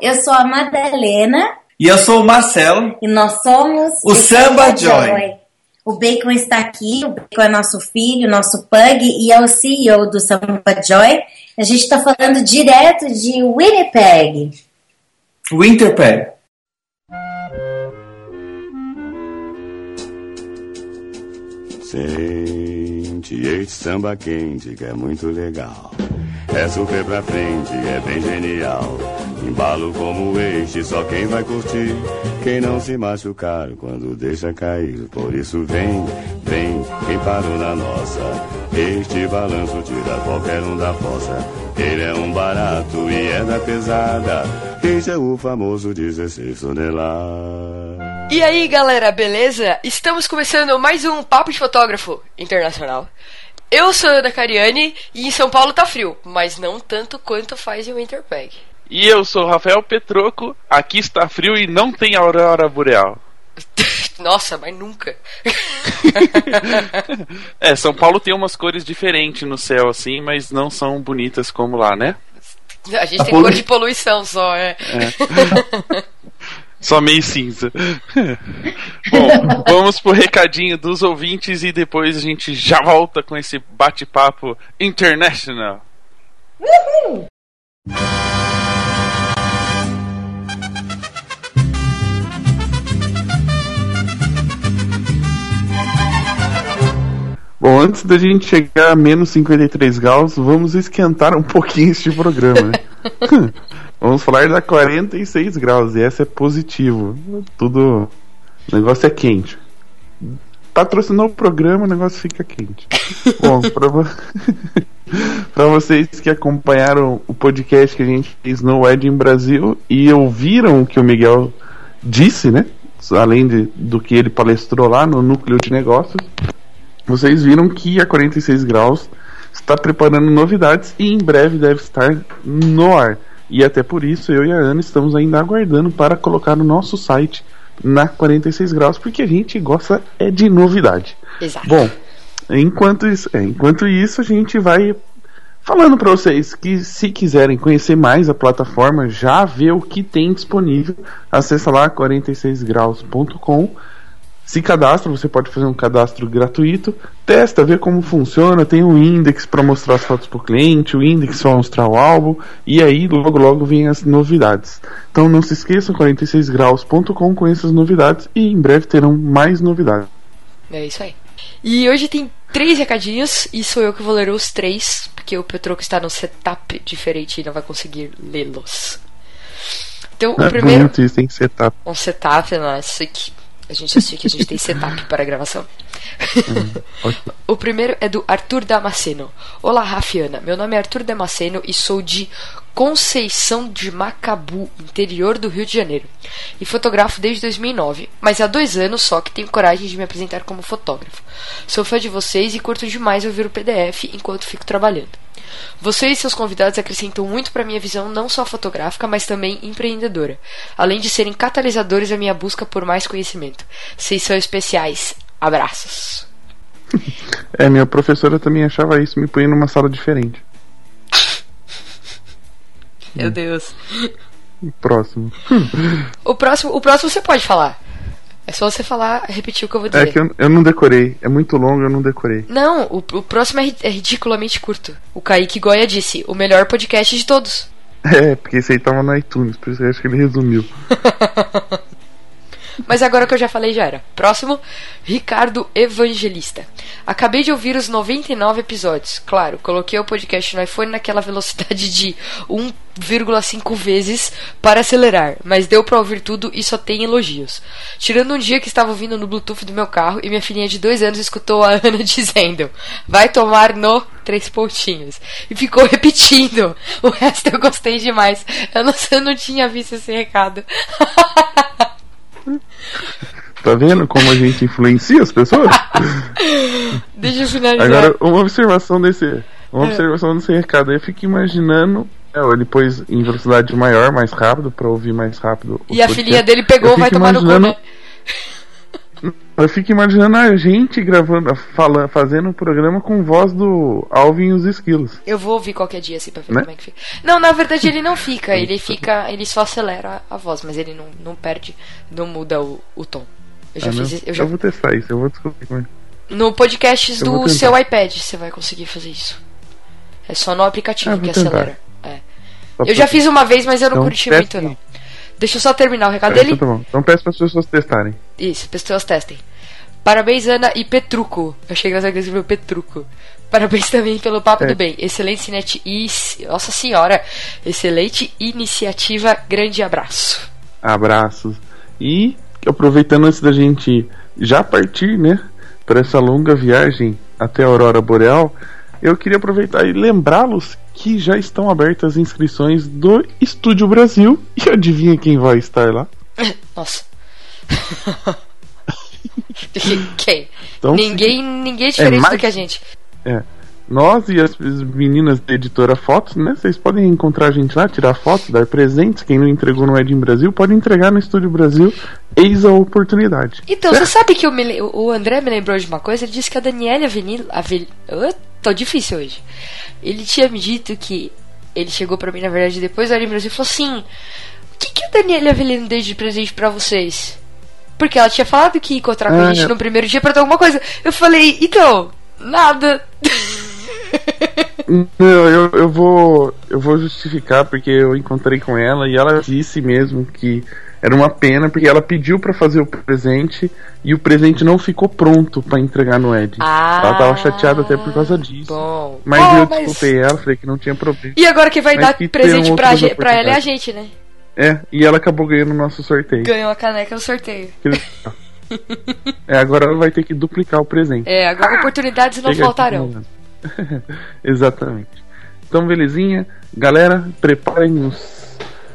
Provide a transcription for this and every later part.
Eu sou a Madalena. E eu sou o Marcelo. E nós somos o, o Samba, Samba Joy. Joy. O Bacon está aqui, o Bacon é nosso filho, nosso pug, e é o CEO do Samba Joy. A gente está falando direto de Winnipeg. Winterpeg. Sente este samba quente que é muito legal. É super pra frente, é bem genial. Embalo como este, só quem vai curtir. Quem não se machucar quando deixa cair. Por isso vem, vem, quem parou na nossa. Este balanço tira qualquer um da fossa. Ele é um barato e é da pesada. Este é o famoso 16 toneladas. E aí galera, beleza? Estamos começando mais um Papo de Fotógrafo Internacional. Eu sou Ana Cariani e em São Paulo tá frio, mas não tanto quanto faz em Winterpeg. E eu sou Rafael Petroco, aqui está frio e não tem aurora boreal. Nossa, mas nunca. é, São Paulo tem umas cores diferentes no céu, assim, mas não são bonitas como lá, né? A gente a tem cor de poluição só, é. é. Só meio cinza. Bom, vamos pro recadinho dos ouvintes e depois a gente já volta com esse bate-papo international. Uhul! Bom, antes da gente chegar a menos 53 graus, vamos esquentar um pouquinho este programa. Né? vamos falar da 46 graus, e essa é positivo. Tudo. O negócio é quente. Patrocinou o programa, o negócio fica quente. Bom, pra, pra vocês que acompanharam o podcast que a gente fez no Wedding Brasil e ouviram o que o Miguel disse, né? Além de, do que ele palestrou lá no núcleo de negócios vocês viram que a 46 graus está preparando novidades e em breve deve estar no ar. E até por isso eu e a Ana estamos ainda aguardando para colocar o nosso site na 46 graus, porque a gente gosta é de novidade. Exato. Bom, enquanto isso, é, enquanto isso a gente vai falando para vocês que se quiserem conhecer mais a plataforma, já vê o que tem disponível, acessa lá 46graus.com se cadastra, você pode fazer um cadastro gratuito, testa, vê como funciona, tem um index para mostrar as fotos para o cliente, o index para mostrar o álbum, e aí logo logo vem as novidades. Então não se esqueçam, 46graus.com com essas novidades e em breve terão mais novidades. É isso aí. E hoje tem três recadinhos e sou eu que vou ler os três, porque o Petroco está no setup diferente e não vai conseguir lê-los. Então, é, o primeiro. Bonito tem setup. Um setup, nossa, que a gente assiste que a gente tem setup para a gravação. Hum, o primeiro é do Arthur Damasceno. Olá, Rafiana. Meu nome é Arthur Damasceno e sou de Conceição de Macabu, interior do Rio de Janeiro. E fotografo desde 2009, mas há dois anos só que tenho coragem de me apresentar como fotógrafo. Sou fã de vocês e curto demais ouvir o PDF enquanto fico trabalhando. Você e seus convidados acrescentam muito para minha visão não só fotográfica, mas também empreendedora, além de serem catalisadores da minha busca por mais conhecimento. Vocês são especiais. Abraços. É, minha professora também achava isso, me punha numa sala diferente. Meu Deus. Próximo. O próximo, o próximo você pode falar. É só você falar, repetir o que eu vou dizer. É que eu, eu não decorei. É muito longo, eu não decorei. Não, o, o próximo é, é ridiculamente curto. O Kaique Goya disse: o melhor podcast de todos. É, porque esse aí tava no iTunes, por isso eu acho que ele resumiu. Mas agora que eu já falei, já era. Próximo, Ricardo Evangelista. Acabei de ouvir os 99 episódios. Claro, coloquei o podcast no iPhone naquela velocidade de 1,5 vezes para acelerar, mas deu para ouvir tudo e só tem elogios. Tirando um dia que estava ouvindo no Bluetooth do meu carro e minha filhinha de dois anos escutou a Ana dizendo: Vai tomar no três pontinhos. E ficou repetindo. O resto eu gostei demais. Eu não, eu não tinha visto esse recado. Tá vendo como a gente influencia as pessoas? Deixa eu finalizar. Agora, uma observação desse. Uma é. observação desse recado aí, eu fico imaginando. É, ele pôs em velocidade maior, mais rápido, pra ouvir mais rápido. E a filhinha dele pegou, vai tomar no cu, né? Eu fico imaginando a gente gravando, falando, fazendo um programa com voz do Alvin e os Esquilos. Eu vou ouvir qualquer dia assim pra ver Né? como é que fica. Não, na verdade ele não fica, ele fica. Ele só acelera a voz, mas ele não, não perde, não muda o, o tom. Eu já Ah, fiz isso. Eu já, vou testar isso, eu vou descobrir como é. no podcast Eu do seu iPad você vai conseguir fazer isso. É só no aplicativo Ah, que tentar. acelera. É. Só Eu pra- já fiz uma vez, mas eu não Então, curti muito não. Deixa eu só terminar o recado É, dele. então. Então peço para as pessoas testarem. Isso, pessoas testem. Parabéns, Ana e Petruco. Eu achei engraçado que ele escreveu Petruco. Parabéns também pelo Papo É. do Bem. Excelente net... e- Nossa senhora. Excelente iniciativa. Grande abraço. Abraços. E aproveitando antes da gente já partir, né, para essa longa viagem até a Aurora Boreal, eu queria aproveitar e lembrá-los que já estão abertas as inscrições do Estúdio Brasil. E adivinha quem vai estar lá? Nossa. Quem? Então, ninguém, ninguém é diferente mais- do que a gente. É. Nós e as as meninas da editora Fotos, né? Vocês podem encontrar a gente lá, tirar fotos, dar presentes. Quem não entregou no Ed em Brasil pode entregar no Estúdio Brasil. Eis a oportunidade. Então, você sabe que me o André me lembrou de uma coisa? Ele disse que a Daniela Avenil... Avil... Tô difícil hoje. Ele tinha me dito que... Ele chegou pra mim, na verdade, depois da Arim Brasil e falou assim... O que, que a Daniela Avelino deu de presente pra vocês? Porque ela tinha falado que ia encontrar com a gente é. no primeiro dia pra dar alguma coisa. Eu falei, então, nada. Não, eu, eu vou eu vou justificar porque eu encontrei com ela e ela disse mesmo que era uma pena porque ela pediu pra fazer o presente e o presente não ficou pronto pra entregar no Ed. ela tava chateada até por causa disso. Ah, Bom. Mas Bom, eu mas- desculpei ela, falei que não tinha problema. E agora quem vai Mas dar que presente tenham pra, pra ela é a gente, né? É, e ela acabou ganhando o nosso sorteio. Ganhou a caneca no sorteio. Que é, agora ela vai ter que duplicar o presente. É, agora oportunidades não faltarão. Exatamente. Então, belezinha. Galera, preparem os,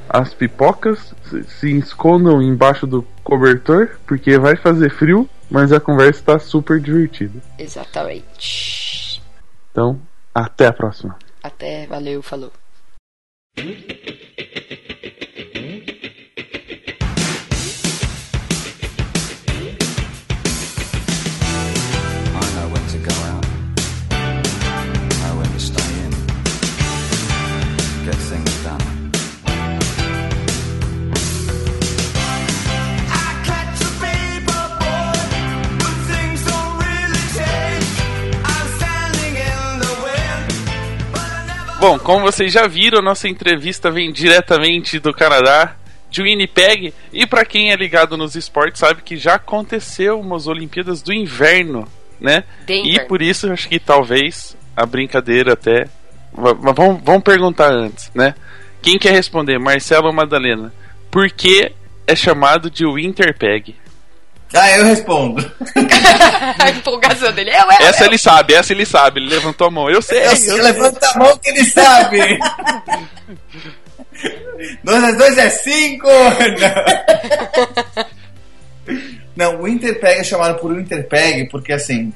as pipocas. Se, escondam embaixo do cobertor, porque vai fazer frio, mas a conversa está super divertida. Exatamente. Então, até a próxima. Até, valeu, falou. Bom, como vocês já viram, nossa entrevista vem diretamente do Canadá, de Winnipeg. E para quem é ligado nos esportes, sabe que já aconteceu umas Olimpíadas do Inverno, né? Denver. E por isso acho que talvez a brincadeira até. Mas vamos, vamos perguntar antes, né? Quem quer responder, Marcelo ou Madalena? Por que é chamado de Winterpeg? Ah, eu respondo. a empolgação dele. Eu, eu, Essa eu. ele sabe, essa ele sabe. Ele levantou a mão. Eu sei. Eu, eu sei. levanta a mão que ele sabe. dois mais dois é cinco. Não. Não, o Interpeg é chamado por Interpeg porque assim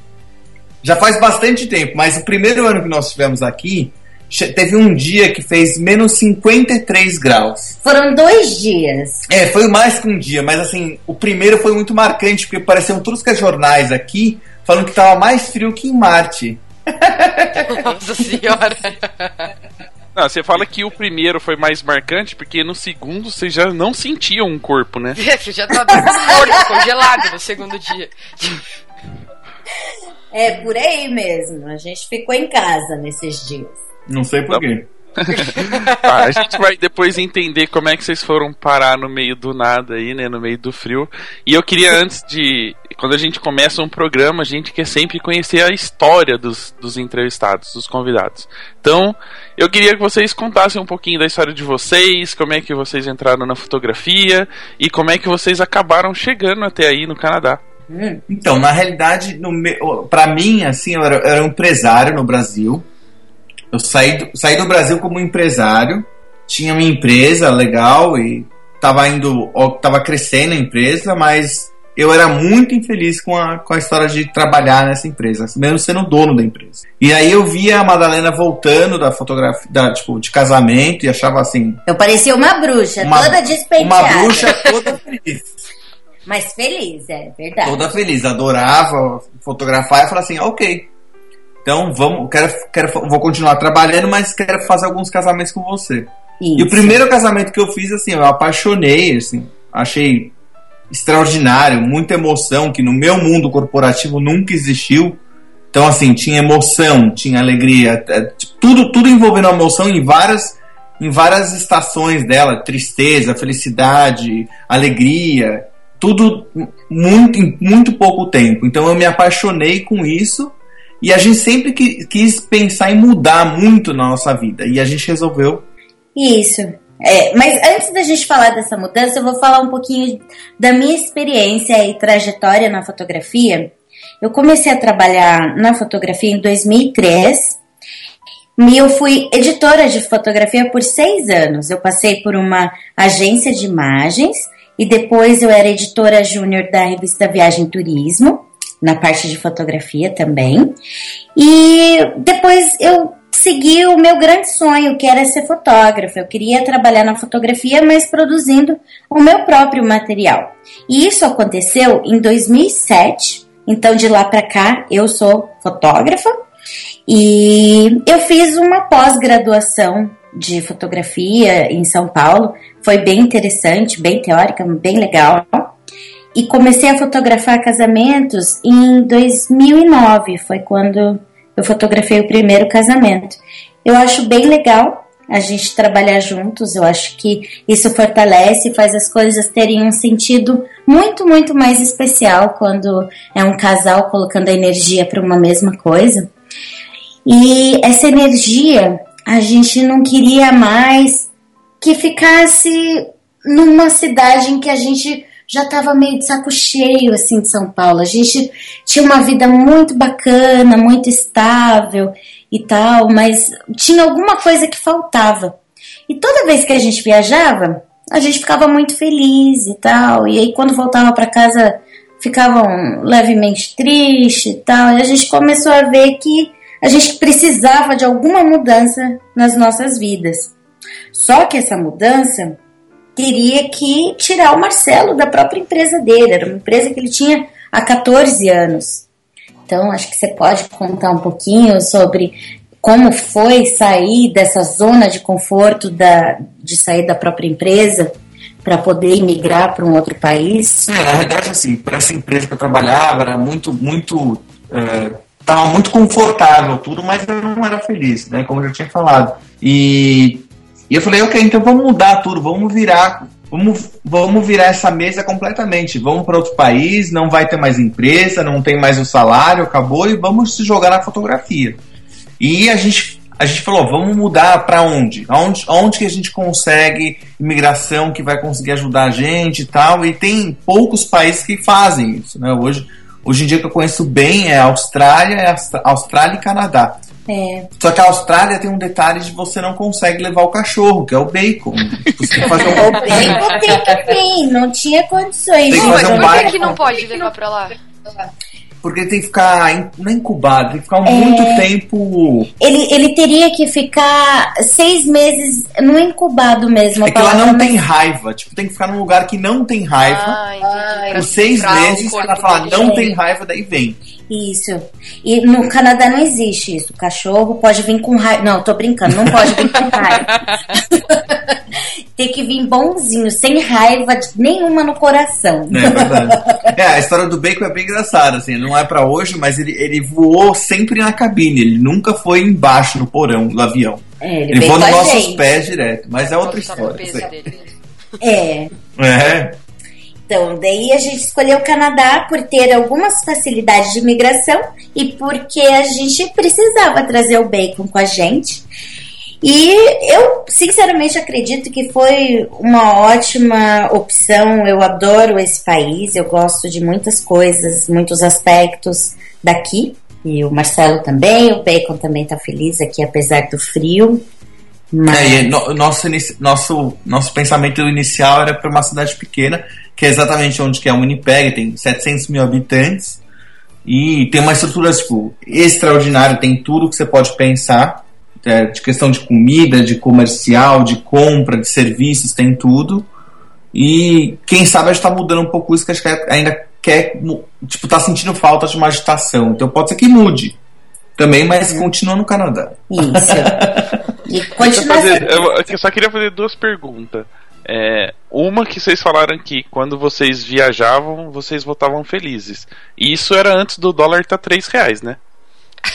já faz bastante tempo, mas o primeiro ano que nós tivemos aqui teve um dia que fez menos 53 graus. Foram dois dias. É, foi mais que um dia, mas assim, o primeiro foi muito marcante, porque pareciam todos os jornais aqui falando que tava mais frio que em Marte. Nossa senhora. Não, você fala que o primeiro foi mais marcante porque no segundo você já não sentia um corpo, né? Você já tá morto, congelado no segundo dia. É por aí mesmo. A gente ficou em casa nesses dias. Não sei Tá porquê. Ah, a gente vai depois entender como é que vocês foram parar no meio do nada aí, né? No meio do frio. E eu queria, antes de. Quando a gente começa um programa, a gente quer sempre conhecer a história dos, dos entrevistados, dos convidados. Então, eu queria que vocês contassem um pouquinho da história de vocês, como é que vocês entraram na fotografia e como é que vocês acabaram chegando até aí no Canadá. Então, na realidade, para mim, assim, eu era, eu era um empresário no Brasil. Eu saí do, saí do Brasil como empresário, tinha minha empresa legal e tava indo, tava crescendo a empresa, mas eu era muito infeliz com a, com a história de trabalhar nessa empresa, mesmo sendo dono da empresa. E aí eu via a Madalena voltando da fotografia, da, tipo, de casamento e achava assim, Eu parecia uma bruxa, uma, toda despenteada. uma bruxa toda feliz. Mas feliz, é verdade. toda feliz, adorava fotografar e falei assim, ok. Então vamos, quero, quero, vou continuar trabalhando, mas quero fazer alguns casamentos com você. E o Isso. primeiro casamento que eu fiz, assim, eu apaixonei, assim, achei extraordinário, muita emoção, que no meu mundo corporativo nunca existiu. Então, assim, tinha emoção, tinha alegria, é, tudo, tudo envolvendo a emoção em várias, em várias estações dela, tristeza, felicidade, alegria, tudo muito, em muito pouco tempo. Então eu me apaixonei com isso e a gente sempre qui- quis pensar em mudar muito na nossa vida. E a gente resolveu Isso. É, mas antes da gente falar dessa mudança, eu vou falar um pouquinho da minha experiência e trajetória na fotografia. Eu comecei a trabalhar na fotografia em 2003 e eu fui editora de fotografia por seis anos. Eu passei por uma agência de imagens e depois eu era editora júnior da revista Viagem Turismo, na parte de fotografia também. E depois eu segui o meu grande sonho, que era ser fotógrafa. Eu queria trabalhar na fotografia, mas produzindo o meu próprio material. E isso aconteceu em 2007. Então de lá para cá eu sou fotógrafa e eu fiz uma pós-graduação de fotografia em São Paulo. Foi bem interessante, bem teórica, bem legal. E comecei a fotografar casamentos em 2009. Foi quando eu fotografei o primeiro casamento. Eu acho bem legal a gente trabalhar juntos. Eu acho que isso fortalece e faz as coisas terem um sentido muito, muito mais especial quando é um casal colocando a energia para uma mesma coisa. E essa energia a gente não queria mais que ficasse numa cidade em que a gente já estava meio de saco cheio assim de São Paulo. A gente tinha uma vida muito bacana, muito estável e tal, mas tinha alguma coisa que faltava. E toda vez que a gente viajava, a gente ficava muito feliz e tal. E aí quando voltava para casa, ficavam levemente triste e tal. E a gente começou a ver que a gente precisava de alguma mudança nas nossas vidas. Só que essa mudança teria que tirar o Marcelo da própria empresa dele. Era uma empresa que ele tinha há 14 anos. Então, acho que você pode contar um pouquinho sobre como foi sair dessa zona de conforto da, de sair da própria empresa para poder migrar para um outro país. É, na verdade, assim, para essa empresa que eu trabalhava, era muito, muito. É, tava muito confortável tudo, mas eu não era feliz, né? Como eu já tinha falado. E, e eu falei, ok, então vamos mudar tudo, vamos virar. Vamos, vamos virar essa mesa completamente. Vamos para outro país, não vai ter mais empresa, não tem mais o salário, acabou, e vamos se jogar na fotografia. E a gente, a gente falou, vamos mudar para onde? Aonde, aonde que a gente consegue imigração que vai conseguir ajudar a gente e tal? E tem poucos países que fazem isso, né? Hoje, hoje em dia que eu conheço bem é a Austrália, é Austrália e Canadá. É, Só que a Austrália tem um detalhe de você não consegue levar o cachorro, que é o bacon. Você tem que fazer o um, bacon tem que vir, não tinha condições. Tem que Pô, fazer mas um por que, não pode levar pra lá? Porque ele tem que ficar não é incubado, tem que ficar É. muito tempo. Ele, ele teria que ficar seis meses no incubado mesmo. a É que palavra não mais- tem raiva. Tipo, tem que ficar num lugar que não tem raiva. Ah, entendi. Pra Por seis meses, ela fala, não tem raiva, daí vem. Isso. E no Canadá não existe isso. O cachorro pode vir com raiva. Não, tô brincando, não pode vir com raiva. Tem que vir bonzinho, sem raiva de- nenhuma no coração. É verdade. é, a história do Bacon é bem engraçada, assim, não é pra hoje, mas ele, ele voou sempre na cabine, ele nunca foi embaixo no porão do avião. É, ele Ele com nos nossos gente. pés direto, mas é outra o história. assim. dele. É. É. Então, daí a gente escolheu o Canadá por ter algumas facilidades de imigração e porque a gente precisava trazer o bacon com a gente. E eu, sinceramente, acredito que foi uma ótima opção. Eu adoro esse país, eu gosto de muitas coisas, muitos aspectos daqui. E o Marcelo também, o Bacon também tá feliz aqui, apesar do frio. Mas... É, no- nosso, nosso, nosso pensamento inicial era para uma cidade pequena, que é exatamente onde que é o Winnipeg, tem 700 mil habitantes, e tem uma estrutura tipo, extraordinária, tem tudo que você pode pensar, é, de questão de comida, de comercial, de compra, de serviços, tem tudo. E quem sabe a gente tá mudando um pouco isso, que a gente ainda quer, tipo, tá sentindo falta de uma agitação. Então pode ser que mude também, mas continua no Canadá. Isso. E continua fazer- eu, eu só queria fazer duas perguntas. É, uma que vocês falaram que quando vocês viajavam, vocês voltavam felizes. E isso era antes do dólar estar tá 3 reais, né?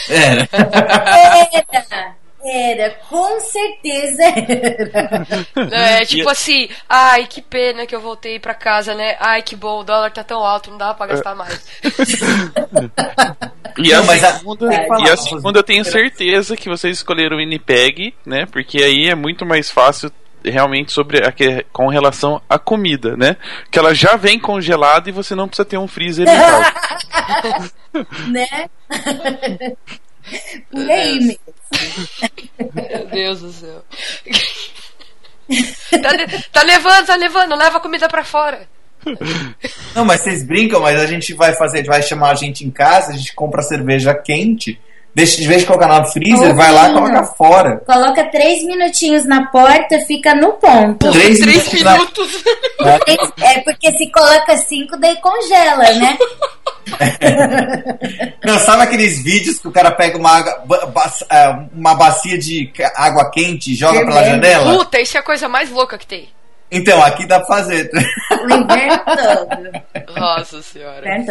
É, Era, com certeza era. É, tipo assim, ai, que pena que eu voltei pra casa, né? Ai, que bom, o dólar tá tão alto, não dá pra gastar mais. E Não, a mas a- segunda, e a segunda eu tenho certeza que vocês escolheram o Winnipeg, né? Porque aí é muito mais fácil realmente sobre a que- com relação à comida, né? Que ela já vem congelada e você não precisa ter um freezer em casa. né? Por aí mesmo. Meu Deus do céu. tá, tá levando, tá levando, leva a comida pra fora. Não, mas vocês brincam, mas a gente vai fazer, vai chamar a gente em casa, a gente compra cerveja quente, deixa, de vez de colocar no freezer, vai lá e coloca fora. Coloca três minutinhos na porta, fica no ponto. Três Três minutos na- É porque se coloca cinco, daí congela, né? Não, sabe aqueles vídeos que o cara pega uma, é, uma bacia de água quente e joga pela janela? Puta, isso é a coisa mais louca que tem. Então, aqui dá pra fazer. O inverno todo. Nossa senhora.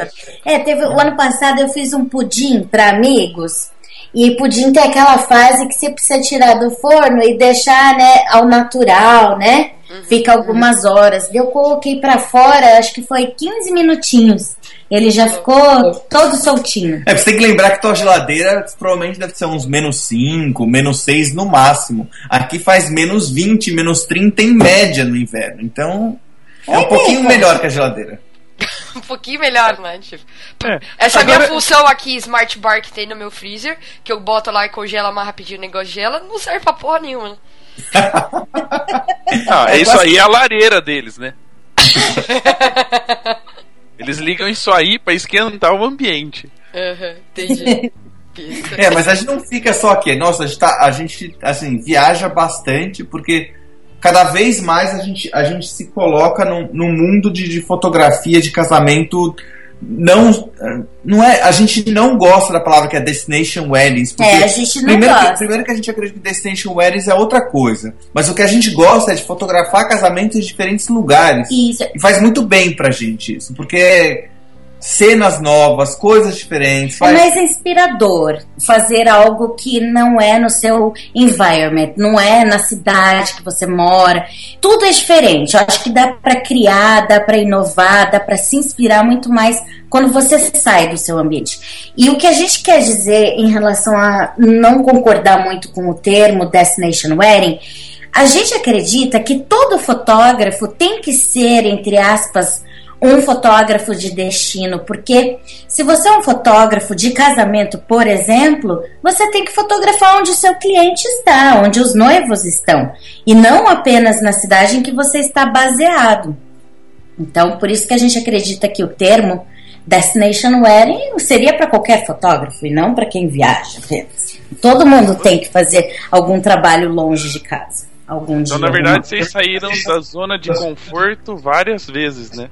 É, teve, o ano passado eu fiz um pudim para amigos. E pudim tem aquela fase que você precisa tirar do forno e deixar, né, ao natural, né? Fica algumas horas. Eu coloquei pra fora, acho que foi 15 minutinhos. Ele já ficou todo soltinho. É, você tem que lembrar que tua geladeira provavelmente deve ser uns menos 5, menos 6 no máximo. Aqui faz menos 20, menos 30 em média no inverno. Então, é um É pouquinho mesmo? melhor que a geladeira. Um pouquinho melhor, né? Tipo, É. Essa Agora- minha função aqui, Smart Bar, que tem no meu freezer, que eu boto lá e congela mais rapidinho o negócio gela, não serve pra porra nenhuma. né? Ah, isso aí é a lareira deles, né? Eles ligam isso aí pra esquentar o ambiente. Aham, entendi. Isso. É, mas a gente não fica só aqui. Nossa, a gente, tá, a gente assim, viaja bastante porque cada vez mais a gente, a gente se coloca num, num mundo de, de fotografia de casamento. Não, não é, a gente não gosta da palavra que é destination weddings. porque É, a gente não primeiro gosta. Que, primeiro que a gente acredita que destination weddings é outra coisa. Mas o que a gente gosta é de fotografar casamentos em diferentes lugares. Isso. E faz muito bem pra gente isso, porque cenas novas, coisas diferentes. É Faz... mais inspirador fazer algo que não é no seu environment, não é na cidade que você mora. Tudo é diferente. Eu acho que dá pra criar, dá pra inovar, dá pra se inspirar muito mais quando você sai do seu ambiente. E o que a gente quer dizer em relação a não concordar muito com o termo destination wedding, a gente acredita que todo fotógrafo tem que ser, entre aspas, um fotógrafo de destino, porque se você é um fotógrafo de casamento, por exemplo, você tem que fotografar onde o seu cliente está, onde os noivos estão, e não apenas na cidade em que você está baseado. Então, por isso que a gente acredita que o termo Destination Wedding seria para qualquer fotógrafo e não para quem viaja. Todo mundo tem que fazer algum trabalho longe de casa. Algum Então, dia, na verdade, alguma vocês saíram da zona de conforto várias vezes, né?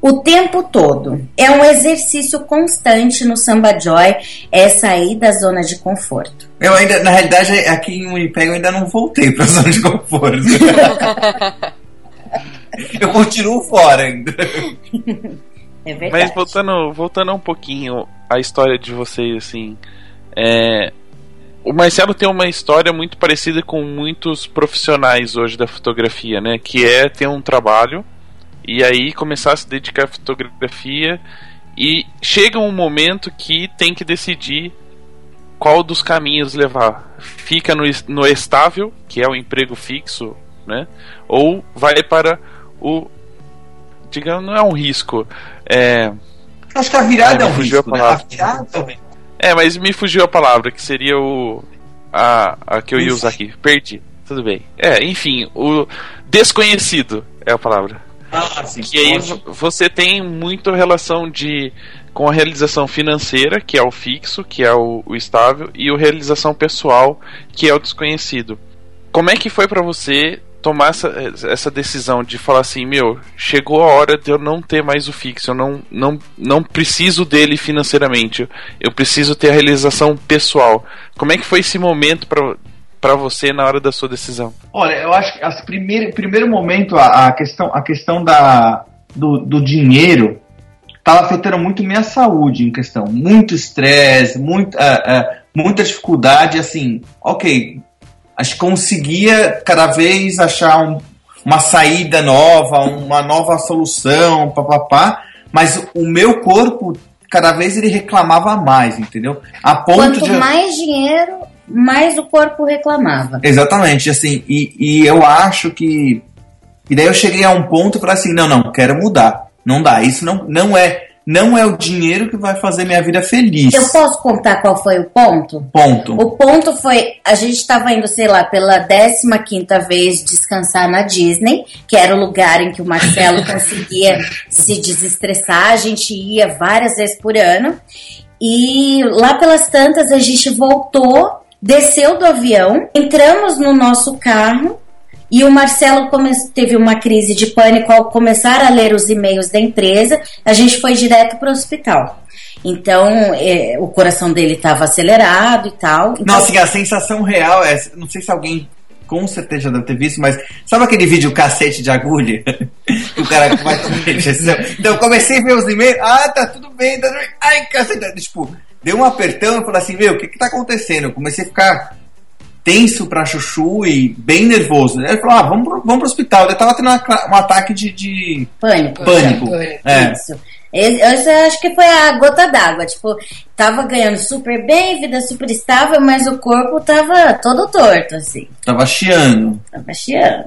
O tempo todo. É um exercício constante no Samba Joy, é sair da zona de conforto. Eu ainda, na realidade, aqui em Winnipeg eu ainda não voltei pra zona de conforto. eu continuo fora ainda. É verdade. Mas voltando, voltando um pouquinho à história de vocês, assim. é, o Marcelo tem uma história muito parecida com muitos profissionais hoje da fotografia, né? Que é ter um trabalho e aí começar a se dedicar à fotografia e chega um momento que tem que decidir qual dos caminhos levar. Fica no, no estável, que é o emprego fixo, né? Ou vai para o digamos, não é um risco, é Acho que a virada Ai, é um me fugiu risco, a né? A virada é um. É, mas me fugiu a palavra, que seria o. A, a que eu ia usar aqui. Perdi. Tudo bem. É, enfim, o desconhecido é a palavra. Ah, sim. Que aí ótimo. você tem muito relação de com a realização financeira, que é o fixo, que é o, o estável, e a realização pessoal, que é o desconhecido. Como é que foi pra você tomar essa, essa decisão de falar assim, meu, chegou a hora de eu não ter mais o fixo, eu não, não, não preciso dele financeiramente, eu, preciso ter a realização pessoal. Como é que foi esse momento pra para você na hora da sua decisão? Olha, eu acho que as primeiro, primeiro momento a, a questão, a questão da, do, do dinheiro estava afetando muito minha saúde em questão. Muito estresse, muito, é, é, muita dificuldade, assim, ok, acho que conseguia cada vez achar um- uma saída nova, uma nova solução, papapá, mas o meu corpo, cada vez ele reclamava mais, entendeu? A ponto Quanto de... mais dinheiro, mais o corpo reclamava. Exatamente, assim, e, e eu acho que. E daí eu cheguei a um ponto e falei assim, não, não, quero mudar. Não dá. Isso não, não é. Não é o dinheiro que vai fazer minha vida feliz. Eu posso contar qual foi o ponto? Ponto. O ponto foi, a gente estava indo, sei lá, pela 15 vez descansar na Disney, que era o lugar em que o Marcelo conseguia se desestressar. A gente ia várias vezes por ano. E lá pelas tantas a gente voltou, desceu do avião, entramos no nosso carro e o Marcelo teve uma crise de pânico ao começar a ler os e-mails da empresa. A gente foi direto para o hospital. Então, é, o coração dele estava acelerado e tal. Então, Não, assim, a sensação real é. Não sei se alguém com certeza deve ter visto, mas sabe aquele vídeo cacete de agulha? O cara vai. Então eu comecei a ver os e-mails. Ah, tá tudo bem, tá tudo bem. Ai, cacete. Tipo, deu um apertão e falei assim: Meu, o que que tá acontecendo? Eu comecei a ficar tenso pra chuchu e bem nervoso. Ele falou: Ah, vamos pro, vamos pro hospital. Eu tava tendo uma um ataque de. de pânico. pânico. É. Isso. Esse- Esse eu acho que foi a gota d'água. Tipo, tava ganhando super bem, vida super estável, mas o corpo tava todo torto, assim. Tava chiando. Tava chiando.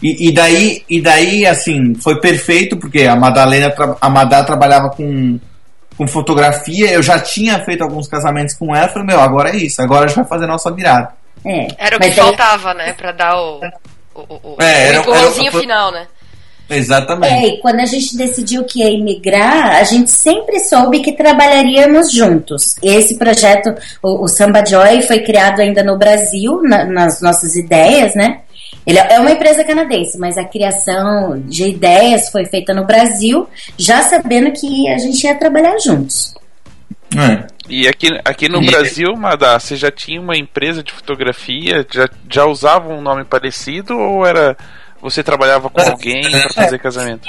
E, e daí, e daí, assim, foi perfeito, porque a Madalena, a Madá trabalhava com, com fotografia, eu já tinha feito alguns casamentos com ela, falei, meu, agora é isso, agora a gente vai fazer a nossa virada. É. Era o que faltava, né? Pra dar o, o, o, o É, era- empurrãozinho era- final, né? Exatamente. É, e quando a gente decidiu que ia imigrar, a gente sempre soube que trabalharíamos juntos. Esse projeto, o, o Samba Joy, foi criado ainda no Brasil, na- nas nossas ideias, né? Ele é uma empresa canadense, mas a criação de ideias foi feita no Brasil, já sabendo que a gente ia trabalhar juntos. É. E aqui, aqui no E- Brasil, Madá, você já tinha uma empresa de fotografia? Já, já usava um nome parecido ou era você trabalhava com alguém para fazer casamento?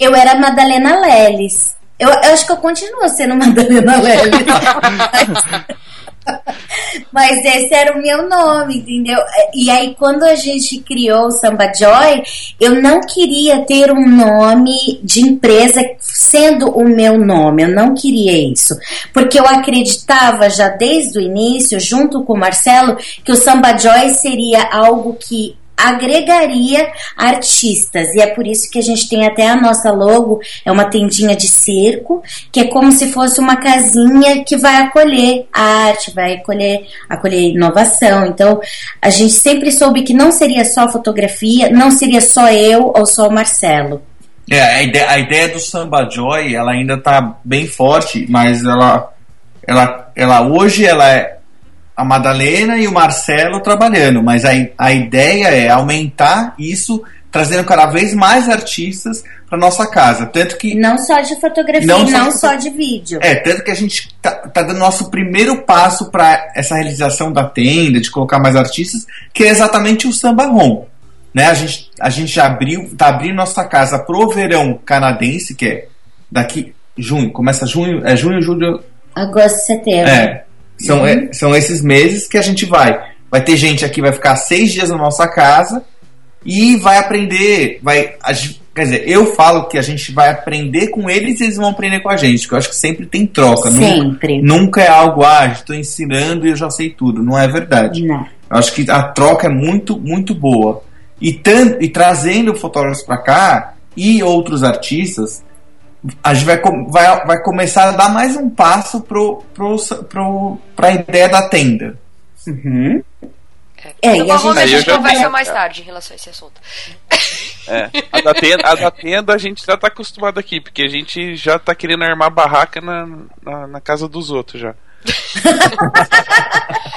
Eu era Madalena Leles. Eu, eu acho que eu continuo sendo Madalena Leles. Mas esse era o meu nome, entendeu? E aí, quando a gente criou o Samba Joy, eu não queria ter um nome de empresa sendo o meu nome. Eu não queria isso. Porque eu acreditava já desde o início, junto com o Marcelo, que o Samba Joy seria algo que agregaria artistas. E é por isso que a gente tem até a nossa logo é uma tendinha de cerco que é como se fosse uma casinha que vai acolher a arte vai acolher acolher inovação. Então a gente sempre soube que não seria só fotografia não seria só eu ou só o Marcelo. É, a ideia, a ideia do Samba Joy, ela ainda tá bem forte, mas ela, ela, ela hoje ela é a Madalena e o Marcelo trabalhando, mas a, a ideia é aumentar isso, trazendo cada vez mais artistas para nossa casa, tanto que não só de fotografia Não só não de só de vídeo É, tanto que a gente tá, tá dando nosso primeiro passo para essa realização da tenda, de colocar mais artistas, que é exatamente o samba rom. Né? A gente, a gente já abriu, tá abrindo nossa casa pro verão canadense, que é daqui junho, começa junho, é junho, julho, agosto setembro é. São, é, são esses meses que a gente vai. Vai ter gente aqui, vai ficar seis dias na nossa casa e vai aprender. Vai, quer dizer, eu falo que a gente vai aprender com eles e eles vão aprender com a gente, que eu acho que sempre tem troca. Nunca, sempre nunca é algo, ah, estou ensinando e eu já sei tudo. Não é verdade. não Eu acho que a troca é muito, muito boa. E, e trazendo fotógrafos para cá e outros artistas, a gente vai, vai, vai começar a dar mais um passo pro, pro, pro, pra ideia da tenda. Uhum. É, então, e a gente- a gente já conversa tenho- mais tarde em relação a esse assunto. É. A da, tenda, a da tenda a gente já tá acostumado aqui, porque a gente já tá querendo armar barraca na, na, na casa dos outros já.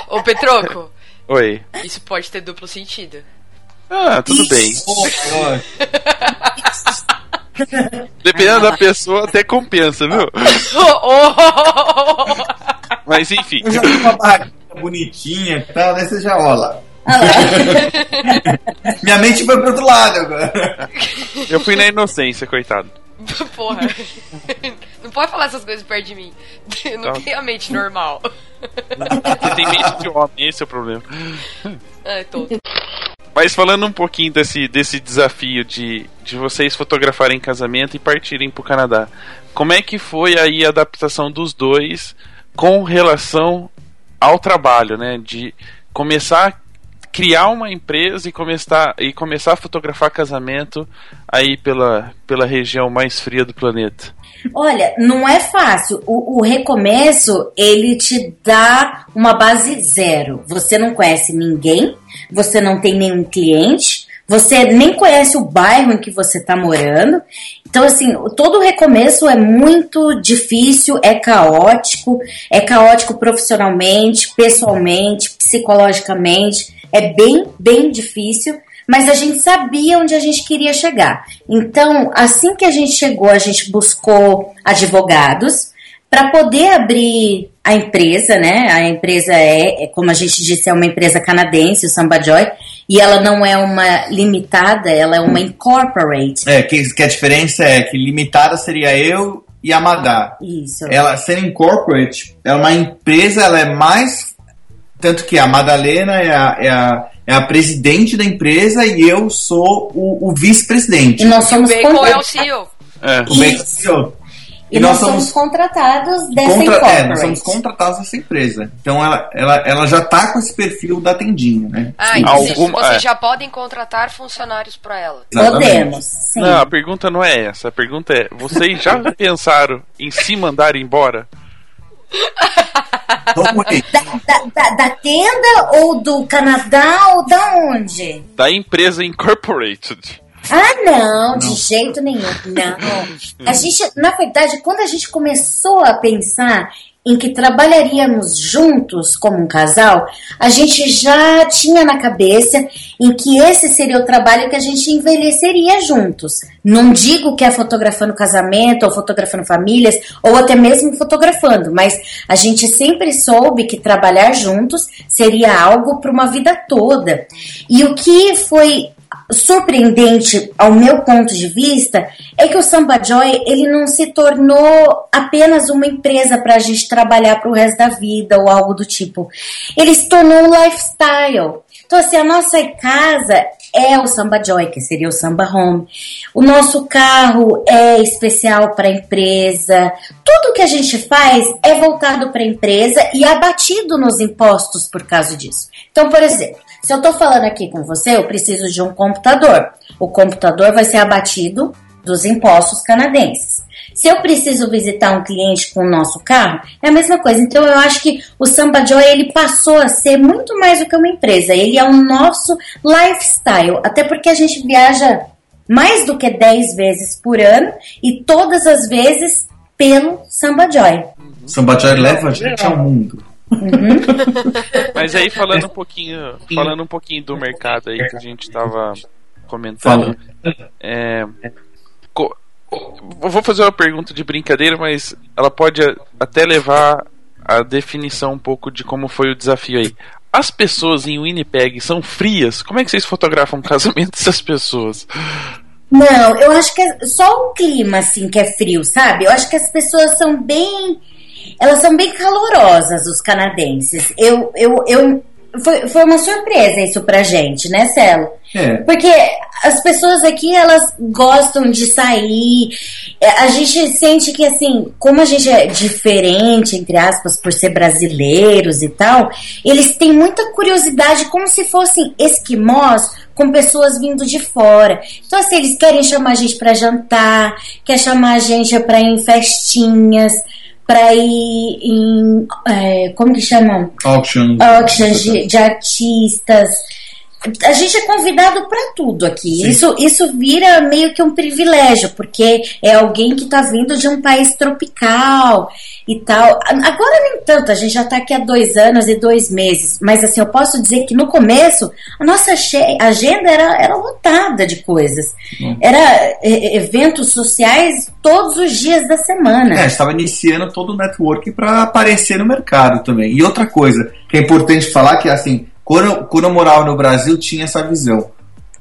Ô, Petroco, Oi. isso pode ter duplo sentido. Ah, tudo bem. Oh, oh, Dependendo da pessoa, até compensa, viu? Mas enfim. eu já tenho uma barraquinha bonitinha e tal, daí você já olha. Minha mente foi pro outro lado agora. Eu fui na inocência, coitado. Porra. Não pode falar essas coisas perto de mim. Eu não Tá. tenho a mente normal. Você tem mente de homem, esse é o problema. Ai, tonto. Mas falando um pouquinho desse, desse desafio de, de vocês fotografarem casamento e partirem pro Canadá. Como é que foi aí a adaptação dos dois com relação ao trabalho, né? De começar criar uma empresa e começar, e começar a fotografar casamento aí pela, pela região mais fria do planeta. Olha, não é fácil. O, o recomeço, ele te dá uma base zero. Você não conhece ninguém, você não tem nenhum cliente, você nem conhece o bairro em que você está morando. Então, assim, todo recomeço é muito difícil, é caótico, é caótico profissionalmente, pessoalmente, psicologicamente. É bem, bem difícil mas a gente sabia onde a gente queria chegar. Então, assim que a gente chegou, a gente buscou advogados para poder abrir a empresa, né? A empresa é, é, como a gente disse, é uma empresa canadense, o Samba Joy, e ela não é uma limitada, ela é uma incorporate. É, que, que a diferença é que limitada seria eu e a Madá. Isso. Ela sendo incorporate, é uma empresa, ela é mais. Tanto que a Madalena é a, é a, é a presidente da empresa e eu sou o, o vice-presidente. E nós somos Bacon é o contratados. CEO. É. O Beto CEO. E nós somos contratados dessa contra- é, nós somos contratados dessa empresa. Então ela, ela, ela já tá com esse perfil da tendinha, né? Ah, Sim. então vocês, Alguma- vocês é. já podem contratar funcionários pra ela. Exatamente. Podemos, sim. Não, a pergunta não é essa. A pergunta é: vocês já pensaram em se mandar embora? Da, da- da- da tenda ou do Canadá ou da onde? Da empresa Incorporated. Ah, não, de jeito nenhum. Não. A gente, na verdade, quando a gente começou a pensar em que trabalharíamos juntos como um casal, a gente já tinha na cabeça em que esse seria o trabalho que a gente envelheceria juntos. Não digo que é fotografando casamento ou fotografando famílias ou até mesmo fotografando, mas a gente sempre soube que trabalhar juntos seria algo para uma vida toda. E o que foi surpreendente ao meu ponto de vista é que o Samba Joy ele não se tornou apenas uma empresa para a gente trabalhar para o resto da vida ou algo do tipo. Ele se tornou um lifestyle. Então assim, a nossa casa é o Samba Joy, que seria o Samba Home. O nosso carro é especial para a empresa. Tudo que a gente faz é voltado para a empresa e abatido nos impostos por causa disso. Então, por exemplo, se eu estou falando aqui com você, eu preciso de um computador. O computador vai ser abatido dos impostos canadenses. Se eu preciso visitar um cliente com o nosso carro, é a mesma coisa. Então eu acho que o Samba Joy ele passou a ser muito mais do que uma empresa. Ele é o nosso lifestyle, até porque a gente viaja mais do que 10 vezes por ano e todas as vezes pelo Samba Joy. Samba Joy leva a gente ao mundo. Mas aí falando um pouquinho, falando um pouquinho do mercado aí que a gente tava Fala. comentando, é, co- eu vou fazer uma pergunta de brincadeira, mas ela pode até levar a definição um pouco de como foi o desafio aí. As pessoas em Winnipeg são frias? Como é que vocês fotografam o casamento dessas pessoas? Não, eu acho que é só o clima, assim, que é frio, sabe? Eu acho que as pessoas são bem. Elas são bem calorosas, os canadenses. Eu. eu, eu foi, foi uma surpresa isso pra gente, né, Celo? É. Porque as pessoas aqui, elas gostam de sair. É, A gente sente que, assim, como a gente é diferente, entre aspas, por ser brasileiros e tal, eles têm muita curiosidade, como se fossem esquimós com pessoas vindo de fora. Então, assim, eles querem chamar a gente pra jantar, quer chamar a gente pra ir em festinhas, pra ir em. é, como que chamam? Auction. auctions de, de artistas. A gente é convidado para tudo aqui. Sim. Isso, isso vira meio que um privilégio, porque é alguém que está vindo de um país tropical e tal. Agora nem tanto, a gente já está aqui há dois anos e dois meses. Mas assim, eu posso dizer que no começo a nossa agenda era, era lotada de coisas. Era é, eventos sociais todos os dias da semana. É, estava iniciando todo o network para aparecer no mercado também. E outra coisa que é importante falar que assim, quando, quando eu morava no Brasil tinha essa visão.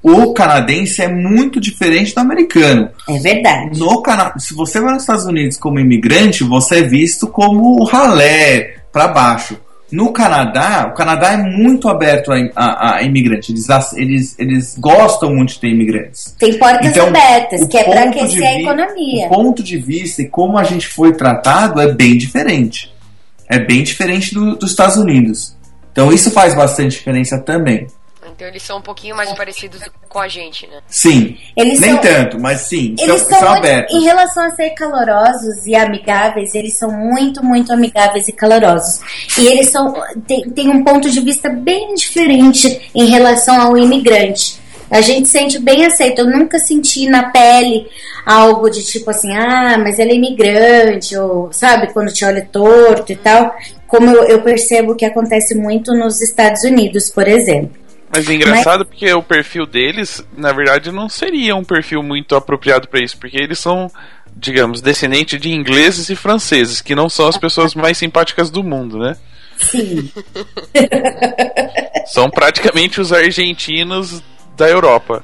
O canadense é muito diferente do americano. É verdade. No Cana se você vai nos Estados Unidos como imigrante, você é visto como ralé para baixo. No Canadá, o Canadá é muito aberto a, a, a imigrante. Eles, eles, eles gostam muito de ter imigrantes. Tem portas Então, abertas, o que é para ponto de aquecer a economia. O ponto de vista e como a gente foi tratado é bem diferente. É bem diferente do- dos Estados Unidos. Então isso faz bastante diferença também. Então eles são um pouquinho mais parecidos com a gente, né? Sim. Eles Nem são- tanto, mas sim. Eles são, são, são muito, abertos. em relação a ser calorosos e amigáveis, eles são muito, muito amigáveis e calorosos. E eles são tem, tem um ponto de vista bem diferente em relação ao imigrante. A gente sente bem aceito. Eu nunca senti na pele algo de tipo assim, ah, mas ele é imigrante, ou sabe, quando te olha torto e tal. Como eu, eu percebo que acontece muito nos Estados Unidos, por exemplo. Mas é engraçado porque o perfil deles, na verdade, não seria um perfil muito apropriado para isso, porque eles são, digamos, descendentes de ingleses e franceses, que não são as pessoas mais simpáticas do mundo, né? Sim. São praticamente os argentinos da Europa.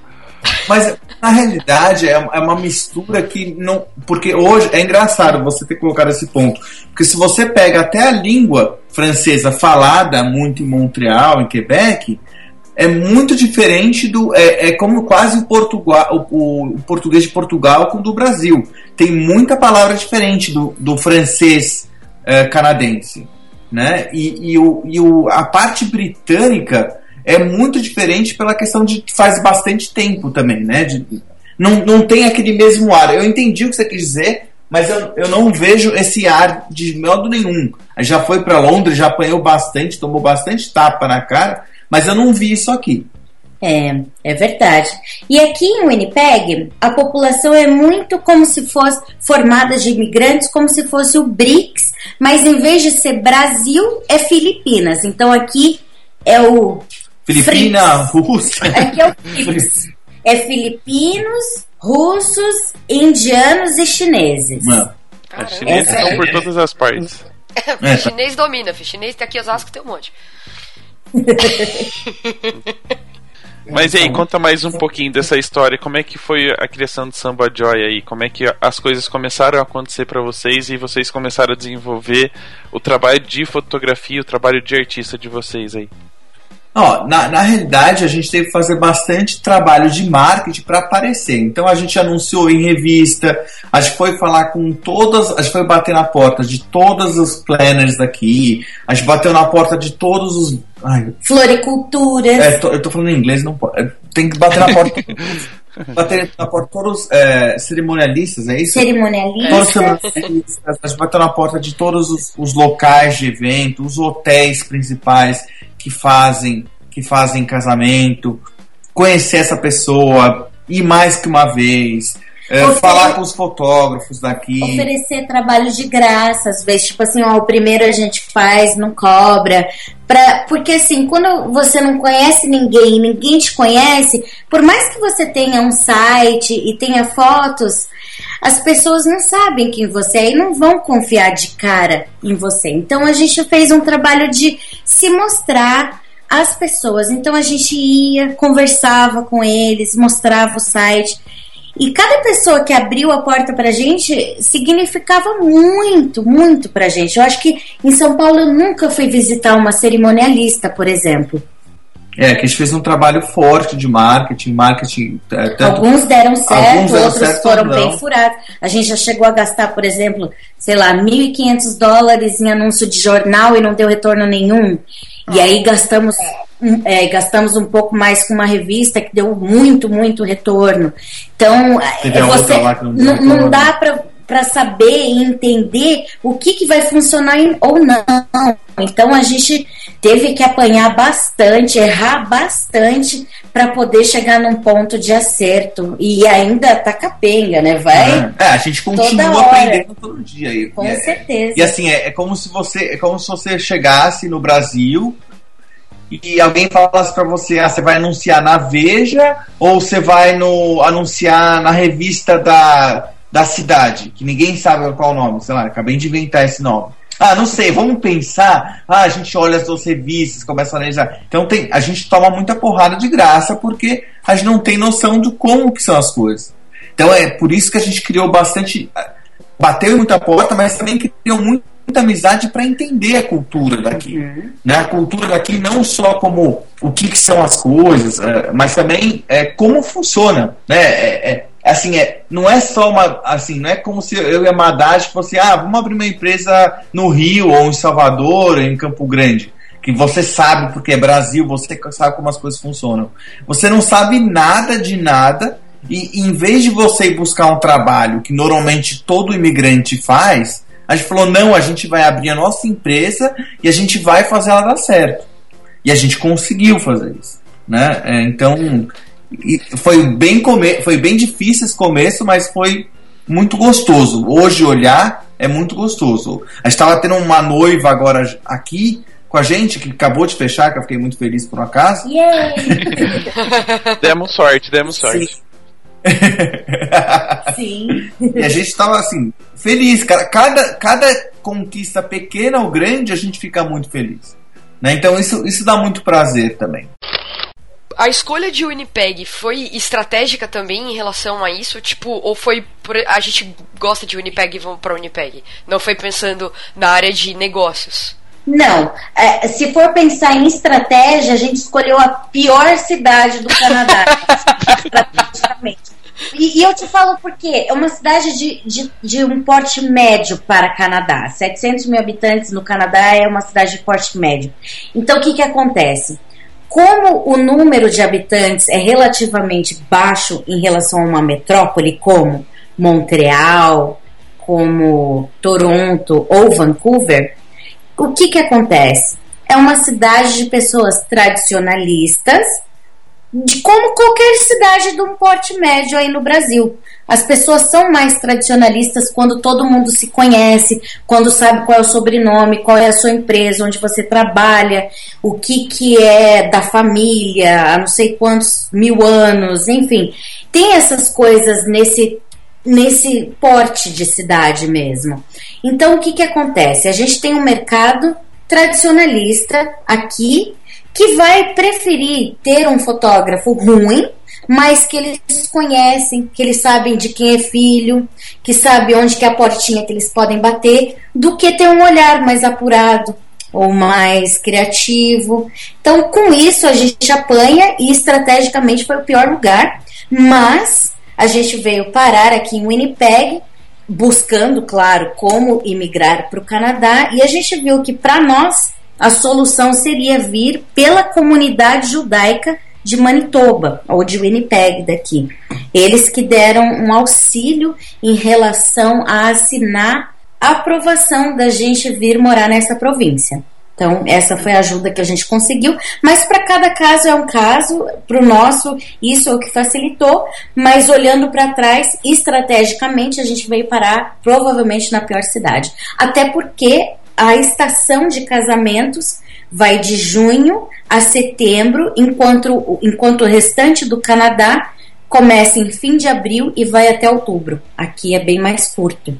Mas na realidade é, é uma mistura que não. Porque hoje é engraçado você ter colocado esse ponto. Porque se você pega até a língua francesa falada muito em Montreal, em Quebec, é muito diferente do. É, é como quase o, Portugal, o, o português de Portugal com o do Brasil. Tem muita palavra diferente do, do francês eh, canadense. Né? E, e, o, e o, a parte britânica é muito diferente pela questão de que faz bastante tempo também, né? De, não, não tem aquele mesmo ar. Eu entendi o que você quis dizer, mas eu, eu não vejo esse ar de modo nenhum. Já foi para Londres, já apanhou bastante, tomou bastante tapa na cara, mas eu não vi isso aqui. É, é verdade. E aqui em Winnipeg, a população é muito como se fosse formada de imigrantes, como se fosse o BRICS, mas em vez de ser Brasil, é Filipinas. Então aqui é o. Filipina, Rússia. Aqui é o BRICS. É filipinos, russos, indianos e chineses. Mano, Os chineses estão por todas as partes. É. chinês domina, filho. Chinês tem aqui Osasco tem um monte. Mas e aí, conta mais um pouquinho dessa história. Como é que foi a criação do Samba Joy aí? Como é que as coisas começaram a acontecer para vocês e vocês começaram a desenvolver o trabalho de fotografia, o trabalho de artista de vocês aí? Ó, na, na realidade, a gente teve que fazer bastante trabalho de marketing para aparecer. Então a gente anunciou em revista, a gente foi falar com todas, a gente foi bater na porta de todos os planners daqui, a gente bateu na porta de todos os. Ai, Floriculturas. é, tô- eu tô falando em inglês, não pode. é, Tem que bater na porta. bater na porta de todos é, cerimonialistas, é isso? Todos cerimonialistas. cerimonialistas, a gente bateu na porta de todos os, os locais de evento, os hotéis principais que fazem que fazem casamento, conhecer essa pessoa, ir mais que uma vez, é, Ofere- falar com os fotógrafos daqui. oferecer trabalho de graça, às vezes, tipo assim, ó, o primeiro a gente faz, não cobra. Pra, porque assim, quando você não conhece ninguém, ninguém te conhece, por mais que você tenha um site e tenha fotos, as pessoas não sabem quem você é e não vão confiar de cara em você. Então a gente fez um trabalho de se mostrar às pessoas. Então a gente ia, conversava com eles, mostrava o site. E cada pessoa que abriu a porta pra gente significava muito, muito pra gente. Eu acho que em São Paulo eu nunca fui visitar uma cerimonialista, por exemplo. É, que a gente fez um trabalho forte de marketing, marketing é, tanto Alguns deram certo, Alguns deram outros certo, foram não. bem furados. A gente já chegou a gastar, por exemplo, sei lá, 1.500 dólares em anúncio de jornal e não deu retorno nenhum. E aí gastamos, um- é, gastamos um pouco mais com uma revista que deu muito, muito retorno. Então, Teve é, você não não, dá pra para saber e entender o que, que vai funcionar ou não. Então a gente teve que apanhar bastante, errar bastante para poder chegar num ponto de acerto. E ainda tá capenga, né? Vai. É, a gente continua aprendendo todo dia. E, Com é- certeza. E assim, é, é como se você é como se você chegasse no Brasil e alguém falasse pra você, ah, você vai anunciar na Veja ou você vai no anunciar na revista da, da cidade, que ninguém sabe qual é o nome, sei lá, acabei de inventar esse nome. Ah, não sei, vamos pensar. Ah, a gente olha as duas revistas, começa a analisar. Então tem, a gente toma muita porrada de graça porque a gente não tem noção de como que são as coisas. Então é por isso que a gente criou bastante. Bateu em muita porta, mas também criou muito- muita amizade para entender a cultura daqui. Né? A cultura daqui não só como o que, que são as coisas, é, mas também é, como funciona. Né? É, é- assim, é, não é só uma. Assim, não é como se eu e a Madage fosse, ah, vamos abrir uma empresa no Rio, ou em Salvador, ou em Campo Grande. Que você sabe porque é Brasil, você sabe como as coisas funcionam. Você não sabe nada de nada, e em vez de você ir buscar um trabalho que normalmente todo imigrante faz, a gente falou: não, a gente vai abrir a nossa empresa e a gente vai fazer ela dar certo. E a gente conseguiu fazer isso. Né? É, então, e foi bem, come foi bem difícil esse começo, mas foi muito gostoso. Hoje, olhar é muito gostoso. A gente estava tendo uma noiva agora aqui com a gente, que acabou de fechar, que eu fiquei muito feliz por um acaso. Yay! Demos sorte, demos sorte. Sim. E a gente tava assim, feliz. Cada, cada, cada conquista pequena ou grande, a gente fica muito feliz. Né? Então isso, isso dá muito prazer também. A escolha de Winnipeg foi estratégica também em relação a isso? Tipo, ou foi por, a gente gosta de Winnipeg e vamos pra Winnipeg? Não foi pensando na área de negócios? Não, é, se for pensar em estratégia, a gente escolheu a pior cidade do Canadá, praticamente. E, e eu te falo por quê. É uma cidade de, de, de um porte médio para Canadá. 700 mil habitantes no Canadá é uma cidade de porte médio. Então, o que, que acontece? Como o número de habitantes é relativamente baixo em relação a uma metrópole como Montreal, como Toronto ou Vancouver, o que que acontece? É uma cidade de pessoas tradicionalistas, de como qualquer cidade de um porte médio aí no Brasil. As pessoas são mais tradicionalistas quando todo mundo se conhece, quando sabe qual é o sobrenome, qual é a sua empresa, onde você trabalha, o que que é da família, há não sei quantos mil anos, enfim. Tem essas coisas nesse nesse porte de cidade mesmo. Então, o que, que acontece? A gente tem um mercado tradicionalista aqui que vai preferir ter um fotógrafo ruim, mas que eles conhecem, que eles sabem de quem é filho, que sabe onde que é a portinha que eles podem bater, do que ter um olhar mais apurado ou mais criativo. Então, com isso a gente apanha e estrategicamente foi o pior lugar, mas a gente veio parar aqui em Winnipeg, buscando, claro, como imigrar para o Canadá, e a gente viu que para nós a solução seria vir pela comunidade judaica de Manitoba ou de Winnipeg daqui. Eles que deram um auxílio em relação a assinar a aprovação da gente vir morar nessa província. Então, essa foi a ajuda que a gente conseguiu, mas para cada caso é um caso, para o nosso, isso é o que facilitou, mas olhando para trás, estrategicamente, a gente veio parar provavelmente na pior cidade. Até porque a estação de casamentos vai de junho a setembro, enquanto, enquanto o restante do Canadá começa em fim de abril e vai até outubro. Aqui é bem mais curto.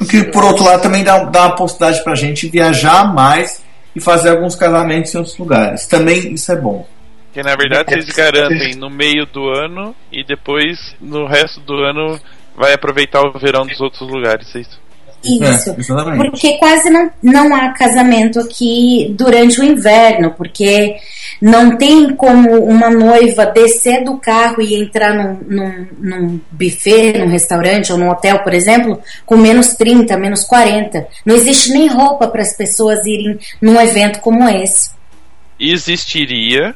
O que, por outro lado, também dá, dá uma possibilidade pra gente viajar mais e fazer alguns casamentos em outros lugares. Também isso é bom. Que na verdade vocês garantem no meio do ano e depois no resto do ano vai aproveitar o verão dos outros lugares, é isso? Isso. É, exatamente. Porque quase não, não há casamento aqui durante o inverno, porque não tem como uma noiva descer do carro e entrar num, num, num buffet, num restaurante ou num hotel, por exemplo, com menos 30, menos 40. Não existe nem roupa para as pessoas irem num evento como esse. Existiria,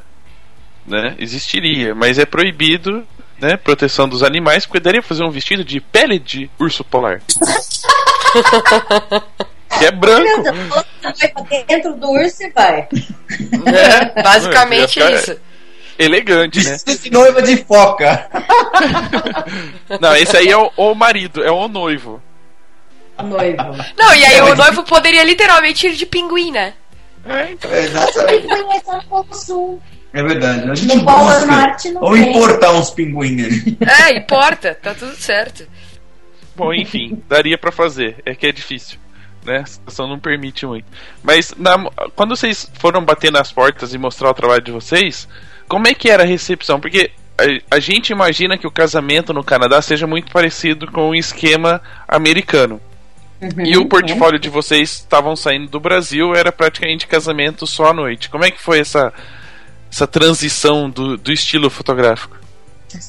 né? Existiria, mas é proibido né? Proteção dos animais, porque daria fazer um vestido de pele de urso polar. que é branco. Meu Deus, vai pra dentro do urso e vai. É, basicamente Ia ficar isso. Elegante, né? De noiva de foca. Não, esse aí é o, o marido, é o noivo. Noivo. Não, e aí o noivo poderia literalmente ir de pinguim, né? É, então. É, exatamente. Pinguim é só no Polo Sul. É verdade. A gente No. Norte não Ou tem. importar uns pinguins. É, importa, tá tudo certo. Bom, enfim, daria pra fazer. É que é difícil. Né? A situação não permite muito. Mas na- quando vocês foram bater nas portas e mostrar o trabalho de vocês, como é que era a recepção? Porque a, a gente imagina que o casamento no Canadá seja muito parecido com o esquema americano. E o portfólio de vocês estavam saindo do Brasil, era praticamente casamento só à noite. Como é que foi essa, essa transição do, do estilo fotográfico?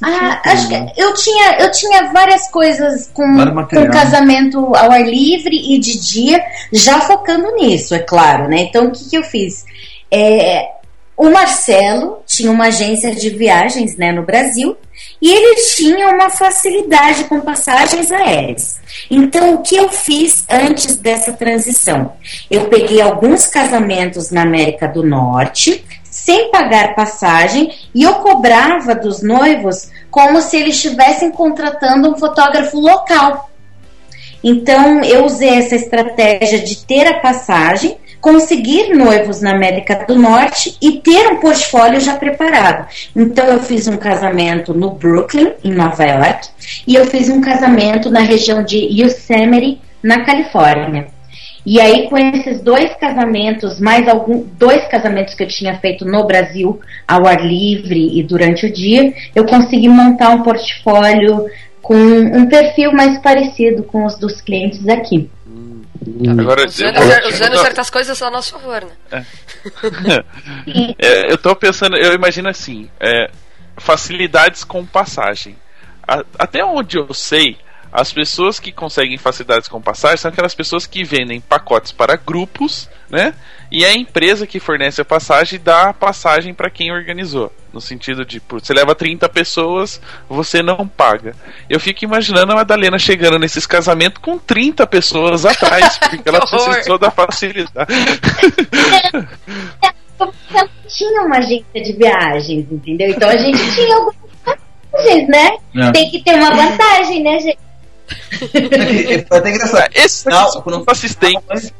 Ah, acho que eu tinha, eu tinha várias coisas com, com casamento ao ar livre e de dia, já focando nisso, é claro, né? Então o que, que eu fiz? É, o Marcelo tinha uma agência de viagens né, no Brasil e ele tinha uma facilidade com passagens aéreas. Então, o que eu fiz antes dessa transição? Eu peguei alguns casamentos na América do Norte, sem pagar passagem, e eu cobrava dos noivos como se eles estivessem contratando um fotógrafo local. Então, eu usei essa estratégia de ter a passagem, conseguir noivos na América do Norte e ter um portfólio já preparado. Então, eu fiz um casamento no Brooklyn, em Nova York, e eu fiz um casamento na região de Yosemite, na Califórnia. E aí, com esses dois casamentos, mais algum, dois casamentos que eu tinha feito no Brasil, ao ar livre e durante o dia, eu consegui montar um portfólio com um perfil mais parecido com os dos clientes aqui. Agora, Usando, eu- usando certas coisas a nosso favor, né? É, eu tô pensando, eu imagino assim, é, facilidades com passagem. A- até onde eu sei, as pessoas que conseguem facilidades com passagem são aquelas pessoas que vendem pacotes para grupos, né? E a empresa que fornece a passagem dá a passagem para quem organizou. No sentido de, você leva 30 pessoas, você não paga. Eu fico imaginando a Madalena chegando nesses casamentos com 30 pessoas atrás, porque ela precisou da facilidade. Não tinha uma agência de viagens, entendeu? Então a gente tinha algumas vantagens, né? É. Tem que ter uma vantagem, né, gente? Foi até engraçado. Esses Não, aqui são quando- os assistentes.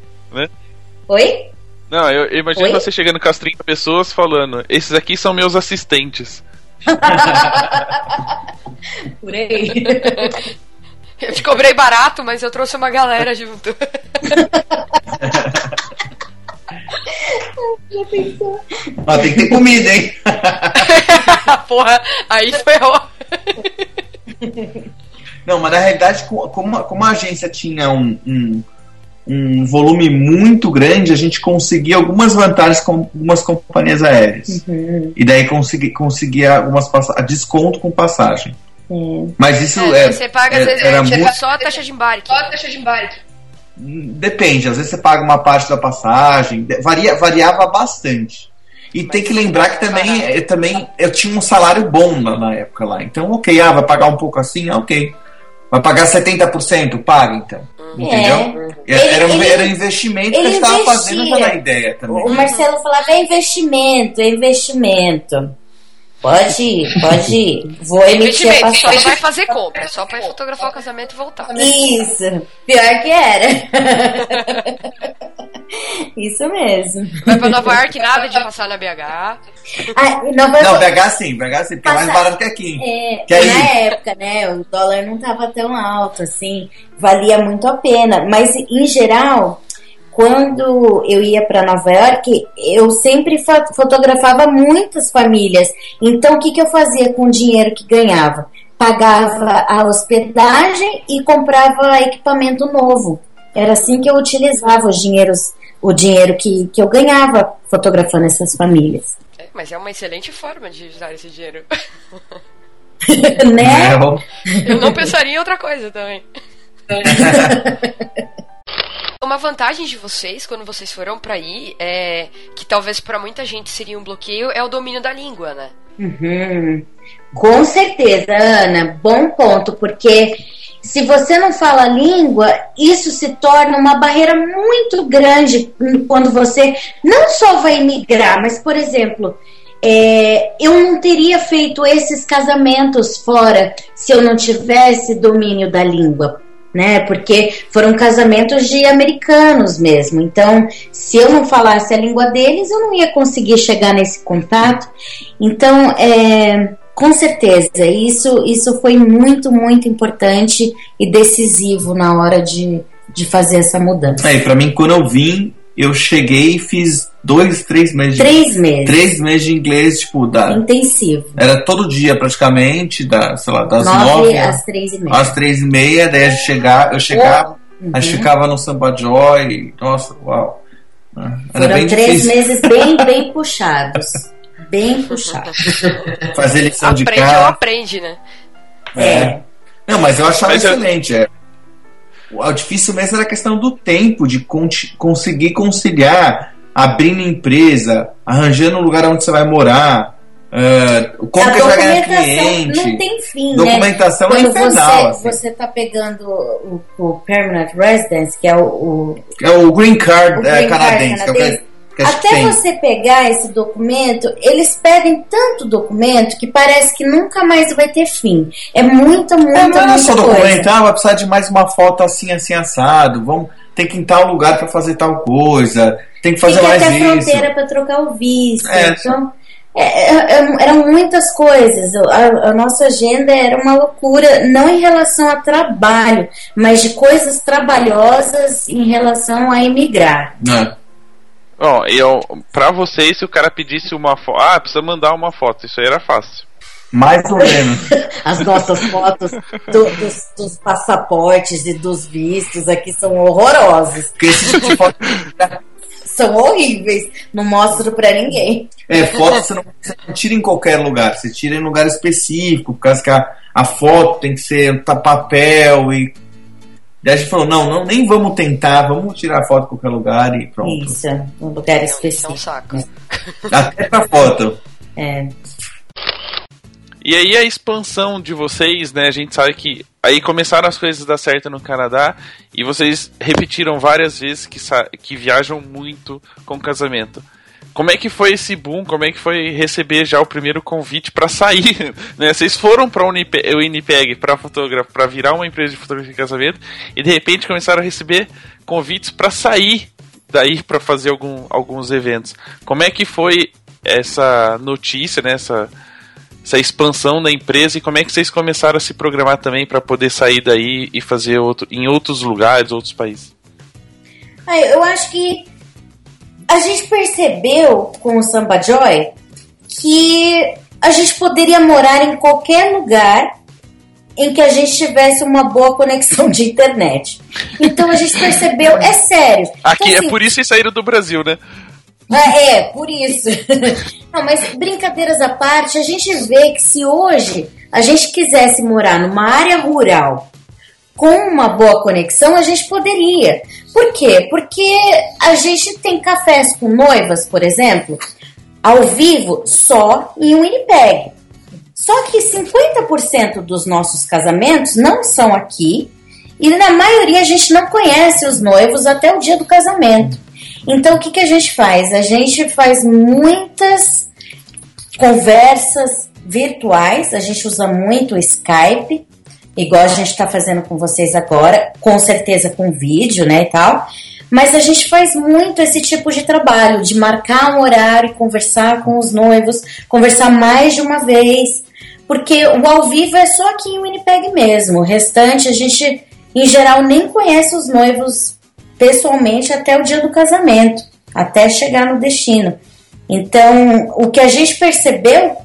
Oi? Não, eu, eu imagino Oi? você chegando com as 30 pessoas falando: esses aqui são meus assistentes. Por aí. Eu te cobrei barato, mas eu trouxe uma galera junto. Já pensou? Ó, tem que ter comida, hein? Porra, aí foi ó. Não, mas na realidade, co- como, a- como a agência tinha um, um, um volume muito grande, a gente conseguia algumas vantagens com algumas companhias aéreas. E daí consegui, conseguia algumas desconto com passagem. Mas isso é. você paga, é- às vezes, era muito- só a taxa de embarque. Só a taxa de embarque. Depende, às vezes você paga uma parte da passagem, varia, variava bastante. E tem que lembrar que também, eu também eu tinha um salário bom na, na época lá. Então, ok, ah, vai pagar um pouco assim, ah, ok. Vai pagar 70%? Paga então. Entendeu? É. Era, era, um- Ele- era um investimento que gente estava fazendo investia. pela ideia também. O Marcelo falava, é investimento, é investimento. Pode ir, pode ir. Vou emitir a Investimento, só passagem. vai fazer compra, só pra fotografar o casamento e voltar. Isso, pior que era. Isso mesmo. Vai pra Nova York, nada de passar na BH. Ah, Nova Não, York- BH sim, BH sim, porque é mais Passar- barato que aqui. É, Que aí- na época, né, o dólar não estava tão alto assim, valia muito a pena. Mas em geral, quando eu ia para Nova York, eu sempre fa- fotografava muitas famílias. Então, o que, que eu fazia com o dinheiro que ganhava? Pagava a hospedagem e comprava equipamento novo. Era assim que eu utilizava os dinheiros, o dinheiro que, que eu ganhava fotografando essas famílias. É, Mas é uma excelente forma de usar esse dinheiro. né? Bom. Eu não pensaria em outra coisa também. Uma vantagem de vocês, quando vocês foram pra aí, é que talvez pra muita gente seria um bloqueio, é o domínio da língua, né? Uhum. Com certeza, Ana, bom ponto, porque se você não fala a língua, isso se torna uma barreira muito grande quando você não só vai migrar, mas, por exemplo, é, eu não teria feito esses casamentos fora se eu não tivesse domínio da língua. Né, porque foram casamentos de americanos mesmo. Então, se eu não falasse a língua deles, eu não ia conseguir chegar nesse contato. Então, é, com certeza, isso, isso foi muito, muito importante e decisivo na hora de, de fazer essa mudança. É, pra mim, quando eu vim, eu cheguei e fiz dois, três meses de, Três meses. três meses de inglês, tipo, da, Intensivo. era todo dia praticamente, da, sei lá, das Nove nove às três e meia. às três e meia, daí a gente chegava, eu chegava, Uhum. a gente ficava no Samba Joy, nossa, uau. Era Foram bem três difícil meses bem, bem puxados. Bem puxados. fazer lição de Aprende ou casa. aprende, né? É. Não, mas eu achava Mas eu- excelente. É. O difícil mesmo era a questão do tempo, de conseguir conciliar, abrindo empresa, arranjando um lugar onde você vai morar, é, como a que você vai ganhar documentação cliente. não tem fim, né? Documentação é Quando infernal. você, assim. você tá pegando o, o Permanent Residence, que é o, o, É o green card, o é, green card canadense. que é o que- canadense, gente até você pegar esse documento, eles pedem tanto documento que parece que nunca mais vai ter fim. É muita, muita, É, não é muita só coisa. documentar, vai precisar de mais uma foto assim, assim, assado. Vamos, tem que ir em tal lugar para fazer tal coisa. Tem que fazer Tem que ir mais até a isso. fronteira para trocar o visto. É. Então, é, é, é, eram muitas coisas. A, a nossa agenda era uma loucura, não em relação a trabalho, mas de coisas trabalhosas em relação a emigrar. É. Ó, eu, pra vocês, se o cara pedisse uma foto. Ah, precisa mandar uma foto. Isso aí era fácil. Mais ou menos. As nossas fotos do- dos, dos passaportes e dos vistos aqui são horrorosas. Porque esse tipo de foto. São horríveis. Não mostro pra ninguém. É, foto você não, você não tira em qualquer lugar, você tira em lugar específico, por causa que a, a foto tem que ser tá, papel e. Daí a gente falou, não, não, nem vamos tentar, vamos tirar a foto em qualquer lugar e pronto. Isso, num lugar é um específico. saco. Até pra foto. É. E aí a expansão de vocês, né? A gente sabe que aí começaram as coisas a dar certo no Canadá e vocês repetiram várias vezes que, que viajam muito com casamento. Como é que foi esse boom? Como é que foi receber já o primeiro convite para sair? Né? Vocês foram para o Winnipeg para fotógrafo, para virar uma empresa de fotografia de casamento e de repente começaram a receber convites para sair daí para fazer algum, alguns eventos. Como é que foi essa notícia, né? Essa, essa expansão da empresa e como é que vocês começaram a se programar também para poder sair daí e fazer outro, em outros lugares, outros países? Ah, eu acho que a gente percebeu com o Samba Joy que a gente poderia morar em qualquer lugar em que a gente tivesse uma boa conexão de internet. Então a gente percebeu, é sério. Aqui Então, assim, é por isso que vocês saíram do Brasil, né? Ah, É, por isso. Não, mas brincadeiras à parte, a gente vê que se hoje a gente quisesse morar numa área rural com uma boa conexão, a gente poderia. Por quê? Porque a gente tem cafés com noivas, por exemplo, ao vivo só em Winnipeg. Só que 50% dos nossos casamentos não são aqui e na maioria a gente não conhece os noivos até o dia do casamento. Então o que, que a gente faz? A gente faz muitas conversas virtuais, a gente usa muito o Skype, igual a gente está fazendo com vocês agora, com certeza com vídeo, né, e tal. Mas a gente faz muito esse tipo de trabalho, de marcar um horário, conversar com os noivos, conversar mais de uma vez, porque o ao vivo é só aqui em Winnipeg mesmo. O restante a gente, em geral, nem conhece os noivos pessoalmente até o dia do casamento, até chegar no destino. Então, o que a gente percebeu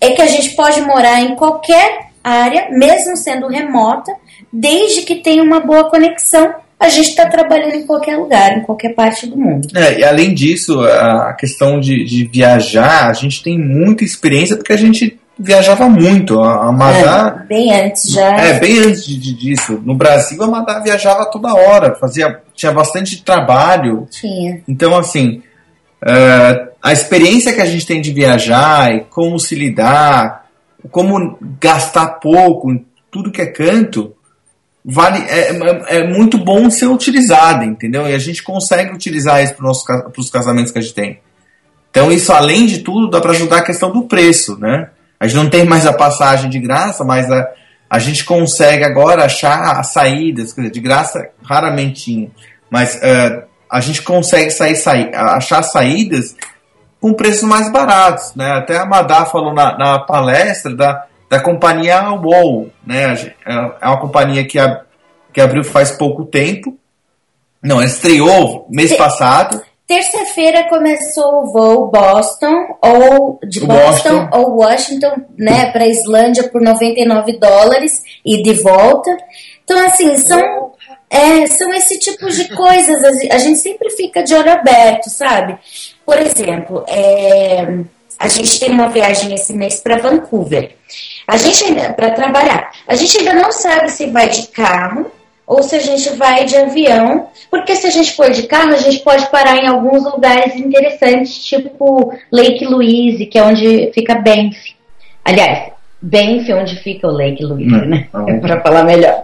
é que a gente pode morar em qualquer área, mesmo sendo remota, desde que tenha uma boa conexão. A gente está trabalhando em qualquer lugar, em qualquer parte do mundo. É, e além disso, a questão de, de viajar, a gente tem muita experiência porque a gente viajava muito. A, Madá, É, bem antes já. é, bem antes de, de- disso. No Brasil, a Madá viajava toda hora, fazia, tinha bastante trabalho. Tinha. Então, assim, é, a experiência que a gente tem de viajar e como se lidar, como gastar pouco em tudo que é canto, vale é, é- é muito bom ser utilizada, entendeu? E a gente consegue utilizar isso para os casamentos que a gente tem. Então isso, além de tudo, dá para ajudar a questão do preço, né? A gente não tem mais a passagem de graça, mas a, a gente consegue agora achar as saídas, quer dizer, de graça raramente tinha, mas eh, a gente consegue sair, sair, achar saídas com preços mais baratos, né? Até a Madá falou na, na palestra da, da companhia WOW, né? É é uma companhia que, a, que abriu faz pouco tempo. Não, estreou mês passado. Terça-feira começou o voo Boston ou de Boston, Boston. ou Washington, né, para Islândia por 99 dólares e de volta. Então assim são é, são esse tipo de coisas. A gente sempre fica de olho aberto, sabe? Por exemplo, é, a gente tem uma viagem esse mês para Vancouver. A gente ainda para trabalhar. A gente ainda não sabe se vai de carro ou se a gente vai de avião, porque se a gente for de carro, a gente pode parar em alguns lugares interessantes, tipo Lake Louise, que é onde fica Banff. Aliás, Banff é onde fica o Lake Louise, Hum, né? tá bom. Para falar melhor.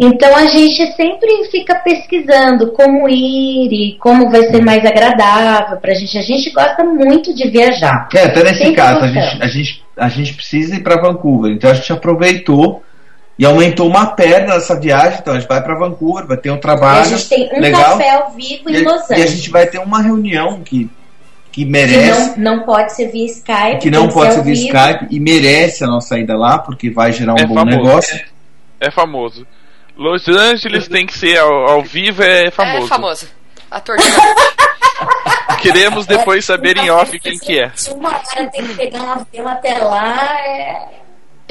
Então a gente sempre fica pesquisando como ir e como vai ser mais agradável pra gente. A gente gosta muito de viajar. É, até nesse Sempre caso, a gente, a, gente, a gente precisa ir para Vancouver. Então a gente aproveitou e aumentou uma perna nessa viagem. Então a gente vai para Vancouver, vai ter um E trabalho. a gente tem um legal. café ao vivo e, em a- Los e a Angeles. gente vai ter uma reunião que, que Que merece. não, não pode ser via Skype. que não pode ser via vivo. Skype e merece a nossa ida lá, porque vai gerar um É bom famoso. negócio. É famoso. Los Angeles tem que ser ao, ao vivo, é famoso. É famoso. Ator de. Queremos depois saber em off quem que é. Se uma hora tem que pegar um avião até lá, é...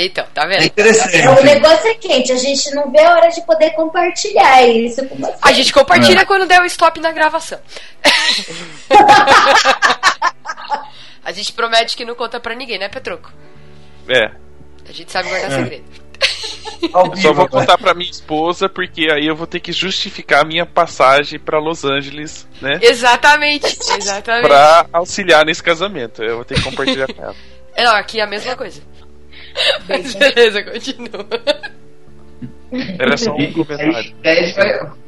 Então, tá É vendo? interessante. é, o negócio é quente. A gente não vê a hora de poder compartilhar isso com vocês. A gente compartilha quando der o stop na gravação. A gente promete que não conta pra ninguém, né, Petruco? É. A gente sabe guardar É. segredo. Só vou agora. contar pra minha esposa, porque aí eu vou ter que justificar a minha passagem pra Los Angeles, né? Exatamente, exatamente. Pra auxiliar nesse casamento. Eu vou ter que compartilhar com ela. É, não, aqui é a mesma coisa. Mas beleza, continua. Era só um comentário.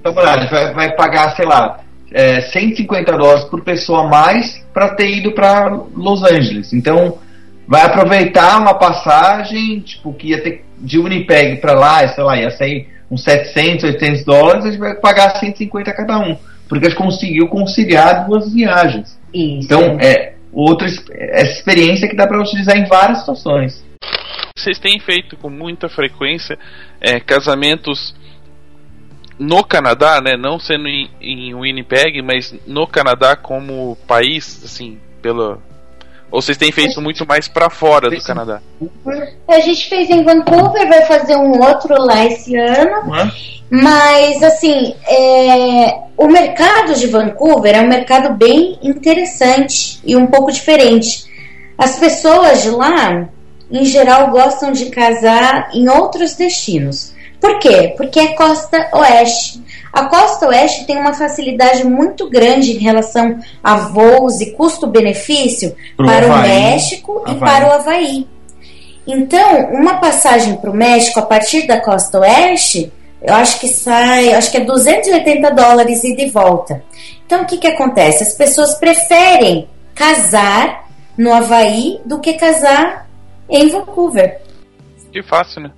vai, vai, vai pagar, sei lá, é, 150 dólares por pessoa a mais para ter ido para Los Angeles. Então, vai aproveitar uma passagem, tipo, que ia ter de Winnipeg para lá, sei lá, ia sair uns 700, 800 dólares, a gente vai pagar 150 cada um. Porque a gente conseguiu conciliar duas viagens. Isso. Então, é outra essa experiência que dá para utilizar em várias situações. Vocês têm feito com muita frequência é, casamentos no Canadá, né? Não sendo em, em Winnipeg, mas no Canadá como país, assim, pelo. Ou vocês têm feito muito mais pra fora do Canadá? A gente fez em Vancouver, vai fazer um outro lá esse ano. É? Mas, assim, é, o mercado de Vancouver é um mercado bem interessante e um pouco diferente. As pessoas de lá, em geral, gostam de casar em outros destinos. Por quê? Porque é costa oeste. A costa oeste tem uma facilidade muito grande em relação a voos e custo-benefício para o Havaí. México e Havaí. para o Havaí. Então, uma passagem para o México a partir da costa oeste, eu acho que sai, acho que é 280 dólares e de volta. Então, o que, que acontece? As pessoas preferem casar no Havaí do que casar em Vancouver. Que fácil, né?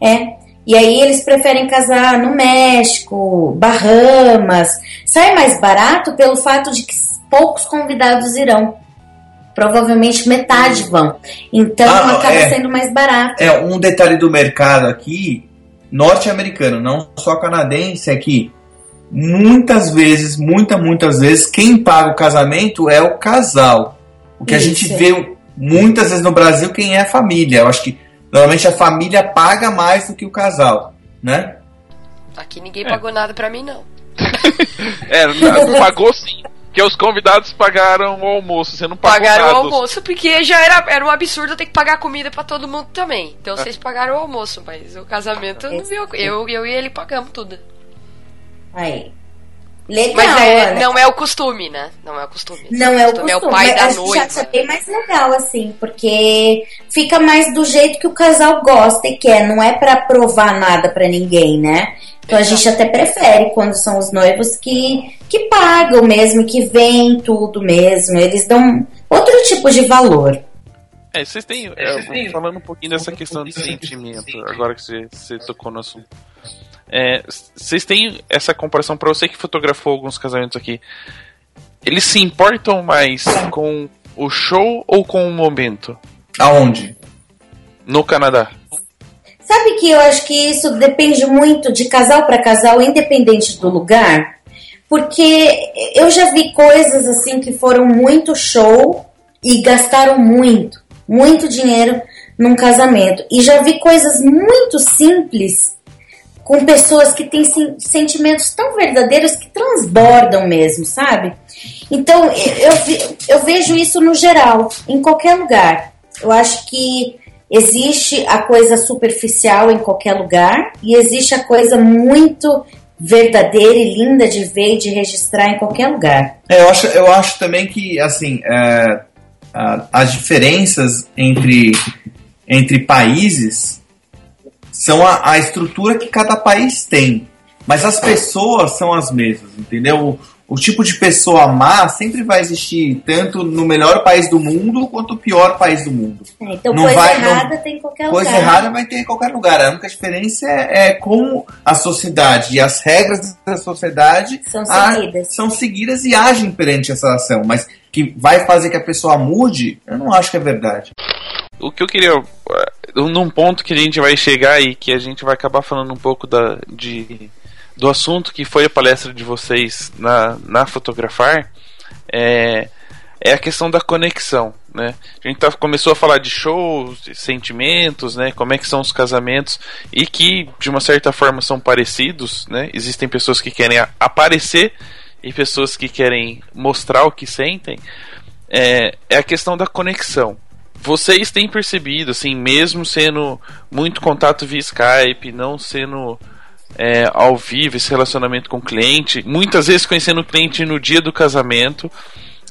É. E aí eles preferem casar no México, Bahamas. Sai mais barato pelo fato de que poucos convidados irão. Provavelmente metade vão. Então Ah, acaba é. sendo mais barato. É, um detalhe do mercado aqui, norte-americano, não só canadense, é que muitas vezes, muitas, muitas vezes, quem paga o casamento é o casal. O que a Isso. gente vê muitas vezes no Brasil, quem é a família. Eu acho que normalmente a família paga mais do que o casal, né? Aqui ninguém É. pagou nada pra mim, não. É, na- pagou sim. Porque os convidados pagaram o almoço, você não pagou Pagaram nada. o almoço, porque já era, era um absurdo eu ter que pagar comida pra todo mundo também. Então vocês pagaram o almoço, mas o casamento não viu. Eu, eu e ele pagamos tudo. Aí. Legal, Mas é, não é o costume, né? Não é o costume. Não é o costume. É o pai da acho que já noiva. acha bem mais legal, assim, porque fica mais do jeito que o casal gosta e quer. Não é pra provar nada pra ninguém, né? Então a gente até prefere quando são os noivos que, que pagam mesmo, que vêm tudo mesmo. Eles dão outro tipo de valor. É, vocês têm. é, falando um pouquinho dessa questão de sentimento, agora que você, você tocou no assunto. É, vocês têm essa comparação pra você que fotografou alguns casamentos aqui. Eles se importam mais com o show ou com o momento? Aonde? No Canadá. Sabe que eu acho que isso depende muito de casal para casal, independente do lugar? Porque eu já vi coisas assim que foram muito show e gastaram muito, muito dinheiro num casamento. E já vi coisas muito simples com pessoas que têm sen- sentimentos tão verdadeiros que transbordam mesmo, sabe? Então eu, eu vejo isso no geral, em qualquer lugar. Eu acho que existe a coisa superficial em qualquer lugar e existe a coisa muito verdadeira e linda de ver e de registrar em qualquer lugar. É, eu, acho, eu acho também que, assim, é, a- as diferenças entre, entre países são a, a estrutura que cada país tem. Mas as pessoas são as mesmas, entendeu? O, o tipo de pessoa má sempre vai existir, tanto no melhor país do mundo quanto no pior país do mundo. É, então Não coisa vai- não- errada tem em qualquer Coisa lugar. errada vai ter em qualquer lugar. A única diferença é, é como a sociedade e as regras da sociedade São a- seguidas. são seguidas e agem perante essa ação. Mas que vai fazer que a pessoa mude, eu não acho que é verdade. O que eu queria. Num ponto que a gente vai chegar e que a gente vai acabar falando um pouco da, de, do assunto que foi a palestra de vocês na, na Fotografar, é, é a questão da conexão. Né? A gente tá, começou a falar de shows, de sentimentos, né? como é que são os casamentos e que de uma certa forma são parecidos. Né? Existem pessoas que querem aparecer e pessoas que querem mostrar o que sentem. É, é a questão da conexão vocês têm percebido, assim, mesmo sendo muito contato via Skype, não sendo é, ao vivo esse relacionamento com o cliente, muitas vezes conhecendo o cliente no dia do casamento,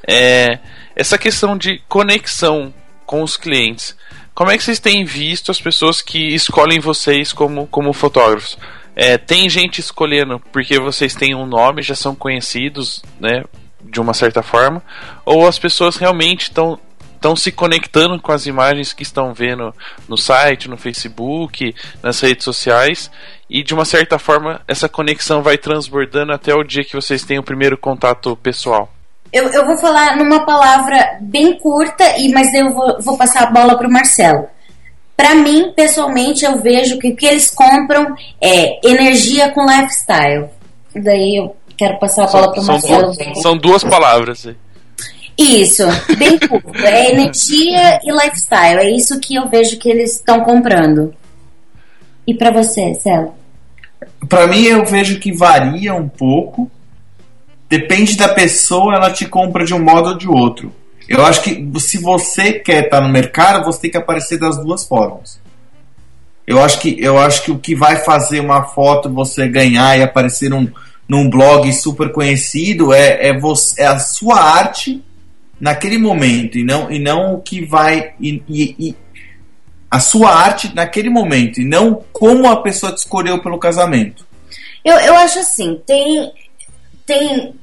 é, essa questão de conexão com os clientes. Como é que vocês têm visto as pessoas que escolhem vocês como, como fotógrafos? É, tem gente escolhendo porque vocês têm um nome, já são conhecidos, né? De uma certa forma, ou as pessoas realmente estão estão se conectando com as imagens que estão vendo no site, no Facebook, nas redes sociais, e de uma certa forma essa conexão vai transbordando até o dia que vocês têm o primeiro contato pessoal. Eu, eu vou falar numa palavra bem curta, e mas eu vou, vou passar a bola para o Marcelo. Para mim, pessoalmente, eu vejo que o que eles compram é energia com lifestyle. Daí eu quero passar a bola para o Marcelo. duas, são duas palavras. Isso, bem curto. É energia e lifestyle. É isso que eu vejo que eles estão comprando. E para você, Celo? Pra mim, eu vejo que varia um pouco. Depende da pessoa, ela te compra de um modo ou de outro. Eu acho que se você quer estar no mercado, você tem que aparecer das duas formas. Eu acho que, eu acho que o que vai fazer uma foto você ganhar e aparecer num, num blog super conhecido é, é, você, é a sua arte naquele momento e não, e não o que vai. E, e- e a sua arte naquele momento e não como a pessoa te escolheu pelo casamento. Eu, eu acho assim, tem, tem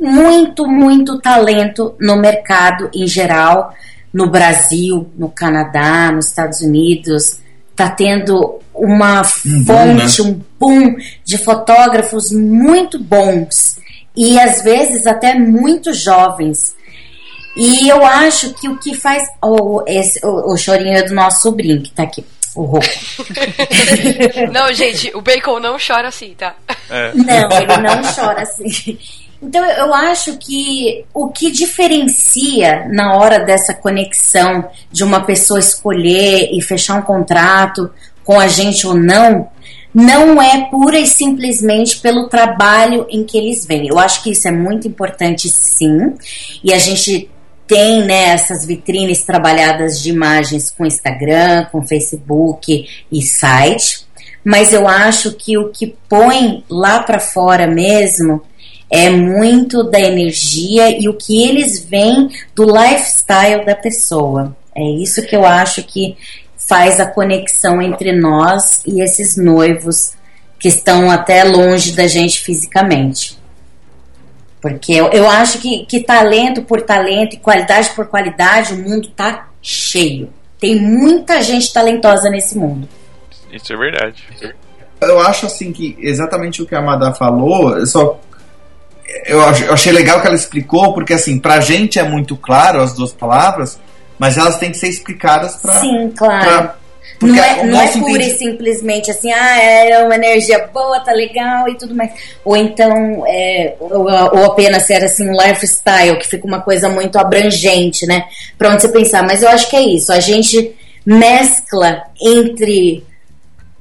muito, muito talento no mercado em geral, no Brasil, no Canadá, nos Estados Unidos. Tá tendo uma Um boom, fonte, um boom de fotógrafos muito bons e às vezes até muito jovens. E eu acho que o que faz. O, esse, o, o chorinho é do nosso sobrinho que tá aqui, o. Não, gente, o bacon não chora assim, tá? Não, ele não chora assim. Então eu acho que o que diferencia na hora dessa conexão de uma pessoa escolher e fechar um contrato com a gente ou não, não é pura e simplesmente pelo trabalho em que eles vêm. Eu acho que isso é muito importante, sim. E a gente tem né, essas vitrines trabalhadas de imagens com Instagram, com Facebook e site. Mas eu acho que o que põe lá para fora mesmo É muito da energia e o que eles veem do lifestyle da pessoa. É isso que eu acho que faz a conexão entre nós e esses noivos que estão até longe da gente fisicamente. Porque eu, eu acho que, que talento por talento e qualidade por qualidade, o mundo tá cheio. Tem muita gente talentosa nesse mundo. Isso é verdade. Eu acho assim que exatamente o que a Amada falou, eu só eu ach- eu achei legal que ela explicou, porque assim, pra gente é muito claro as duas palavras, mas elas têm que ser explicadas pra. Sim, claro. pra- porque Não é, não é pura entendi- e simplesmente assim, ah, é uma energia boa, tá legal e tudo mais. Ou então, é, ou, ou apenas ser assim, um lifestyle, que fica uma coisa muito abrangente, né? Pra onde você pensar. Mas eu acho que é isso. A gente mescla entre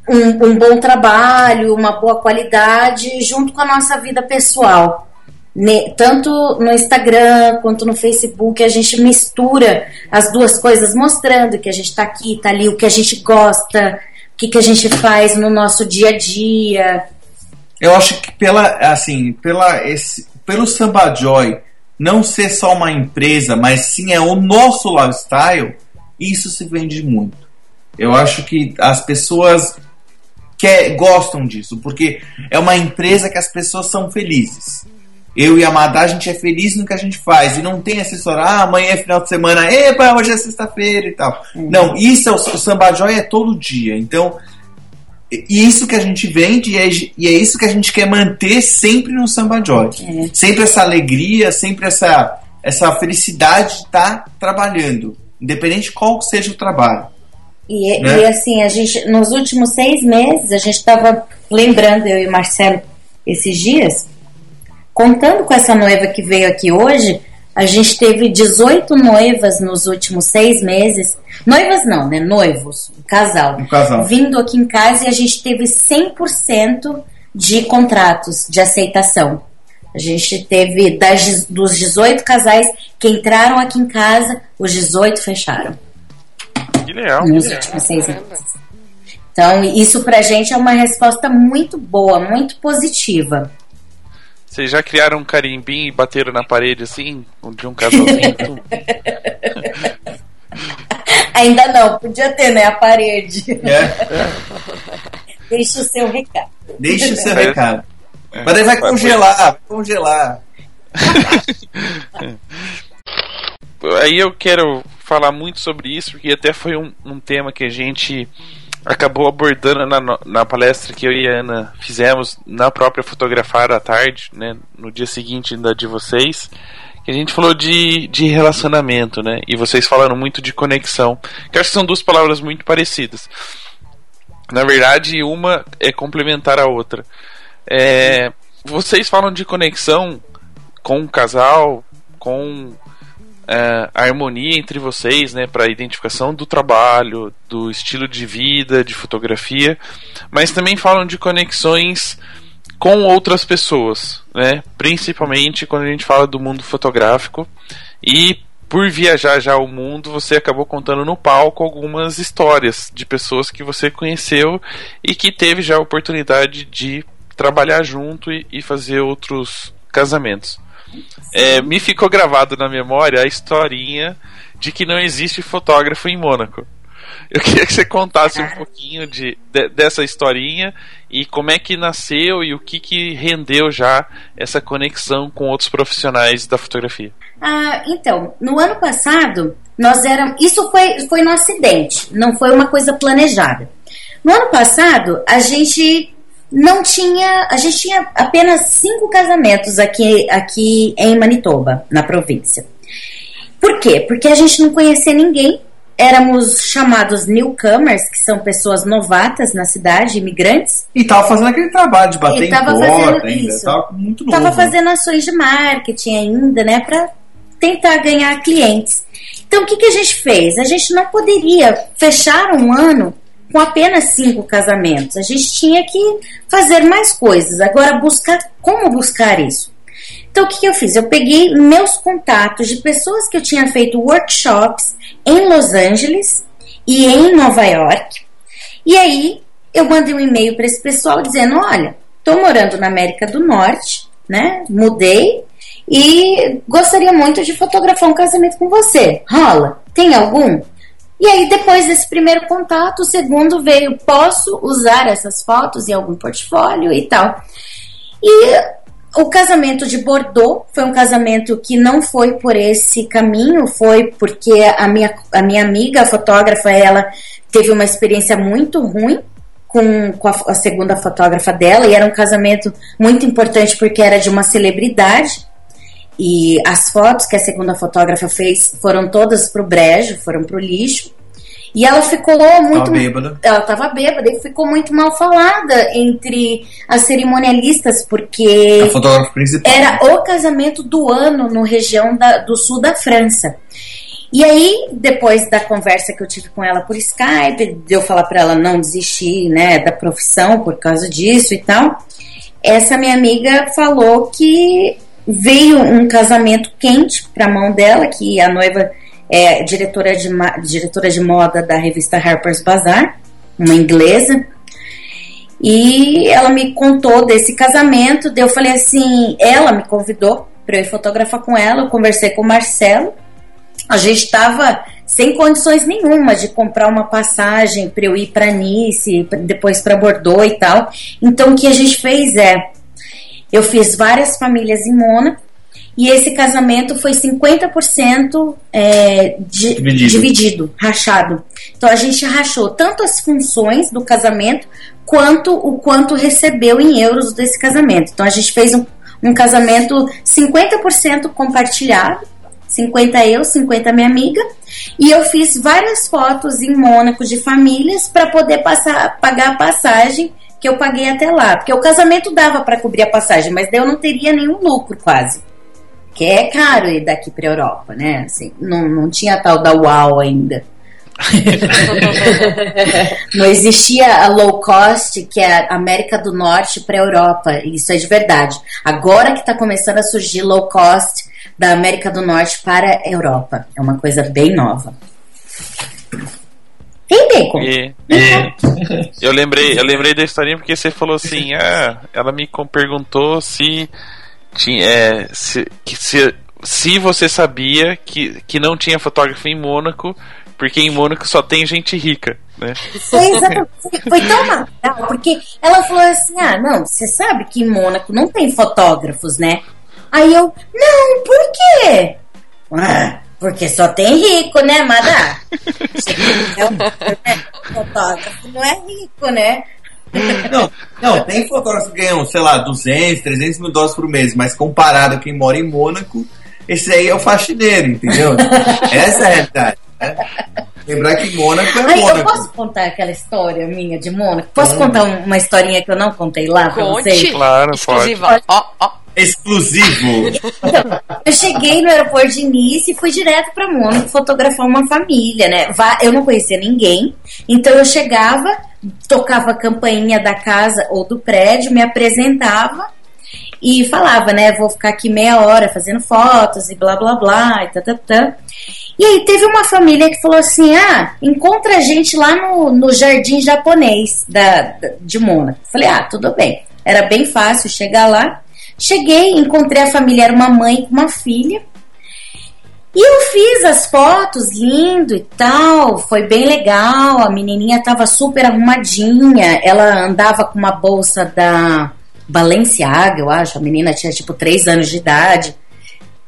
um, um bom trabalho, uma boa qualidade, junto com a nossa vida pessoal. Ne- Tanto no Instagram quanto no Facebook, a gente mistura as duas coisas, mostrando que a gente tá aqui, tá ali, o que a gente gosta, o que, que a gente faz no nosso dia a dia. Eu acho que pela assim, pela esse, pelo Samba Joy não ser só uma empresa, mas sim é o nosso lifestyle, isso se vende muito. Eu acho que as pessoas quer, gostam disso, porque é uma empresa que as pessoas são felizes. Eu e a Madá, a gente é feliz no que a gente faz. E não tem essa história, ah, amanhã é final de semana, epa, hoje é sexta-feira e tal. Não, isso é o, o Samba Joy é todo dia. Então, isso que a gente vende e é, e é isso que a gente quer manter sempre no Samba Joy. Sempre essa alegria, sempre essa, essa felicidade de estar trabalhando, independente de qual seja o trabalho. E, Né? e assim, a gente, nos últimos seis meses, a gente estava lembrando, eu e Marcelo, esses dias, contando com essa noiva que veio aqui hoje, a gente teve 18 noivas nos últimos seis meses. Noivas não, né? Noivos, um casal. Um casal. Vindo aqui em casa e a gente teve 100% de contratos de aceitação. A gente teve das, dos 18 casais que entraram aqui em casa, os 18 fecharam Que legal. nos últimos seis meses. Então, isso pra gente é uma resposta muito boa, muito positiva. Vocês já criaram um carimbinho e bateram na parede assim? De um casalzinho? Ainda não, podia ter, né? A parede. É, Deixa o seu recado. deixe o seu É. recado. Mas aí vai congelar, vai congelar. Aí eu quero falar muito sobre isso, porque até foi um, um tema que a gente acabou abordando na, na palestra que eu e a Ana fizemos na própria Fotografar à tarde, né, no dia seguinte da de vocês, que a gente falou de, de relacionamento, né, e vocês falaram muito de conexão, que acho que são duas palavras muito parecidas. Na verdade, uma é complementar a outra. É, vocês falam de conexão com o casal, com é, a harmonia entre vocês, né, para identificação do trabalho, do estilo de vida, de fotografia, mas também falam de conexões com outras pessoas, né, principalmente quando a gente fala do mundo fotográfico e por viajar já o mundo, você acabou contando no palco algumas histórias de pessoas que você conheceu e que teve já a oportunidade de trabalhar junto e, e fazer outros casamentos. É, me ficou gravado na memória a historinha de que não existe fotógrafo em Mônaco. Eu queria que você contasse um pouquinho de, de- dessa historinha e como é que nasceu e o que, que rendeu já essa conexão com outros profissionais da fotografia. Ah, então, no ano passado, nós éramos. Isso foi, foi no acidente, não foi uma coisa planejada. No ano passado, a gente não tinha. A gente tinha apenas cinco casamentos aqui, aqui em Manitoba, na província. Por quê? Porque a gente não conhecia ninguém. Éramos chamados newcomers, que são pessoas novatas na cidade, imigrantes. E tava fazendo aquele trabalho de bater E em tava porta fazendo ainda. isso. Tava muito novo. Tava fazendo ações de marketing ainda, né, para tentar ganhar clientes. Então, o que, que a gente fez? A gente não poderia fechar um ano com apenas cinco casamentos. A gente tinha que fazer mais coisas. Agora, buscar como buscar isso? Então, o que, eu fiz? Eu peguei meus contatos de pessoas que eu tinha feito workshops em Los Angeles e em Nova York. E aí, eu mandei um e-mail para esse pessoal dizendo: olha, estou morando na América do Norte, né? Mudei e gostaria muito de fotografar um casamento com você. Rola? Tem algum? E aí, depois desse primeiro contato, o segundo veio: posso usar essas fotos em algum portfólio e tal. E o casamento de Bordeaux foi um casamento que não foi por esse caminho, foi porque a minha, a minha amiga, a fotógrafa, ela teve uma experiência muito ruim com, com a, a segunda fotógrafa dela, e era um casamento muito importante porque era de uma celebridade. E as fotos que a segunda fotógrafa fez foram todas pro brejo, foram pro lixo. E ela ficou muito. bêbada. Ela tava bêbada e ficou muito mal falada entre as cerimonialistas, porque A fotógrafa principal. era o casamento do ano no região da- do sul da França. E aí, depois da conversa que eu tive com ela por Skype, de eu falar pra ela não desistir, né, da profissão por causa disso e tal, essa minha amiga falou que veio um casamento quente pra mão dela, que a noiva é diretora de, diretora de moda da revista Harper's Bazaar, uma inglesa, e ela me contou desse casamento, daí eu falei assim, ela me convidou para eu fotografar com ela, eu conversei com o Marcelo, a gente estava sem condições nenhuma de comprar uma passagem para eu ir para Nice, depois para Bordeaux e tal. Então o que a gente fez é, eu fiz várias famílias em Mônaco e esse casamento foi 50% é, di- Dividido. dividido, rachado. Então a gente rachou tanto as funções do casamento quanto o quanto recebeu em euros desse casamento. Então a gente fez um, um casamento 50% compartilhado, 50 eu, 50 minha amiga, e eu fiz várias fotos em Mônaco de famílias para poder passar, pagar a passagem que eu paguei até lá, porque o casamento dava para cobrir a passagem, mas daí eu não teria nenhum lucro quase. Que é caro ir daqui para Europa, né? Assim, não, não tinha tal da UAU ainda. Não existia a low cost, que é a América do Norte para a Europa. Isso é de verdade. Agora que está começando a surgir low cost da América do Norte para a Europa. É uma coisa bem nova. Tem bacon? E É. eu lembrei, eu lembrei da historinha porque você falou assim, ah, ela me perguntou se tinha, é, se, que se, se você sabia que, que não tinha fotógrafo em Mônaco, porque em Mônaco só tem gente rica, né? Foi exatamente. Foi tão legal, porque ela falou assim: ah, não, você sabe que em Mônaco não tem fotógrafos, né? Aí eu, não, por quê? Ah, porque só tem rico, né, Madá? É um- né, fotógrafo não é rico, né? Não, não, tem fotógrafos que ganham, sei lá, 200, 300 mil dólares por mês, mas comparado a quem mora em Mônaco, esse aí é o faxineiro, entendeu? Essa é a realidade. né? Lembrar que Mônaco é Aí eu Mônaco. posso contar aquela história minha de Mônaco? Posso contar um- uma historinha que eu não contei lá pra vocês? Conte. Claro, Exclusiva. Ó, ó. Exclusivo. Eu cheguei no aeroporto de Nice e fui direto pra Mônaco fotografar uma família, né? Eu não conhecia ninguém, então eu chegava, tocava a campainha da casa ou do prédio, me apresentava e falava, né? Vou ficar aqui meia hora fazendo fotos e blá blá blá e tá, tá, tá. E aí teve uma família que falou assim: ah, encontra a gente lá no, no jardim japonês da- de Mônaco. Falei, ah, tudo bem. Era bem fácil chegar lá. Cheguei, encontrei a família, era uma mãe com uma filha. E eu fiz as fotos, lindo e tal, foi bem legal. A menininha tava super arrumadinha, ela andava com uma bolsa da Balenciaga, eu acho. A menina tinha tipo 3 anos de idade.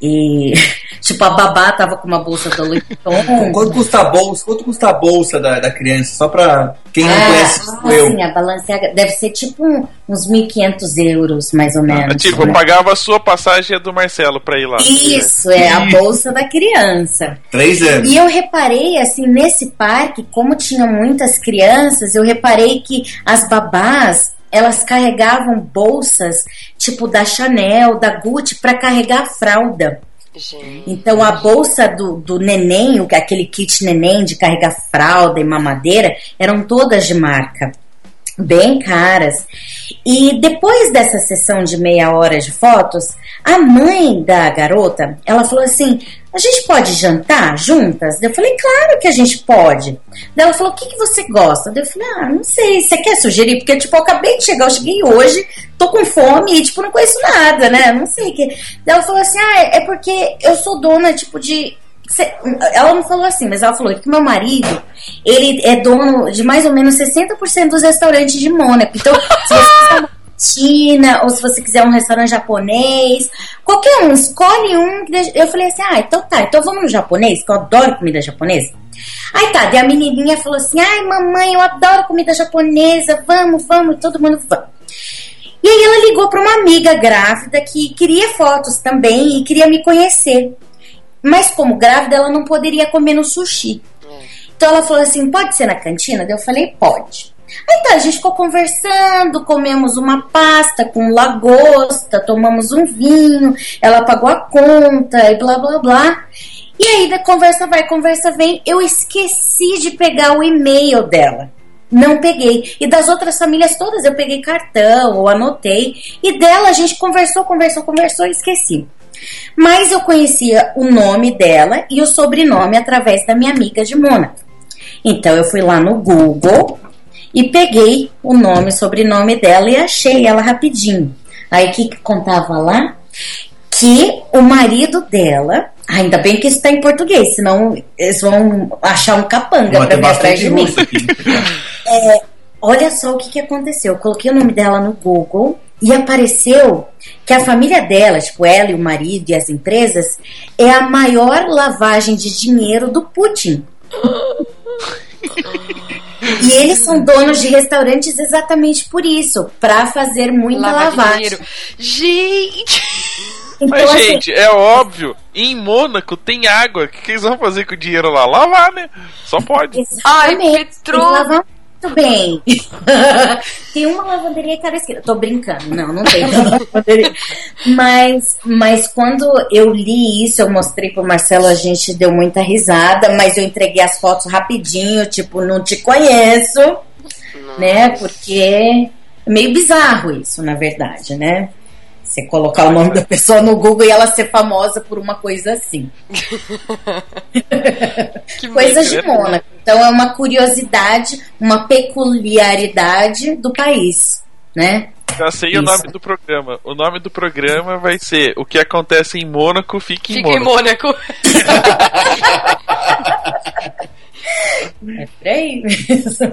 E, tipo, a babá tava com uma bolsa da Louis Vuitton. Quanto custa a bolsa? Quanto custa a bolsa da, da criança? Só pra quem não Ah, conhece tipo eu. sim, a Balenciaga deve ser tipo um- uns 1.500 euros, mais ou menos. tipo, eu né? pagava a sua passagem e a do Marcelo pra ir lá. Isso, é a bolsa da criança. Três anos. E eu reparei, assim, nesse parque, como tinha muitas crianças, eu reparei que as babás, elas carregavam bolsas, tipo da Chanel, da Gucci, para carregar a fralda. Gente. Então a bolsa do, do neném, aquele kit neném de carregar fralda e mamadeira, eram todas de marca. Bem caras. E depois dessa sessão de meia hora de fotos, a mãe da garota, ela falou assim: a gente pode jantar juntas? Eu falei, claro que a gente pode. Daí ela falou, o que, que você gosta? Eu falei, ah, não sei, você quer sugerir? Porque, tipo, eu acabei de chegar, eu cheguei hoje, tô com fome e, tipo, não conheço nada, né? Não sei que. Daí ela falou assim, ah, é porque eu sou dona, tipo, de Ela não falou assim, mas ela falou que meu marido, ele é dono de mais ou menos 60% dos restaurantes de Mônaco. Então, se você quiser uma China, ou se você quiser um restaurante japonês, qualquer um, escolhe um. Eu falei assim, ah, então tá, então vamos no japonês, que eu adoro comida japonesa. Aí tá, daí a menininha falou assim, ai mamãe, eu adoro comida japonesa, vamos, vamos, todo mundo vamos. E aí ela ligou para uma amiga grávida que queria fotos também e queria me conhecer. Mas como grávida, ela não poderia comer no sushi. Então ela falou assim: pode ser na cantina? Eu falei: pode. Tá, a gente ficou conversando, comemos uma pasta com lagosta, tomamos um vinho, ela pagou a conta e blá blá blá. E aí, conversa vai, conversa vem, eu esqueci de pegar o e-mail dela. Não peguei. E das outras famílias todas eu peguei cartão ou anotei. E dela a gente conversou, conversou, conversou e esqueci. Mas eu conhecia o nome dela e o sobrenome através da minha amiga de Mônaco. Então eu fui lá no Google e peguei o nome e sobrenome dela e achei ela rapidinho. Aí o que, que contava lá? Que o marido dela, ainda bem que isso está em português, senão eles vão achar um capanga Vai pra vir atrás de mim. aqui. Olha só o que, que aconteceu. Eu coloquei o nome dela no Google e apareceu que a família dela, tipo ela e o marido e as empresas, é a maior lavagem de dinheiro do Putin. E eles são donos de restaurantes exatamente por isso, para fazer muita Lavar de lavagem. dinheiro. Gente! Então, Mas, assim, gente, é óbvio. Em Mônaco tem água. O que, que eles vão fazer com o dinheiro lá? Lavar, né? Só pode. Ai, Petro! Muito bem. tem uma lavanderia em cada esquina. Tô brincando, não, não tem lavanderia. Mas, mas quando eu li isso, eu mostrei pro Marcelo, a gente deu muita risada, mas eu entreguei as fotos rapidinho, tipo, não te conheço, né? Porque é meio bizarro isso, na verdade, né? Você colocar o nome da pessoa no Google e ela ser famosa por uma coisa assim. Que Coisas de? Mônaco. Então é uma curiosidade, uma peculiaridade do país, né? Já sei o Isso. nome do programa. O nome do programa vai ser O que acontece em Mônaco fica em Fica em Mônaco. Mônaco. É por aí mesmo.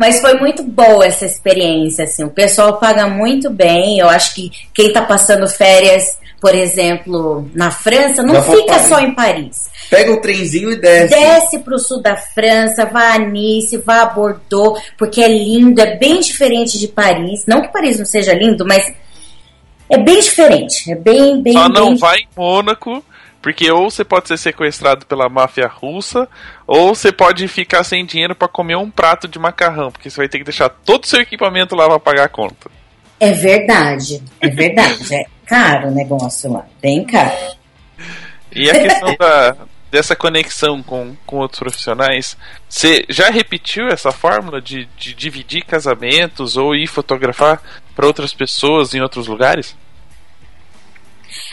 Mas foi muito boa essa experiência, assim. O pessoal paga muito bem. Eu acho que quem tá passando férias, por exemplo, na França, não fica só em Paris. Pega o trenzinho e desce. Desce pro sul da França, vá a Nice, vá a Bordeaux, porque é lindo, é bem diferente de Paris. Não que Paris não seja lindo, mas é bem diferente. É bem, bem, Só bem não vai em Mônaco, porque ou você pode ser sequestrado pela máfia russa, ou você pode ficar sem dinheiro pra comer um prato de macarrão, porque você vai ter que deixar todo o seu equipamento lá pra pagar a conta. É verdade, é verdade. É caro o negócio lá, bem caro. E a questão da, dessa conexão com, com outros profissionais, você já repetiu essa fórmula de, de dividir casamentos ou ir fotografar para outras pessoas em outros lugares?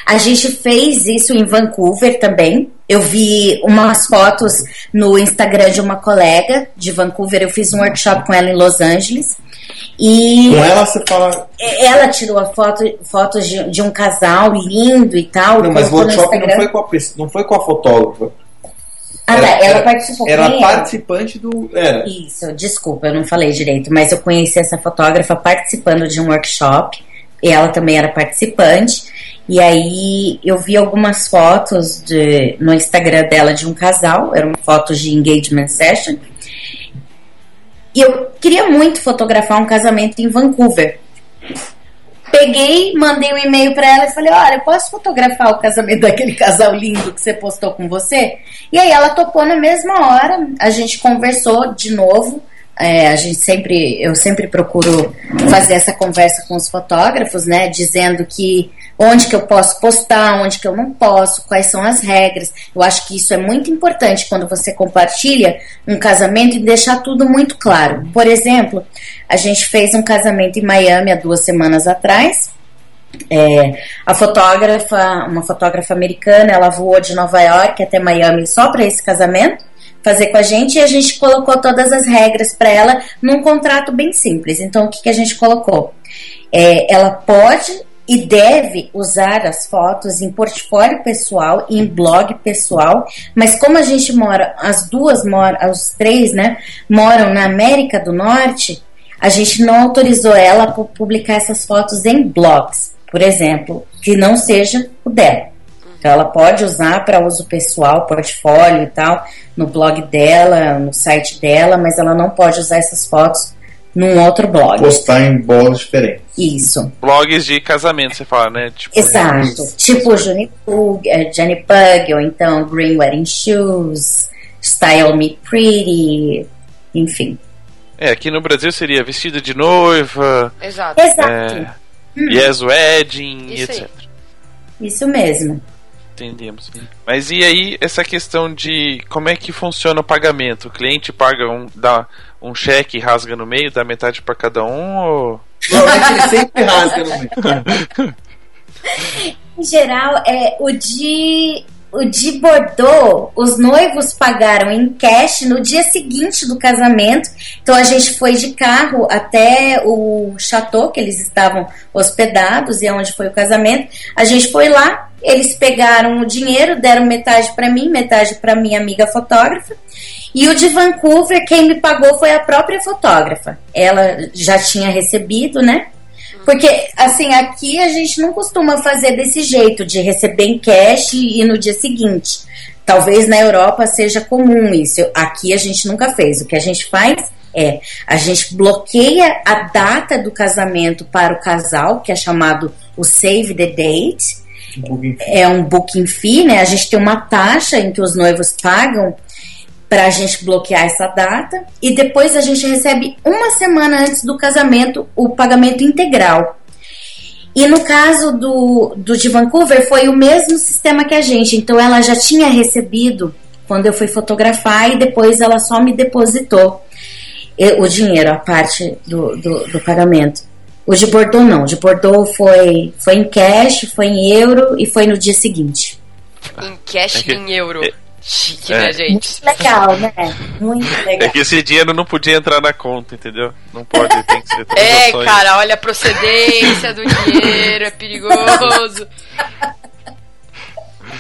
A gente fez isso em Vancouver também. Eu vi umas fotos no Instagram de uma colega de Vancouver. Eu fiz um workshop com ela em Los Angeles. E Com ela você fala. ela tirou a foto, fotos de, de um casal lindo e tal. Não, mas o workshop não foi com a, não foi com a fotógrafa. Ah, tá, ela participou Era era? participante do. Era. Isso, desculpa, eu não falei direito, mas eu conheci essa fotógrafa participando de um workshop, e ela também era participante. E aí eu vi algumas fotos de, no Instagram dela de um casal, eram fotos de engagement session. E eu queria muito fotografar um casamento em Vancouver. Peguei, mandei um e-mail pra ela e falei: Olha, posso fotografar o casamento daquele casal lindo que você postou com você? E aí ela topou na mesma hora, a gente conversou de novo é, a gente sempre, eu sempre procuro fazer essa conversa com os fotógrafos, né, dizendo que onde que eu posso postar, onde que eu não posso, quais são as regras. Eu acho que isso é muito importante quando você compartilha um casamento e deixar tudo muito claro. Por exemplo, a gente fez um casamento em Miami há duas semanas atrás. É, a fotógrafa, uma fotógrafa americana, ela voou de Nova York até Miami só para esse casamento fazer com a gente e a gente colocou todas as regras para ela num contrato bem simples. Então, o que, que a gente colocou? É, ela pode e deve usar as fotos em portfólio pessoal e em blog pessoal, mas como a gente mora, as duas moram, os três, né, moram na América do Norte, a gente não autorizou ela a pu- publicar essas fotos em blogs, por exemplo, que não seja o dela. Então ela pode usar para uso pessoal, portfólio e tal, no blog dela, no site dela, mas ela não pode usar essas fotos num outro blog. Postar em blogs diferentes. Isso. Blogs de casamento, você fala, né? Tipo, Exato. Tipo Johnny Pug, eh, Johnny Pug, ou então Green Wedding Shoes, Style Me Pretty, enfim. É, aqui no Brasil seria vestido de noiva, Exato. Exato. é, yes wedding, Isso aí. etc. Isso mesmo. Entendemos. Mas e aí, essa questão de como é que funciona o pagamento? O cliente paga um, dá um cheque e rasga no meio, dá metade para cada um? Ou... Normalmente ele sempre rasga no meio. Em geral, é o de o de Bordeaux, os noivos pagaram em cash no dia seguinte do casamento. Então a gente foi de carro até o chateau que eles estavam hospedados e é onde foi o casamento. A gente foi lá, eles pegaram o dinheiro, deram metade para mim, metade para minha amiga fotógrafa. E o de Vancouver, quem me pagou foi a própria fotógrafa. Ela já tinha recebido, né? Porque, assim, aqui a gente não costuma fazer desse jeito, de receber em cash e no dia seguinte. Talvez na Europa seja comum isso. Aqui a gente nunca fez. O que a gente faz é a gente bloqueia a data do casamento para o casal, que é chamado o Save the Date. É um booking fee, né? A gente tem uma taxa em que os noivos pagam para a gente bloquear essa data e depois a gente recebe uma semana antes do casamento o pagamento integral. E no caso do, do de Vancouver foi o mesmo sistema que a gente, então ela já tinha recebido quando eu fui fotografar e depois ela só me depositou o dinheiro, a parte do, do, do pagamento. O de Bordeaux não, o de Bordeaux foi, foi em cash, foi em euro e foi no dia seguinte. Em cash É que- em euro. É- Chique, é. né, gente? Legal, né? Muito É legal. que esse dinheiro não podia entrar na conta, entendeu? Não pode, tem que ser É, cara, olha a procedência do dinheiro, é perigoso.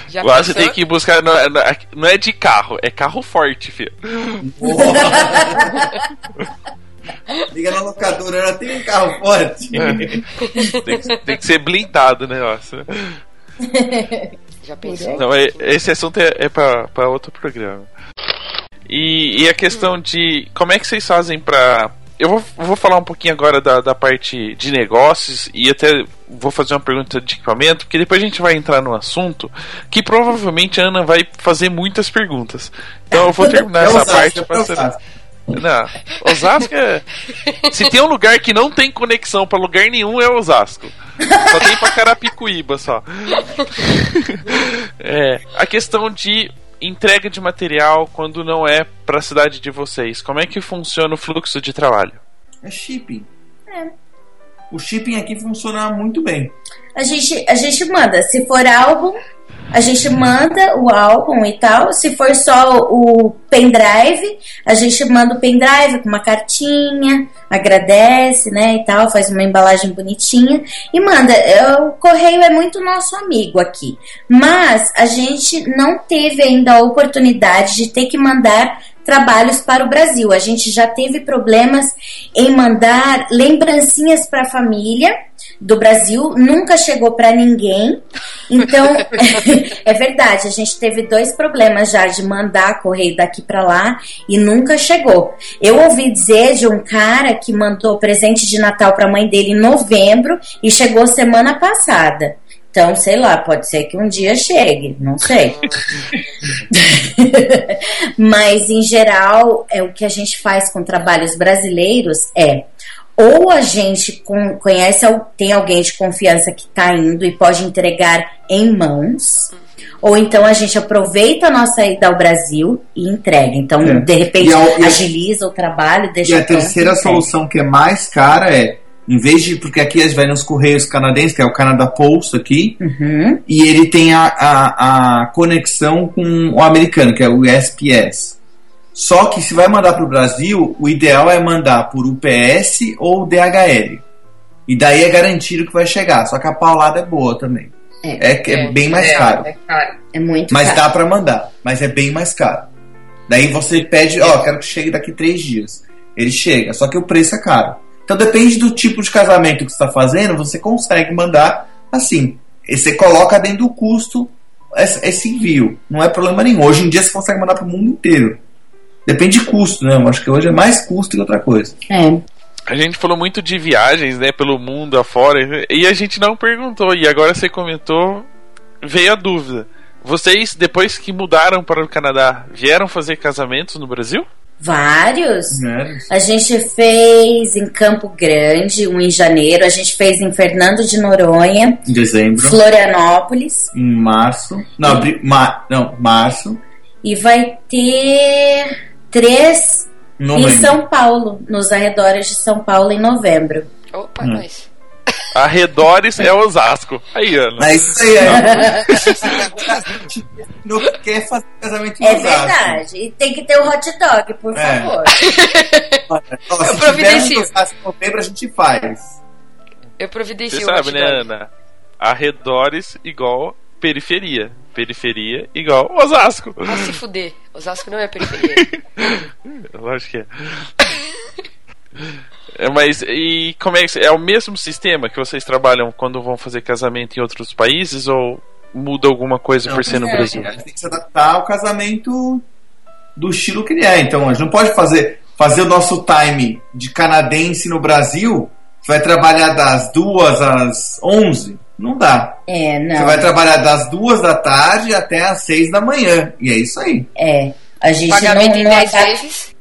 Já pensou? tem que buscar. Não, é- não é de carro, é carro forte, filho. Liga na locadora, ela tem um carro forte. Tem que, tem que ser blindado o negócio. Já pensou? Não, é- esse assunto é, é pra, pra outro programa. E, e a questão de como é que vocês fazem pra. Eu vou, vou falar um pouquinho agora da, da parte de negócios e até vou fazer uma pergunta de equipamento, porque depois a gente vai entrar no assunto que provavelmente a Ana vai fazer muitas perguntas. Então eu vou terminar É essa Osasco, parte pra ser. Osasco. Não, Osasco é. Se tem um lugar que não tem conexão pra lugar nenhum, é Osasco. Só tem pra Carapicuíba só. É, a questão de entrega de material quando não é pra cidade de vocês. Como é que funciona o fluxo de trabalho? É shipping. O shipping aqui funciona muito bem. A gente, a gente manda. Se for álbum, a gente manda o álbum e tal. Se for só o pendrive, a gente manda o pendrive com uma cartinha, agradece, né, e tal, faz uma embalagem bonitinha e manda. É, O correio é muito nosso amigo aqui. Mas a gente não teve ainda a oportunidade de ter que mandar trabalhos para o Brasil. A gente já teve problemas em mandar lembrancinhas para a família do Brasil, nunca chegou para ninguém. Então, é verdade, a gente teve dois problemas já de mandar correio daqui para lá e nunca chegou. Eu ouvi dizer de um cara que mandou presente de Natal para a mãe dele em novembro e chegou semana passada. Então, sei lá, pode ser que um dia chegue, não sei. Mas, em geral, é o que a gente faz com trabalhos brasileiros é ou a gente con- conhece, tem alguém de confiança que está indo e pode entregar em mãos, ou então a gente aproveita a nossa ida ao Brasil e entrega. Então, É. de repente, a- agiliza o trabalho, deixa E a terceira solução que é mais cara é, em vez de. Porque aqui a gente vai nos Correios canadenses, que é o Canada Post aqui, Uhum. e ele tem a, a, a conexão com o americano, que é o USPS. Só que se vai mandar para o Brasil, o ideal é mandar por UPS ou DHL. E daí é garantido que vai chegar. Só que a paulada é boa também. É. É, que é bem mais caro. É muito Mas caro. dá pra mandar, mas é bem mais caro. Daí você pede, ó, quero que chegue daqui três dias. Ele chega, só que o preço é caro. Então depende do tipo de casamento que você está fazendo, você consegue mandar assim. E você coloca dentro do custo esse, envio. Não é problema nenhum. Hoje em dia você consegue mandar pro mundo inteiro. Depende de custo, né? Eu acho que hoje é mais custo que outra coisa. É. A gente falou muito de viagens, né, pelo mundo afora, e a gente não perguntou, e agora você comentou, veio a dúvida. Vocês, depois que mudaram para o Canadá, vieram fazer casamentos no Brasil? Vários. Né? A gente fez em Campo Grande, um em janeiro. A gente fez em Fernando de Noronha, Em dezembro, Florianópolis. em março. Não, abri, ma, não, março. E vai ter três em Novembro. São Paulo, nos arredores de São Paulo, em novembro. Opa, Hum. nós. Arredores é Osasco. Aí, Ana. É isso aí, é. não quer fazer casamento em É Osasco. verdade. E tem que ter o hot dog, por É. favor. Ó, Eu se tiver providencio. um Osasco a gente faz. Eu providencio Você o sabe, né, dog. Ana? Arredores igual periferia. Periferia igual Osasco. Ah, se fuder. Osasco não é periferia. Lógico que é. É, Mas e como é que é o mesmo sistema que vocês trabalham quando vão fazer casamento em outros países ou muda alguma coisa por ser no não, Brasil? A gente tem que se adaptar ao casamento do estilo que ele é. Então, a gente não pode fazer, fazer o nosso time de canadense no Brasil. Você vai trabalhar das duas às 11? Não dá. É, Você não. vai trabalhar das duas da tarde até às seis da manhã. E é isso aí. É. A gente Pagamento não, em não 10 adapta- vezes.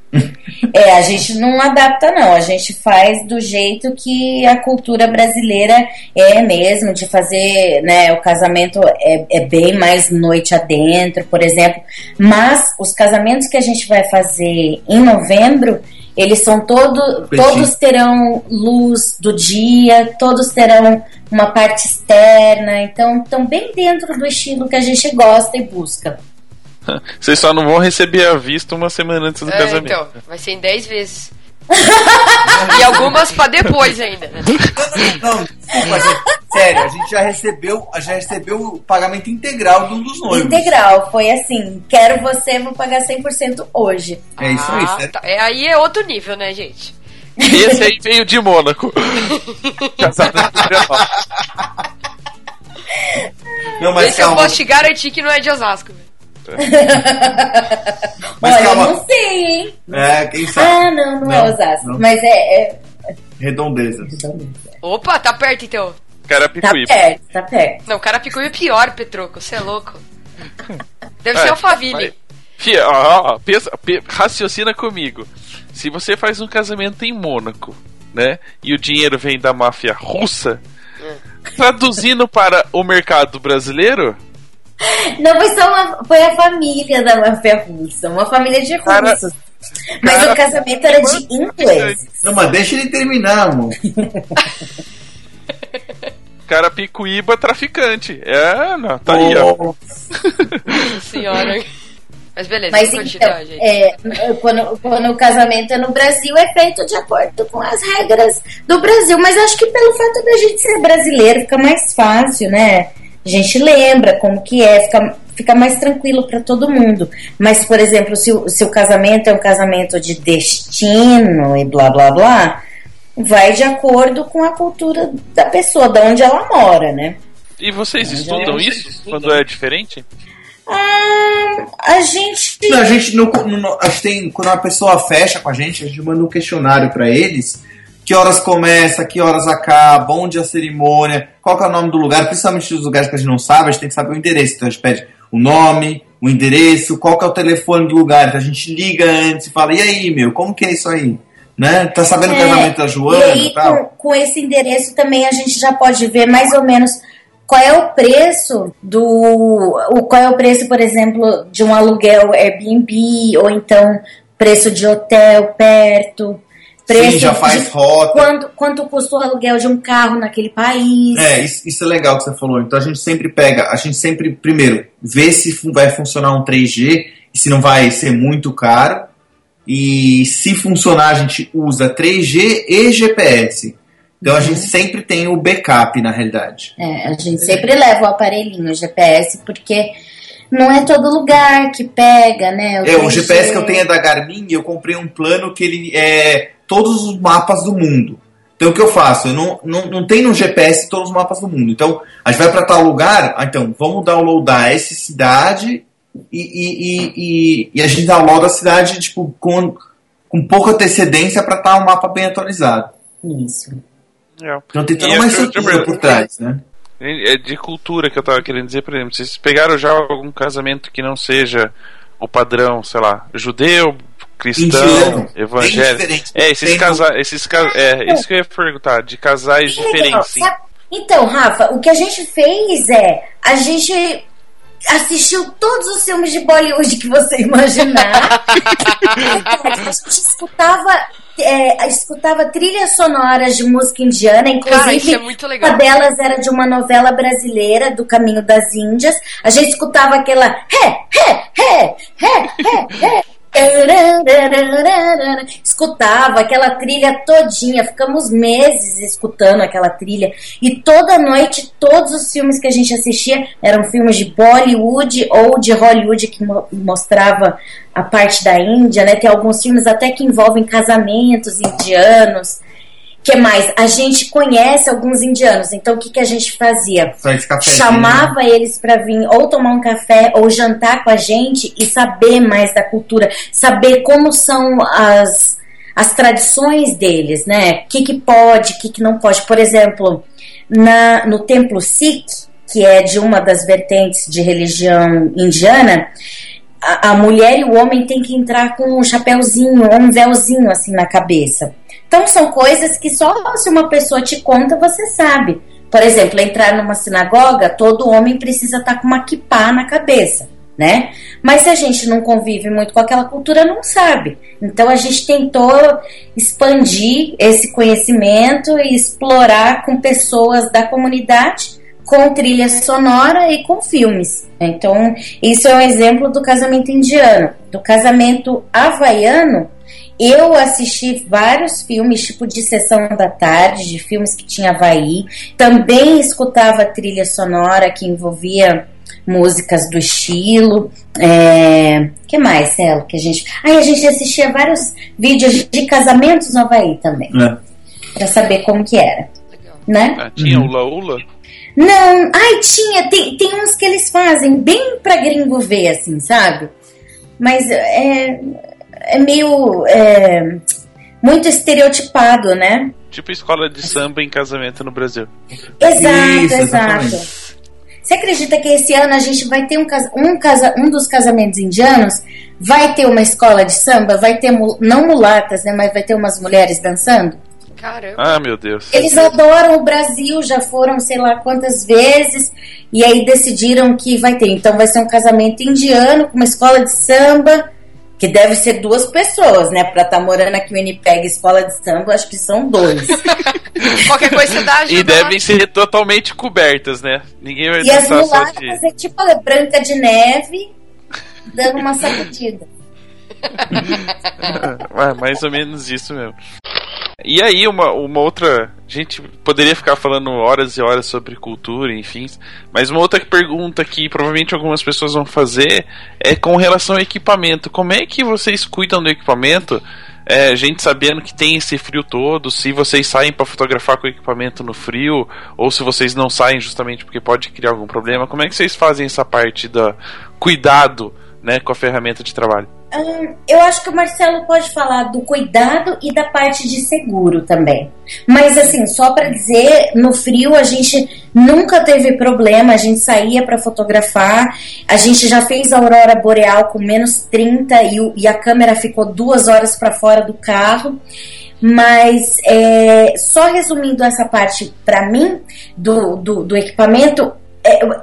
É, a gente não adapta, não. A gente faz do jeito que a cultura brasileira é mesmo, de fazer, né? O casamento é, é bem mais noite adentro, por exemplo. Mas os casamentos que a gente vai fazer em novembro, eles são todo, Petit. todos terão luz do dia, todos terão uma parte externa, então estão bem dentro do estilo que a gente gosta e busca. Vocês só não vão receber a vista uma semana antes do É, casamento. então, vai ser em 10 vezes. e algumas pra depois ainda. né? Não, desculpa, gente. Sério, a gente já recebeu, já recebeu o pagamento integral de um dos noivos. Integral, foi assim, quero você, vou pagar 100% hoje. É isso aí, Ah, certo? tá. É, aí é outro nível, né, gente? Esse aí veio de Mônaco. Casamento de Grenal. Não, mas Esse eu calma. posso te garantir que não é de Osasco. Velho. Mas Olha, calma. não sei, hein? É, quem sabe? Ah, não, não, é Não, Osasco. não. Mas é. é... Redondezas. Opa, tá perto então. Tá Carapicuíba. perto, tá perto. Não, Carapicuíba é pior, Petroco. Você é louco. Deve É, ser Alphaville. mas- Fia, ó, ó, pensa, pe- raciocina comigo. Se você faz um casamento em Mônaco, né? E o dinheiro vem da máfia russa, traduzindo para o mercado brasileiro, Não, foi só uma. Foi a família da máfia russa, uma família de Cara- russos. Mas cara- o casamento era de ingleses. Não, mas deixa ele terminar, amor. Carapicuíba traficante. É, não, tá aí, ó. Nossa senhora. Mas beleza, Mas então, é, quando, quando o casamento é no Brasil, é feito de acordo com as regras do Brasil. Mas acho que pelo fato da gente ser brasileiro, fica mais fácil, né? A gente lembra como que é, fica, fica mais tranquilo para todo mundo. Mas, por exemplo, se, o- se o casamento é um casamento de destino e blá blá blá, vai de acordo com a cultura da pessoa, de onde ela mora, né? E vocês estudam isso quando é diferente? Ah, a gente. Não, a gente não, não- a gente tem quando uma pessoa fecha com a gente, a gente manda um questionário pra eles que horas começa, que horas acaba, onde é a cerimônia, qual que é o nome do lugar, principalmente dos lugares que a gente não sabe, a gente tem que saber o endereço. Então a gente pede o nome, o endereço, qual que é o telefone do lugar. Então a gente liga antes e fala, e aí, meu, como que é isso aí? Né? Tá sabendo o É, casamento da Joana e e aí, tal? com, com esse endereço também a gente já pode ver mais ou menos qual é o preço do. O, qual é o preço, por exemplo, de um aluguel Airbnb, ou então preço de hotel perto. Preço Sim, já de faz rota. Quanto, quanto custa o aluguel de um carro naquele país. É, isso, isso é legal que você falou. Então a gente sempre pega, a gente sempre, primeiro, vê se vai funcionar um 3G e se não vai ser muito caro. E se funcionar, a gente usa 3G e GPS. Então a gente sempre tem o backup, na realidade. É, a gente sempre leva o aparelhinho, o GPS, porque não é todo lugar que pega, né? É, o 3G. GPS que eu tenho é da Garmin eu comprei um plano que ele é todos os mapas do mundo. Então o que eu faço? Eu não, não, não tem no GPS todos os mapas do mundo. Então a gente vai para tal lugar, ah, então vamos downloadar essa cidade e, e, e, e, e a gente downloada a cidade tipo, com, com pouca antecedência para estar um mapa bem atualizado. Isso. É. Então tem toda E uma eu- eu- estrutura por trás, né? É de cultura que eu tava querendo dizer, por exemplo, vocês pegaram já algum casamento que não seja o padrão, sei lá, judeu, cristão, Indiano. Evangélico. É, esses casais, esses ca- é, isso que eu ia perguntar, de casais legal, diferentes, sabe? Então, Rafa, o que a gente fez é a gente assistiu todos os filmes de Bollywood que você imaginar. a gente escutava, é, escutava trilhas sonoras de música indiana, Cara, inclusive isso é muito legal. uma delas era de uma novela brasileira do Caminho das Índias. A gente escutava aquela ré, ré, ré, ré, ré, ré. Escutava aquela trilha todinha, ficamos meses escutando aquela trilha. E toda noite, todos os filmes que a gente assistia eram filmes de Bollywood ou de Hollywood que mo- mostrava a parte da Índia, né? Tem alguns filmes até que envolvem casamentos indianos. Que mais? A gente conhece alguns indianos, então o que, que a gente fazia? Faz cafezinho. chamava eles para vir ou tomar um café ou jantar com a gente e saber mais da cultura, saber como são as, as tradições deles, né? O que, que pode, o que, que não pode. Por exemplo, na, no templo Sikh, que é de uma das vertentes de religião indiana, a, a mulher e o homem têm que entrar com um chapéuzinho ou um véuzinho assim na cabeça. Então são coisas que só se uma pessoa te conta você sabe. Por exemplo, entrar numa sinagoga, todo homem precisa estar com uma kippah na cabeça, né? Mas se a gente não convive muito com aquela cultura, não sabe. Então a gente tentou expandir esse conhecimento e explorar com pessoas da comunidade, com trilha sonora e com filmes. Então, isso é um exemplo do casamento indiano. Do casamento havaiano, eu assisti vários filmes, tipo de sessão da tarde, de filmes que tinha Havaí. Também escutava trilha sonora que envolvia músicas do estilo. É... que mais, Celo, que a gente... Aí a gente assistia vários vídeos de casamentos no Havaí também, É. pra saber como que era, Legal. né? Ah, tinha Uhum. o Laula? Não, ai, tinha, tem, tem uns que eles fazem bem pra gringo ver, assim, sabe? Mas é, é meio. é, muito estereotipado, né? Tipo escola de samba em casamento no Brasil. Exato, Isso, exato. Você acredita que esse ano a gente vai ter um, casa, um, casa, um dos casamentos indianos? Vai ter uma escola de samba? Vai ter, não mulatas, né? Mas vai ter umas mulheres dançando? Caramba. Ah, meu Deus. Eles adoram o Brasil, já foram sei lá quantas vezes, e aí decidiram que vai ter. Então vai ser um casamento indiano com uma escola de samba, que deve ser duas pessoas, né? Pra estar morando aqui em Winnipeg, escola de samba, acho que são dois. Qualquer coisa você dá ajuda. E devem ser totalmente cobertas, né? Ninguém vai e as mulatas de. é tipo a Branca de Neve dando uma sacudida. É, mais ou menos isso mesmo. E aí, uma, uma outra. Gente poderia ficar falando horas e horas sobre cultura, enfim. Mas uma outra pergunta que provavelmente algumas pessoas vão fazer é com relação ao equipamento. Como é que vocês cuidam do equipamento? É, gente sabendo que tem esse frio todo, se vocês saem para fotografar com o equipamento no frio, ou se vocês não saem justamente porque pode criar algum problema, como é que vocês fazem essa parte da cuidado né, com a ferramenta de trabalho? Eu acho que o Marcelo pode falar do cuidado e da parte de seguro também. Mas assim, só para dizer, no frio a gente nunca teve problema, a gente saía para fotografar, a gente já fez a aurora boreal com menos 30 e, e a câmera ficou duas horas para fora do carro. Mas é, só resumindo essa parte para mim do, do, do equipamento,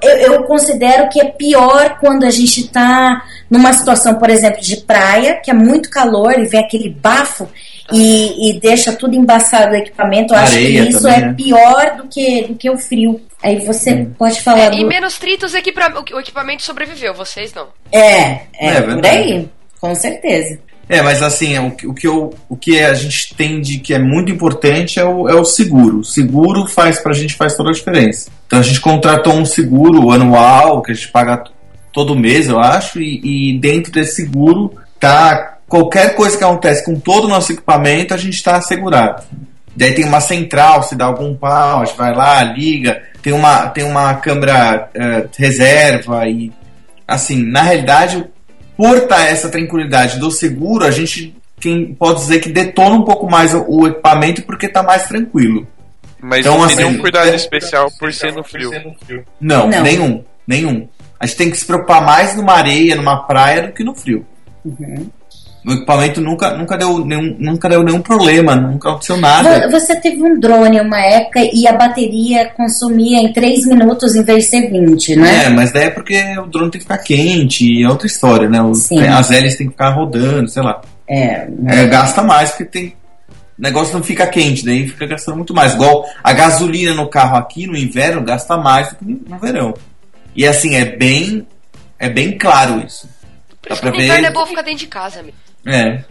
eu, eu considero que é pior quando a gente está numa situação, por exemplo, de praia, que é muito calor e vem aquele bafo e, e deixa tudo embaçado o equipamento. Eu acho que isso também, é né? pior do que, do que o frio. Aí você pode falar E do. menos 30 os equipa- o equipamento sobreviveu, vocês não. É, é, É por aí, com certeza. É, mas assim, o, que- o que eu, o que a gente tem de que é muito importante é o, é o seguro. O seguro faz pra gente faz toda a diferença. Então a gente contratou um seguro anual que a gente paga todo mês, eu acho, e, e dentro desse seguro tá qualquer coisa que acontece com todo o nosso equipamento, a gente está assegurado. Daí tem uma central, se dá algum pau, a gente vai lá, liga, tem uma, tem uma câmera eh, reserva e assim, na realidade, por estar essa tranquilidade do seguro, a gente quem pode dizer que detona um pouco mais o, o equipamento porque está mais tranquilo. Mas Então, não tem assim, nenhum cuidado é- especial por ser no frio. Não, Não. nenhum, nenhum. A gente tem que se preocupar mais numa areia, numa praia do que no frio. O equipamento nunca, nunca, deu nenhum, nunca deu nenhum problema, nunca aconteceu nada. Vo- Você teve um drone uma época e a bateria consumia em 3 minutos em vez de ser 20, né? É, mas daí é porque o drone tem que ficar quente, e é outra história, né? Os- Sim. as hélices tem que ficar rodando, sei lá. É. É, gasta mais porque tem. O negócio não fica quente, daí fica gastando muito mais. Igual a gasolina no carro aqui no inverno gasta mais do que no verão. E assim, é bem. É bem claro isso. Por Dá isso pra que no inverno é bom ficar dentro de casa, amigo. É.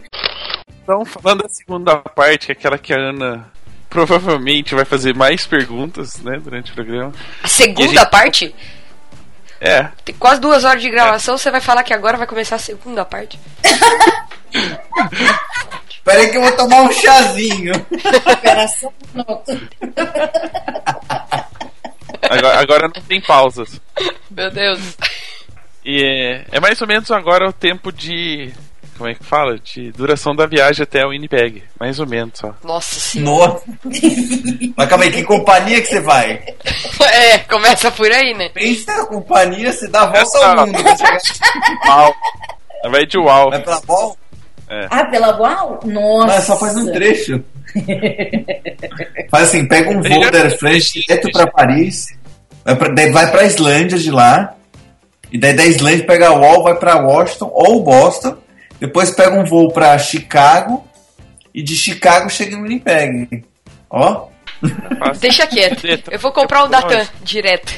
Então, falando da segunda parte, que é aquela que a Ana provavelmente vai fazer mais perguntas, né, durante o programa. A segunda a gente- parte? É, Tem quase duas horas de gravação, você vai falar que agora vai começar a segunda parte? Pera aí que eu vou tomar um chazinho. Minuto. agora, agora não tem pausas. Meu Deus. E é, é mais ou menos agora o tempo de. Como é que fala? De duração da viagem até o Winnipeg. Mais ou menos, ó. Nossa senhora. Nossa. Mas calma aí, que companhia que você vai? É, começa por aí, né? Pensa na companhia, você dá a volta Essa- ao mundo. pra chegar- Uau! Vai de uau. Vai pela volta, Ah, pela UAU? Nossa. mas só faz um trecho. Faz assim, pega um voo da Air France direto pra Paris, vai pra, vai pra Islândia de lá, e daí da Islândia pega a Wall, vai pra Washington ou Boston, depois pega um voo pra Chicago, e de Chicago chega em Winnipeg. Ó, Deixa quieto. Eu vou comprar o Datan direto.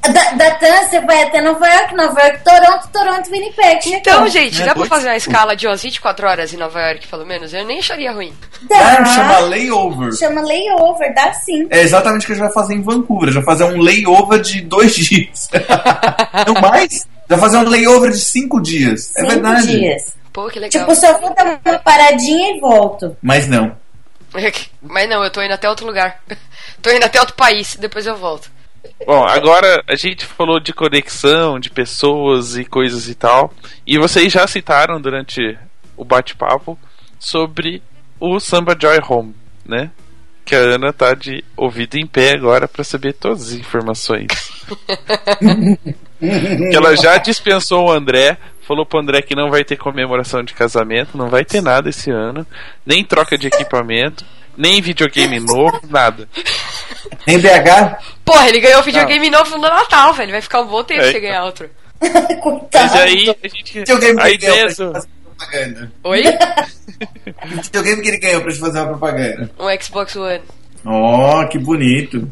Da, da TAM, você vai até Nova York, Nova York, Toronto, Toronto, Winnipeg. Então, Legal. gente, É, dá pra fazer uma escala de umas 24 horas em Nova York, pelo menos? Eu nem acharia ruim. Dá. ah, chama layover. Chama layover, dá sim. É exatamente o que a gente vai fazer em Vancouver. A gente vai fazer um layover de dois dias. Não mais? Vai fazer um layover de cinco dias. é Cinco verdade. dias. Pô, que legal. Tipo, só vou dar uma paradinha e volto. Mas não. Mas não, eu tô indo até outro lugar. tô indo até outro país, depois eu volto. Bom, agora a gente falou de conexão, de pessoas e coisas e tal. E vocês já citaram durante o bate-papo sobre o Samba Joy Home, né? Que a Ana tá de ouvido em pé agora pra saber todas as informações. que ela já dispensou o André, falou pro André que não vai ter comemoração de casamento, não vai ter nada esse ano, nem troca de equipamento, nem videogame novo, nada. Em BH, Porra, ele ganhou videogame novo no Natal, velho. Vai ficar um bom tempo É, sem ganhar outro. Coitado. Mas aí a gente. videogame A ideia do, propaganda. Oi? Que videogame que ele ganhou pra gente fazer uma propaganda. Um Xbox One. Oh, que bonito.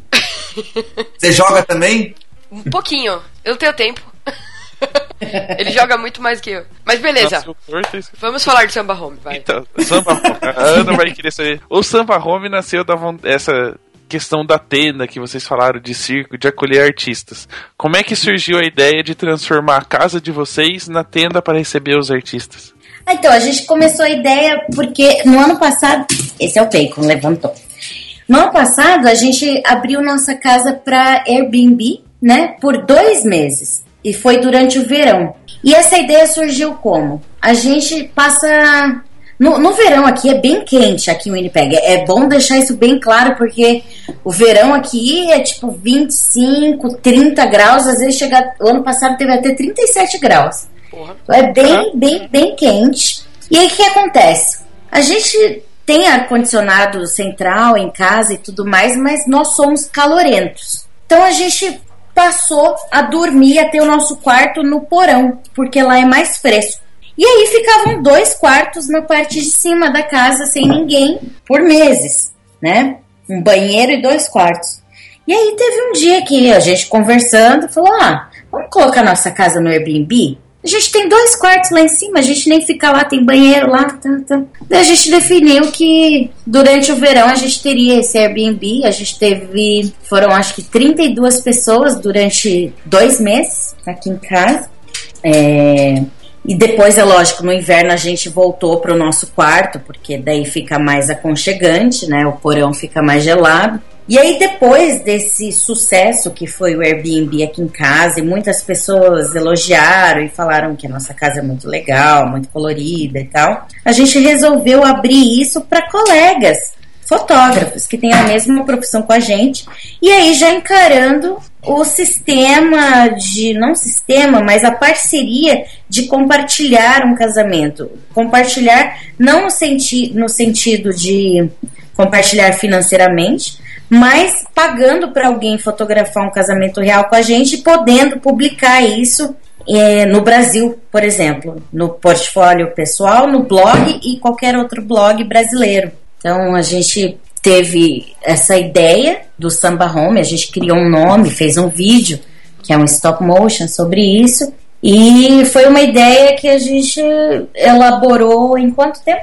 Você joga também? Um pouquinho. Eu não tenho tempo. ele joga muito mais que eu. Mas beleza. Nossa. Vamos falar de Samba Home, vai. Então, Samba Home. A Ana vai querer saber. O Samba Home nasceu da essa questão da tenda que vocês falaram de circo, de acolher artistas. Como é que surgiu a ideia de transformar a casa de vocês na tenda para receber os artistas? Ah, Então, a gente começou a ideia porque no ano passado. Esse é o Bacon, levantou. No ano passado, a gente abriu nossa casa para Airbnb, né? Por dois meses. E foi durante o verão. E essa ideia surgiu como? A gente passa. No, no verão aqui é bem quente aqui em Winnipeg. É bom deixar isso bem claro, porque o verão aqui é tipo 25, 30 graus, às vezes chega. O ano passado teve até 37 graus. Porra. É bem, bem, bem quente. E aí o que acontece? A gente tem ar-condicionado central em casa e tudo mais, mas nós somos calorentos. Então a gente passou a dormir, a ter o nosso quarto no porão, porque lá é mais fresco. E aí ficavam dois quartos na parte de cima da casa sem ninguém por meses, né? Um banheiro e dois quartos. E aí teve um dia que a gente conversando falou: ah, vamos colocar nossa casa no Airbnb? A gente tem dois quartos lá em cima, a gente nem fica lá, tem banheiro lá. Tá, tá. Daí a gente definiu que durante o verão a gente teria esse Airbnb. A gente teve, foram acho que 32 pessoas durante dois meses aqui em casa. É, e depois, é lógico, no inverno a gente voltou para o nosso quarto, porque daí fica mais aconchegante, né? O porão fica mais gelado. E aí, depois desse sucesso que foi o Airbnb aqui em casa, e muitas pessoas elogiaram e falaram que a nossa casa é muito legal, muito colorida e tal, a gente resolveu abrir isso para colegas fotógrafos que têm a mesma profissão com a gente, e aí já encarando o sistema de, não sistema, mas a parceria de compartilhar um casamento. Compartilhar não no, senti no sentido de compartilhar financeiramente, mas pagando para alguém fotografar um casamento real com a gente podendo publicar isso eh, no Brasil, por exemplo, no portfólio pessoal, no blog e qualquer outro blog brasileiro. Então a gente teve essa ideia do Samba Home, a gente criou um nome, fez um vídeo que é um stop motion sobre isso e foi uma ideia que a gente elaborou em quanto tempo?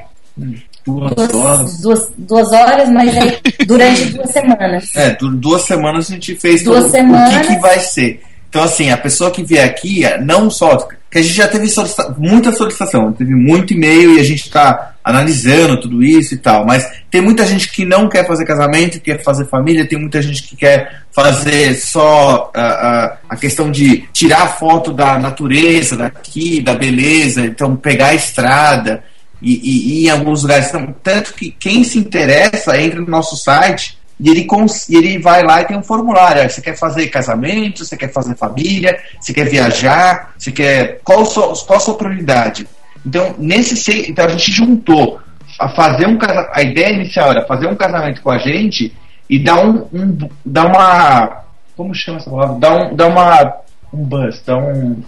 Duas horas. Duas, duas horas, mas aí durante duas semanas. É, du- duas semanas a gente fez Duas todo semanas. o que, que vai ser. Então, assim, a pessoa que vier aqui, é, não só. Que a gente já teve solicita- muita solicitação, teve muito e-mail e a gente está analisando tudo isso e tal. Mas tem muita gente que não quer fazer casamento, quer fazer família, tem muita gente que quer fazer só ah, ah, a questão de tirar foto da natureza daqui, da beleza, então pegar a estrada e, e- e em alguns lugares. Então, tanto que quem se interessa entra no nosso site e ele, cons- e ele vai lá e tem um formulário. Você quer fazer casamento, você quer fazer família, você quer viajar, você quer. Qual, a sua- qual a sua prioridade? Então, nesse se- então a gente juntou a fazer um casa- a ideia inicial era fazer um casamento com a gente e dar um, um dar uma como chama essa palavra? Dar um, dar uma um buzz, dar um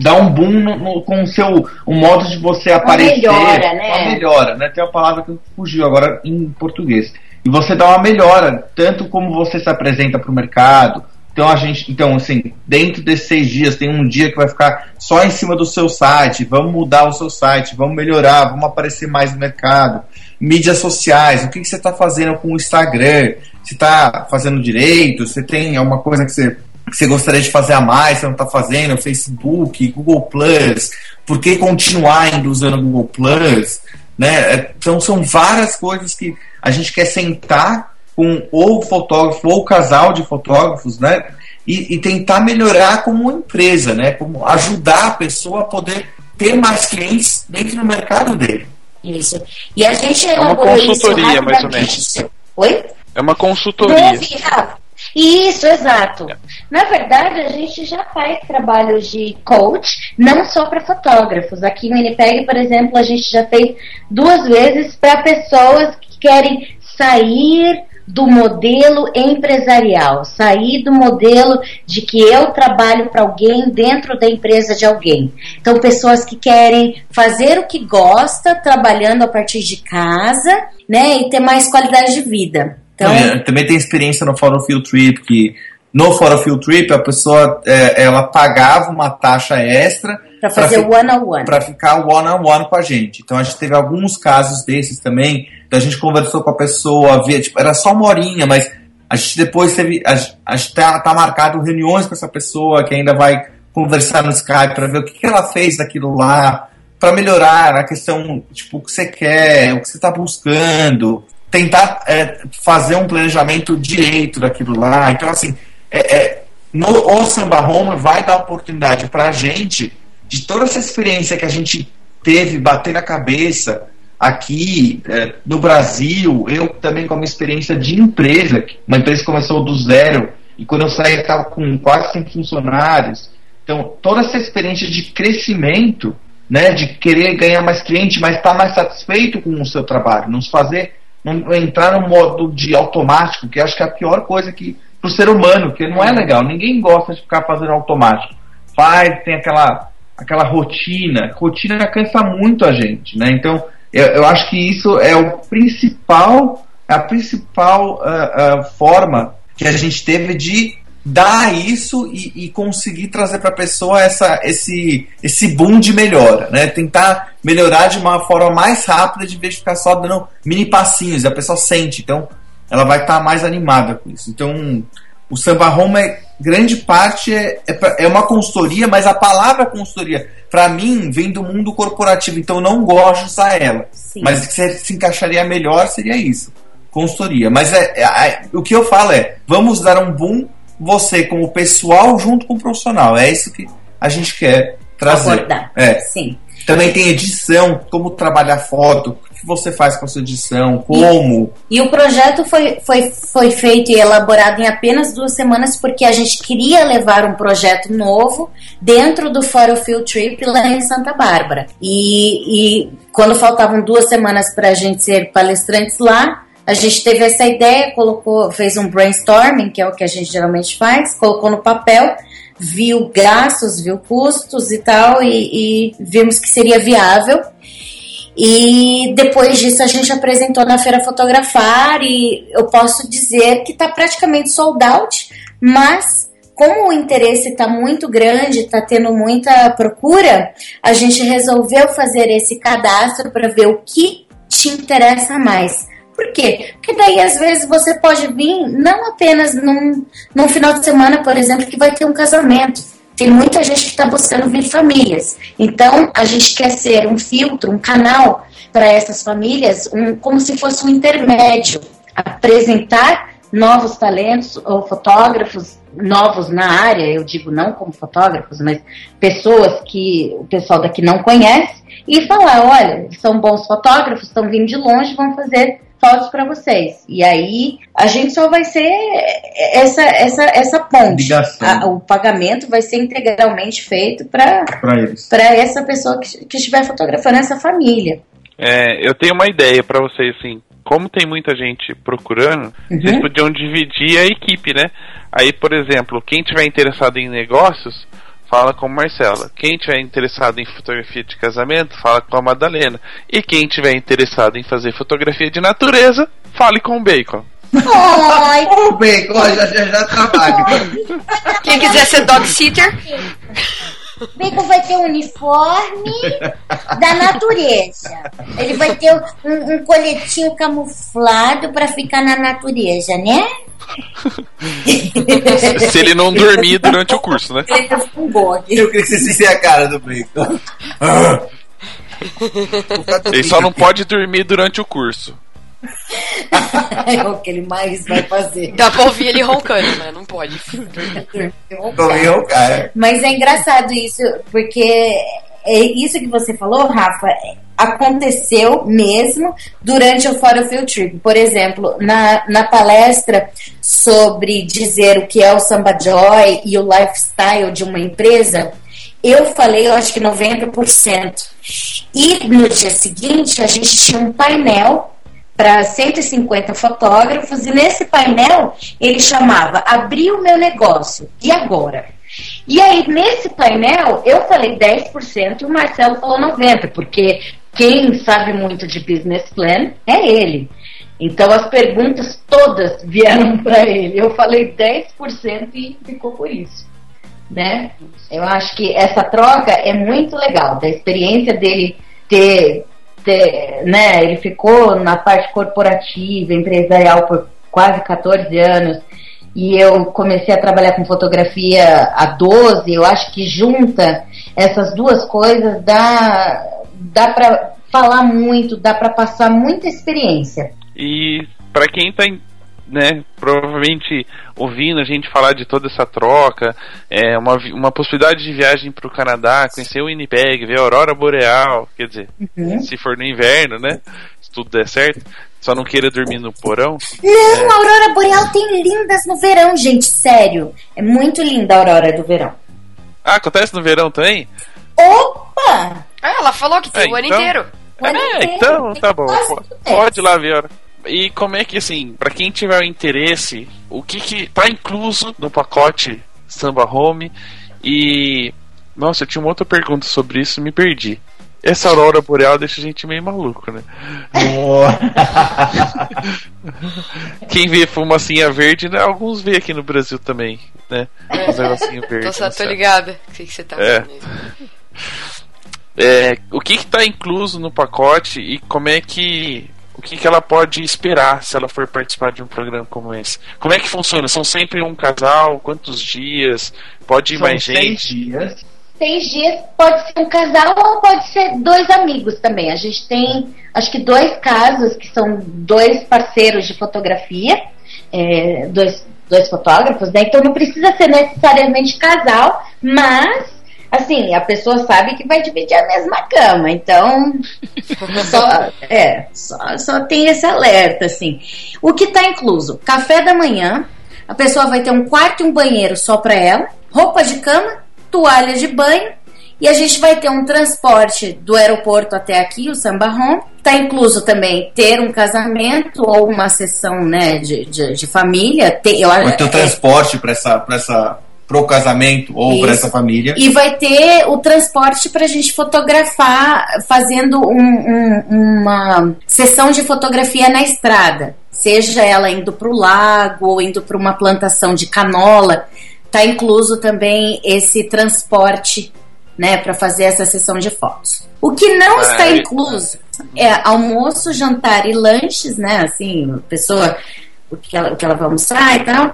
dar um boom no, no- com o seu o modo de você aparecer, melhora, né? uma melhora, né? Tem uma palavra que fugiu agora em português. E você dá uma melhora, tanto como você se apresenta para o mercado. Então a gente, então assim, dentro desses seis dias tem um dia que vai ficar só em cima do seu site. Vamos mudar o seu site, vamos melhorar, vamos aparecer mais no mercado. Mídias sociais, o que, que você está fazendo com o Instagram? Você está fazendo direito? Você tem alguma coisa que você que você gostaria de fazer a mais, você não está fazendo, Facebook, Google Plus, por que continuar ainda usando o Google Plus? Né? É, Então são várias coisas que a gente quer sentar com ou o fotógrafo ou o casal de fotógrafos, né? E, e tentar melhorar como empresa, né? Como ajudar a pessoa a poder ter mais clientes dentro do mercado dele. Isso. E a gente uma elaborou isso consultoria, mais ou rapidamente. Oi? É uma consultoria. Rafa. Isso, exato. Na verdade, a gente já faz trabalhos de coach, não só para fotógrafos. Aqui no Winnipeg, por exemplo, a gente já fez duas vezes para pessoas que querem sair do modelo empresarial, sair do modelo de que eu trabalho para alguém dentro da empresa de alguém. Então, pessoas que querem fazer o que gosta, trabalhando a partir de casa, né, e ter mais qualidade de vida. Então, É, também tem experiência no Photo Field Trip, que no Photo Field Trip a pessoa é, ela pagava uma taxa extra para fazer o one on one. para ficar one on one com a gente. Então a gente teve alguns casos desses também. Então a gente conversou com a pessoa, via, tipo, era só uma horinha, mas a gente depois teve. A, a gente tá, tá marcado reuniões com essa pessoa que ainda vai conversar no Skype para ver o que, que ela fez daquilo lá, para melhorar a questão, tipo, o que você quer, o que você está buscando, tentar é, fazer um planejamento direito daquilo lá. Então, assim, é, é, no o Samba Home vai dar oportunidade pra gente de toda essa experiência que a gente teve, bater na cabeça aqui eh, no Brasil, eu também com a minha experiência de empresa, uma empresa que começou do zero e quando eu saí estava com quase 100 funcionários. Então, toda essa experiência de crescimento, né, de querer ganhar mais cliente, mas estar mais satisfeito com o seu trabalho, não se fazer, não entrar no modo de automático, que acho que é a pior coisa que pro ser humano, que não é legal. Ninguém gosta de ficar fazendo automático. Faz, tem aquela aquela rotina. Rotina cansa muito a gente, né? Então, eu, eu acho que isso é o principal, a principal ah, ah, forma que a gente teve de dar isso e, e conseguir trazer para a pessoa essa, esse, esse boom de melhora, né? Tentar melhorar de uma forma mais rápida de vez de ficar só dando mini passinhos, e a pessoa sente, então ela vai estar mais animada com isso. Então, o Samba Home é grande parte é, é, é uma consultoria, mas a palavra consultoria, para mim, vem do mundo corporativo, então eu não gosto de usar ela. Sim. Mas se, se encaixaria melhor seria isso. Consultoria. Mas é, é- é- o que eu falo é, vamos dar um boom você com o pessoal junto com o profissional. É isso que a gente quer trazer. Abordar. É. Sim. Também tem edição, como trabalhar foto, que você faz com a sua edição, como. E o projeto foi, foi, foi feito e elaborado em apenas duas semanas porque a gente queria levar um projeto novo dentro do Fórum Field Trip lá em Santa Bárbara. E, e quando faltavam duas semanas para a gente ser palestrantes lá, a gente teve essa ideia, colocou, fez um brainstorming, que é o que a gente geralmente faz, colocou no papel, viu gastos, viu custos e tal, e, e vimos que seria viável. E depois disso a gente apresentou na Feira Fotografar e eu posso dizer que está praticamente sold out, mas como o interesse está muito grande, está tendo muita procura, a gente resolveu fazer esse cadastro para ver o que te interessa mais. Por quê? Porque daí às vezes você pode vir não apenas num, num final de semana, por exemplo, que vai ter um casamento. Tem muita gente que está buscando vir famílias. Então, a gente quer ser um filtro, um canal para essas famílias, um, como se fosse um intermédio. Apresentar novos talentos ou fotógrafos novos na área, eu digo não como fotógrafos, mas pessoas que o pessoal daqui não conhece, e falar: olha, são bons fotógrafos, estão vindo de longe, vão fazer fotos para vocês. E aí a gente só vai ser essa essa essa ponte. A- o pagamento vai ser integralmente feito para Para eles. para essa pessoa que, que estiver fotografando essa família. É, eu tenho uma ideia pra vocês, assim. Como tem muita gente procurando, vocês podiam dividir a equipe, né? Aí, por exemplo, quem tiver interessado em negócios, fala com Marcela. Quem tiver interessado em fotografia de casamento, fala com a Madalena. E quem tiver interessado em fazer fotografia de natureza, fale com o Bacon. Ai, Ô, Bacon, já, já, já trabalho. Quem quiser ser dog sitter, Bacon vai ter um uniforme da natureza. Ele vai ter um, um coletinho camuflado para ficar na natureza, né? Se ele não dormir durante o curso, né? Ele tá. Eu queria que vocês vissem a cara do Bacon. Ele só não pode dormir durante o curso. É o que ele mais vai fazer. dá pra ouvir ele roncando, né? Não pode. Mas é engraçado isso, porque é isso que você falou, Rafa, aconteceu mesmo durante o Fórum Field Trip. Por exemplo, na, na palestra sobre dizer o que é o Samba Joy e o lifestyle de uma empresa, eu falei, eu acho que 90%. E no dia seguinte, a gente tinha um painel para 150 fotógrafos e nesse painel ele chamava Abri o meu negócio. E agora? E aí, nesse painel, eu falei 10% e o Marcelo falou 90%, porque quem sabe muito de business plan é ele. Então, as perguntas todas vieram para ele. Eu falei 10% e ficou por isso. Né? Eu acho que essa troca é muito legal, da experiência dele ter, ter né? Ele ficou na parte corporativa, empresarial por quase 14 anos e eu comecei a trabalhar com fotografia há 12, eu acho que junta essas duas coisas dá, dá para falar muito, dá para passar muita experiência. E pra quem tá, em- né, provavelmente ouvindo a gente falar de toda essa troca, é, uma, uma possibilidade de viagem para o Canadá, conhecer o Winnipeg, ver a Aurora Boreal, quer dizer, Uhum. se for no inverno, né? Se tudo der certo, só não queira dormir no porão. Não, a aurora boreal tem lindas no verão, gente, sério. É muito linda a aurora do verão. Ah, acontece no verão também? Opa! Ah, ela falou que tem É, o ano então- inteiro. O ano É, inteiro, então tem tá bom. quase po- tudo Pode ir lá ver. a hora. E como é que assim, pra quem tiver o interesse, o que que tá incluso no pacote Samba Home? E nossa, eu tinha uma outra pergunta sobre isso, me perdi. Essa aurora boreal deixa a gente meio maluco, né? Quem vê fumacinha verde, né? alguns vê aqui no Brasil também, né? Os negocinho verde. Tô, só no tô ligada. O que, que você tá É. É, o que está incluso no pacote e como é que o que, que ela pode esperar se ela for participar de um programa como esse? Como é que funciona? São sempre um casal? Quantos dias? Pode ir São mais seis gente? dias. Seis dias pode ser um casal ou pode ser dois amigos também. A gente tem, acho que dois casos que são dois parceiros de fotografia, é, dois, dois fotógrafos, né? Então não precisa ser necessariamente casal, mas assim, a pessoa sabe que vai dividir a mesma cama, então só, é, só, só tem esse alerta, assim. O que está incluso? Café da manhã, a pessoa vai ter um quarto e um banheiro só para ela, roupa de cama, toalha de banho, e a gente vai ter um transporte do aeroporto até aqui, o Samba Home. Está incluso também ter um casamento ou uma sessão né, de, de, de família. Ter, eu, Vai ter o é, transporte para essa, pra essa, pro casamento ou para essa família. E vai ter o transporte para a gente fotografar, fazendo um- um- uma sessão de fotografia na estrada. Seja ela indo para o lago ou indo para uma plantação de canola. Está incluso também esse transporte né, para fazer essa sessão de fotos. O que não está incluso é almoço, jantar e lanches, né? Assim, a pessoa, o que ela, o que ela vai almoçar e tal.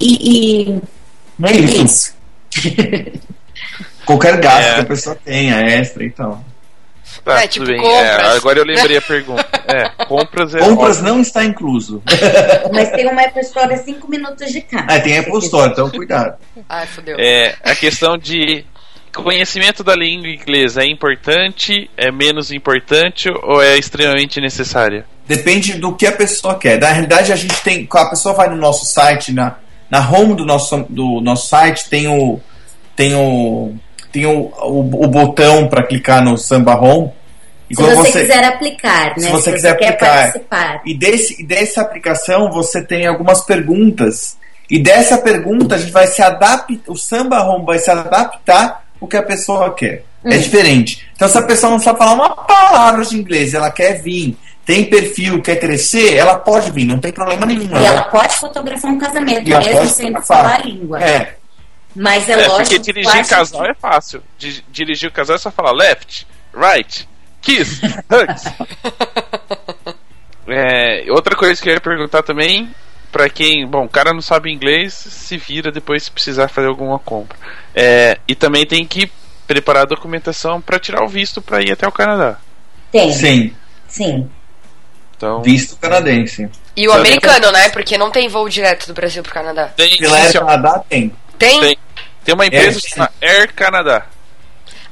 E, e É isso. isso. Qualquer gasto É. que a pessoa tenha, extra e tal. Tá, É, tudo tipo bem. compras. É, agora eu lembrei a pergunta. É, compras é Compras óbvio. não está incluso. Mas tem uma Apple Store a 5 minutos de casa. Ah, tem Apple Store, então cuidado. Ai, fodeu. É, a questão de conhecimento da língua inglesa é importante, é menos importante ou é extremamente necessária? Depende do que a pessoa quer. Na realidade, a gente tem. A pessoa vai no nosso site, na, na home do nosso, do nosso site, tem o. Tem o. Tem o, o, o botão para clicar no Samba Home. E Se quando você, quiser aplicar, né? se você quiser quer aplicar. participar. E desse, e dessa aplicação você tem algumas perguntas. E dessa pergunta a gente vai se adaptar. O Samba Home vai se adaptar o que a pessoa quer. É Hum. diferente. Então, se a pessoa não sabe falar uma palavra de inglês, ela quer vir, tem perfil, quer crescer, ela pode vir, não tem problema nenhum. E ela pode fotografar um casamento, E ela mesmo sem fotografar. falar a língua. É, Mas é, É, lógico porque que dirigir casal que- é fácil. Di- dirigir o casal é só falar left, right, kiss, hugs. É, outra coisa que eu ia perguntar também, pra quem, bom, o cara não sabe inglês, se vira depois se precisar fazer alguma compra. É, e também tem que preparar a documentação pra tirar o visto pra ir até o Canadá. Tem, sim. sim, Então, visto canadense. E o americano, né? Porque não tem voo direto do Brasil pro Canadá. tem, Pela Air Canadá tem. Tem? Tem. tem uma empresa que chama Air Canadá.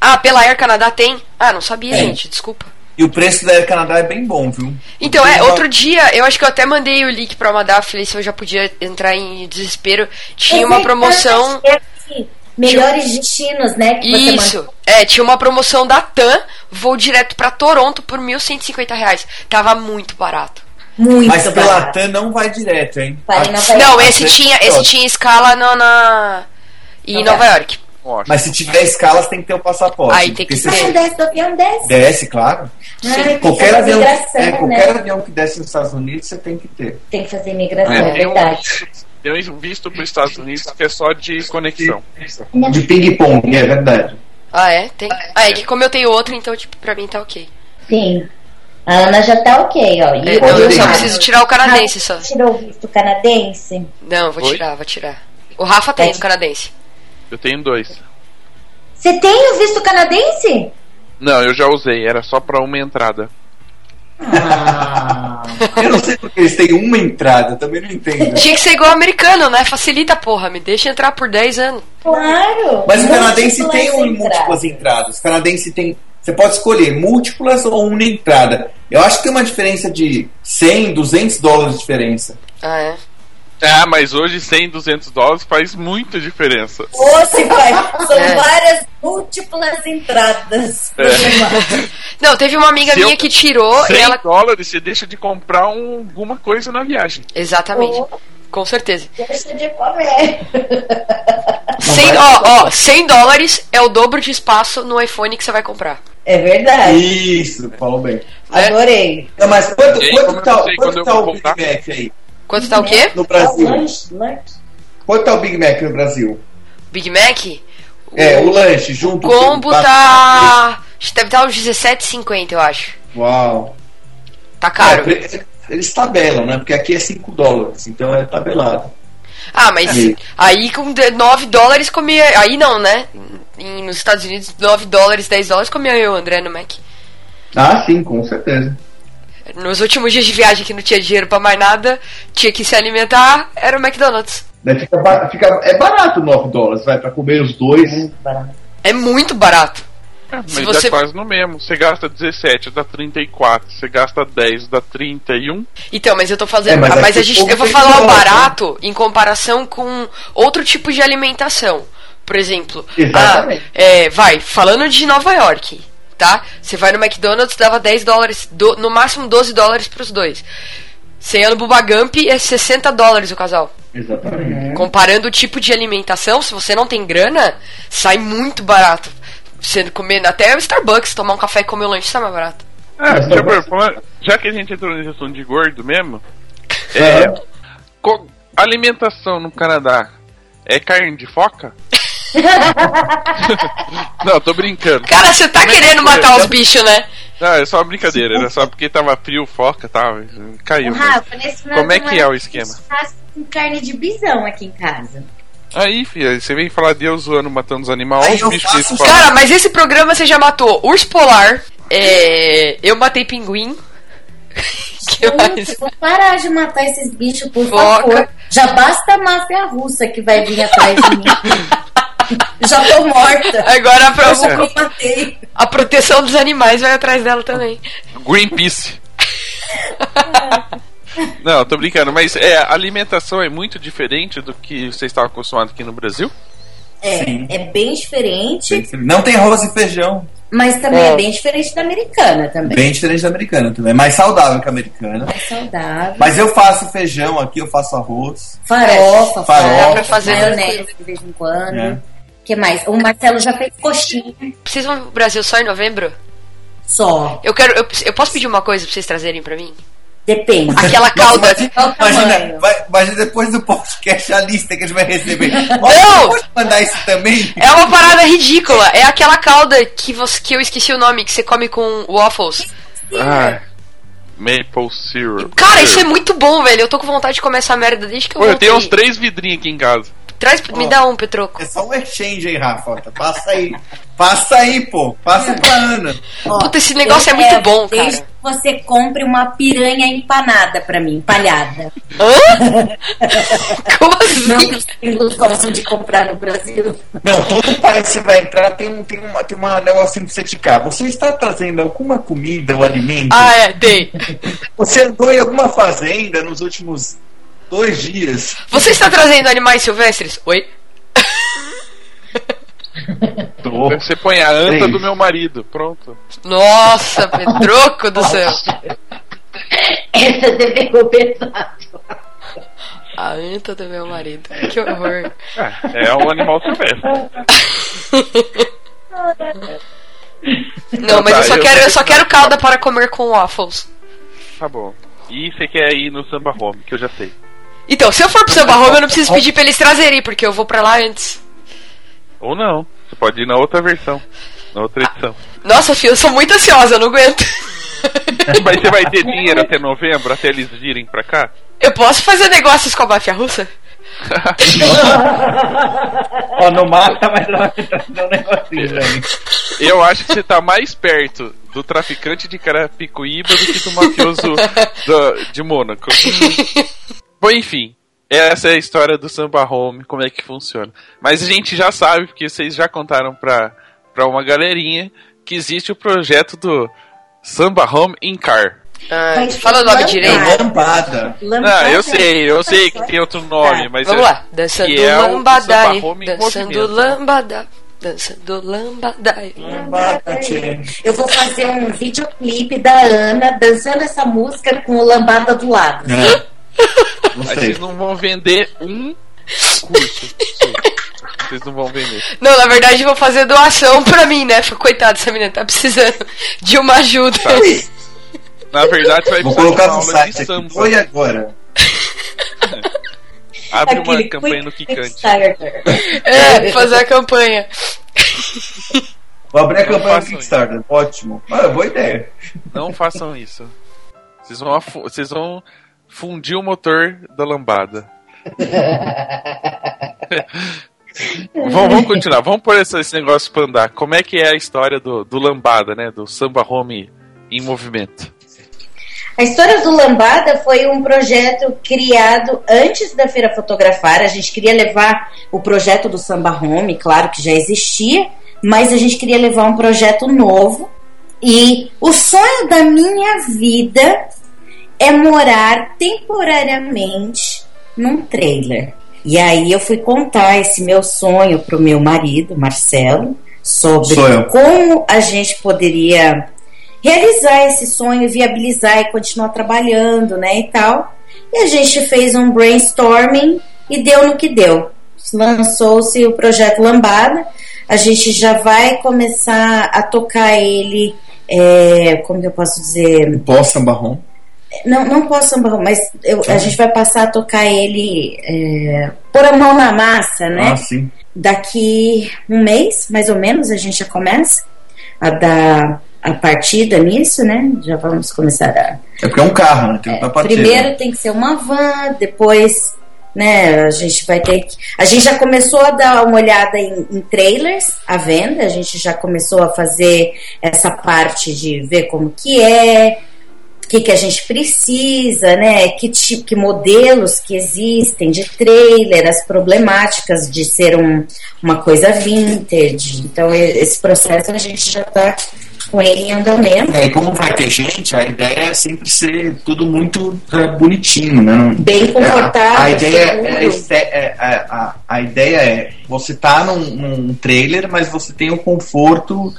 Ah, pela Air Canadá tem? Ah, não sabia, Tem. gente. Desculpa. E o preço da Air Canadá é bem bom, viu? Então, é, outro dia, eu acho que eu até mandei o link pra Amadá, falei se eu já podia entrar em desespero. Tinha uma promoção. É Melhores destinos, né? Que você Isso. É, tinha uma promoção da TAM, voo direto pra Toronto por 1.150 reais. Tava muito barato. muito Mas pela barato. TAM não vai direto, hein? A- Nova York. Não, a esse tinha, é esse tinha escala na, na... em Nova Nova York. Mas se tiver escalas, tem que ter o passaporte. Aí tem que Ah, se- não desce do avião, desce. Desce, claro. Ah, tem que Qualquer avião, é, qualquer né? avião que desce nos Estados Unidos, você tem que ter. Tem que fazer migração, É. é, um, verdade. Tem um visto para os Estados Unidos que é só de conexão. De ping-pong, é verdade. Ah, é? Tem. Ah, é que como eu tenho outro, então, tipo, pra mim tá ok. Sim. A Ana já tá ok, ó. E É, o eu só preciso tirar o canadense só. Tirou o visto canadense? Não, vou Oi? tirar, vou tirar. O Rafa tem É. o canadense. Eu tenho dois. Você tem o visto canadense? Não, eu já usei, era só para uma entrada. Ah. Eu não sei porque eles têm uma entrada, eu também não entendo. Tinha que ser igual americano, né? Facilita, porra. Me deixa entrar por 10 anos. Claro! Mas o canadense tem um, múltiplas entradas. O canadense tem. Você pode escolher múltiplas ou uma entrada. Eu acho que tem uma diferença de 100, 200 dólares de diferença. Ah, é? Ah, mas hoje 100, 200 dólares faz muita diferença. Ou se vai. São É. várias múltiplas entradas. É. Não, teve uma amiga Se minha eu- que tirou e 100 ela. dólares você deixa de comprar um- alguma coisa na viagem. Exatamente. Ou Com certeza. deixa de comer. 100, ó, ó, 100 dólares é o dobro de espaço no iPhone que você vai comprar. É verdade. Isso, falou bem. Adorei. Não, mas quanto, quanto tá, quanto tá o Big? Mac aí? Quanto tá o quê? No Brasil. Quanto tá o Big Mac no Brasil? Big Mac? É, o lanche junto O combo com- tá. Deve estar uns 17,50, eu acho. Uau. Tá caro. É, eles tabelam, né? Porque aqui é 5 dólares, então é tabelado. Ah, mas Sim. aí com de- 9 dólares comia. Aí não, né? Nos Estados Unidos, 9 dólares, 10 dólares comia eu, André, no Mac. Ah, sim, com certeza. Nos últimos dias de viagem que não tinha dinheiro pra mais nada, tinha que se alimentar, era o McDonald's. Daí fica, fica- é barato 9 dólares, vai, pra comer os dois. É muito barato. É, mas Se você- é quase no mesmo. Você gasta 17, dá 34. Você gasta 10, dá 31. Então, mas eu tô fazendo. É, mas mas aqui a gente, eu vou falar o dólar, né? barato em comparação com outro tipo de alimentação. Por exemplo, Exatamente. ah, é, vai, falando de Nova York, tá? Você vai no McDonald's, dava 10 dólares, do- no máximo 12 dólares pros dois. Você ia no Bubagump, é 60 dólares o casal. Exatamente. Comparando o tipo de alimentação, se você não tem grana, sai muito barato. Você comer até o Starbucks, tomar um café e comer o lanche, sai mais barato. Ah, já, falando- já que a gente entrou nesse assunto de gordo mesmo, é, co- alimentação no Canadá é carne de foca? Não, tô brincando. Cara, você tá Como é que querendo é? matar os bichos, né? Não, é só uma brincadeira, era só porque tava frio, foca e tal. Caiu. Rafa, nesse Como é que semana é o esquema? com carne de bisão aqui em casa. Aí, filha, você vem falar Deus zoando, matando os animais, os faço-. Cara, mas esse programa você já matou urso polar, é, eu matei pinguim. que mais? Vou parar de matar esses bichos, por Foca. favor. Já basta a máfia russa que vai vir atrás de mim. Já tô morta. Agora a, pro- Eu já matei. a proteção dos animais vai atrás dela também. Greenpeace. Não, tô brincando, mas é, a alimentação é muito diferente do que você estava acostumado aqui no Brasil? É, é bem diferente, Não tem arroz e feijão. mas também é. bem diferente da americana também. Bem diferente da americana também. É mais saudável que a americana. Mais saudável. Mas eu faço feijão aqui, eu faço arroz. Farofa, Farofa. farofa, pra fazer maionese de vez em quando. É. O que mais? O Marcelo já fez coxinha Vocês vão pro Brasil só em novembro? só. Eu quero. Eu, eu posso pedir uma coisa pra vocês trazerem pra mim? Depende. Aquela calda. Imagina, imagina, tamanho? vai- imagina depois do podcast a lista que a gente vai receber. Não! Pode mandar isso também? É uma parada ridícula. É aquela calda que, você, que eu esqueci o nome, que você come com waffles. Ah, maple syrup. Cara, isso é muito bom, velho. Eu tô com vontade de comer essa merda desde que eu Pô, eu tenho uns três vidrinhos aqui em casa. Traz, me dá um, Petroco. É só um exchange aí, Rafa. Passa aí. Passa aí, pô. Passa pra Ana. Ó, Puta, esse negócio é muito bom, desde cara. que você compre uma piranha empanada pra mim, empalhada. Hã? Como Não assim? que os gringos gostam de comprar no Brasil. Não, todo país que você vai entrar tem, um- tem, uma, tem uma negocinho pra você ticar. Você está trazendo alguma comida ou alimento? Ah, é, tem. Você andou em alguma fazenda nos últimos dois dias? Você está trazendo animais silvestres? Oi? Tô. Você põe a anta Três. do meu marido. Pronto. Nossa, Petroco do céu. Essa deve ser pesado. A anta do meu marido. Que horror. É, é um animal silvestre. Não, mas Tá, eu só eu quero, eu só quero calda para comer com waffles. Tá bom. E você quer ir no Samba Home, que eu já sei. Então, se eu for pro Samba Home, eu não preciso pedir pra eles trazerem, porque eu vou pra lá antes. Ou não. Você pode ir na outra versão. Na outra edição. Nossa, filho, eu sou muito ansiosa, eu não aguento. Mas você vai ter dinheiro até novembro, até eles virem pra cá? Eu posso fazer negócios com a máfia russa? Ó, não mata, mas ela vai trazer um negocinho, velho. Eu acho que você tá mais perto do traficante de Carapicuíba do que do mafioso do- de Mônaco. Bom, enfim. Essa é a história do Samba Home, como é que funciona. Mas a gente já sabe, porque vocês já contaram pra, pra uma galerinha, que existe o projeto do Samba Home in Car. Ah, fala o nome direito. É lambada. Ah, eu sei, eu sei que tem outro nome, Tá, mas Vamos é, lá. Dançando que é o lambadai. Samba Home Dançando lambada. Dançando lambadai. Lambada. Eu vou fazer um videoclipe da Ana dançando essa música com o lambada do lado. É. Não vocês não vão vender um curso. Vocês não vão vender. Não, na verdade eu vou fazer doação pra mim, né? Coitado, essa menina tá precisando de uma ajuda. Na verdade, vai Vou colocar uma no aula site de aqui. Foi agora. Abre uma Aquele campanha quick no Kikante. Kickstarter. É, fazer a campanha. Vou abrir a Não campanha façam Kickstarter. Ótimo. Ah, boa ideia. Não façam isso. Vocês vão, afu- vocês vão fundir o motor da lambada. vamos, vamos continuar. Vamos pôr esse, esse negócio pra andar. Como é que é a história do, do lambada, né? Do samba home em movimento. A história do Lambada foi um projeto criado antes da Feira Fotografar. A gente queria levar o projeto do Samba Home, claro que já existia, mas a gente queria levar um projeto novo. E o sonho da minha vida é morar temporariamente num trailer. E aí eu fui contar esse meu sonho pro meu marido, Marcelo, sobre como a gente poderia realizar esse sonho, viabilizar e continuar trabalhando, né, e tal. E a gente fez um brainstorming e deu no que deu. Lançou-se o projeto Lambada. A gente já vai começar a tocar ele, é, como eu posso dizer? Pós samba home. Não, não posso samba, mas eu- a gente vai passar a tocar ele, é, pôr a mão na massa, né? Ah, sim. Daqui um mês, mais ou menos, a gente já começa a dar a partida nisso, né? Já vamos começar a. É porque é um carro, né? Tem partida. Primeiro tem que ser uma van, depois, né? A gente vai ter que. A gente já começou a dar uma olhada em, em trailers à venda, a gente já começou a fazer essa parte de ver como que é, o que, que a gente precisa, né? Que tipo, que modelos que existem de trailer, as problemáticas de ser um, uma coisa vintage. Então, esse processo a gente já está com ele em andamento. É, e como vai ter gente, a ideia é sempre ser tudo muito é, bonitinho, né? Bem confortável, A, a ideia é, este- é- é- a, a ideia é você tá num, num trailer, mas você tem o conforto.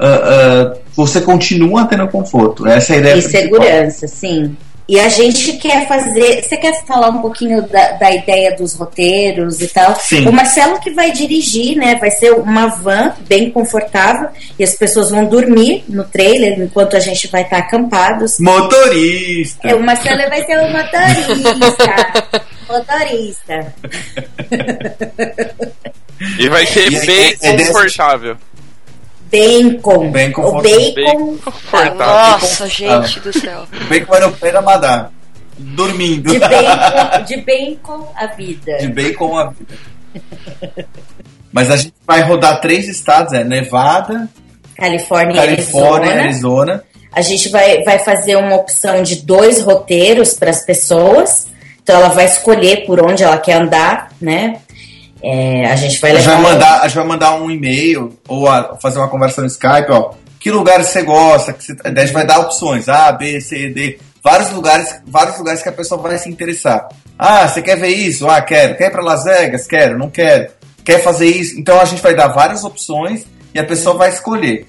Ah, você continua tendo conforto. Essa é a ideia E principal. segurança, sim. E a gente quer fazer. Você quer falar um pouquinho da, da ideia dos roteiros e tal? Sim. O Marcelo que vai dirigir, né? Vai ser uma van bem confortável e as pessoas vão dormir no trailer enquanto a gente vai estar acampados. Motorista! É, o Marcelo vai ser o motorista. motorista. E vai ser E bem é confortável. Bacon. Bem o bacon. Bem confortável. Nossa, gente do céu. Bacon vai no pé da Madá. Dormindo. De bacon, de bacon a vida. De bacon a vida. Mas a gente vai rodar três estados, é Nevada, Califórnia, Califórnia, Arizona. Arizona. A gente vai, vai fazer uma opção de dois roteiros para as pessoas. Então ela vai escolher por onde ela quer andar, né? É, a gente vai A gente levar. vai mandar, a gente vai mandar um e-mail ou a- fazer uma conversa no Skype, ó. Que lugares você gosta? Que você, daí a gente vai dar opções, A, B, C, D, vários lugares, vários lugares que a pessoa vai se interessar. Ah, você quer ver isso? Ah, quero. Quer ir para Las Vegas? Quero, não quero. Quer fazer isso? Então a gente vai dar várias opções e a pessoa vai escolher.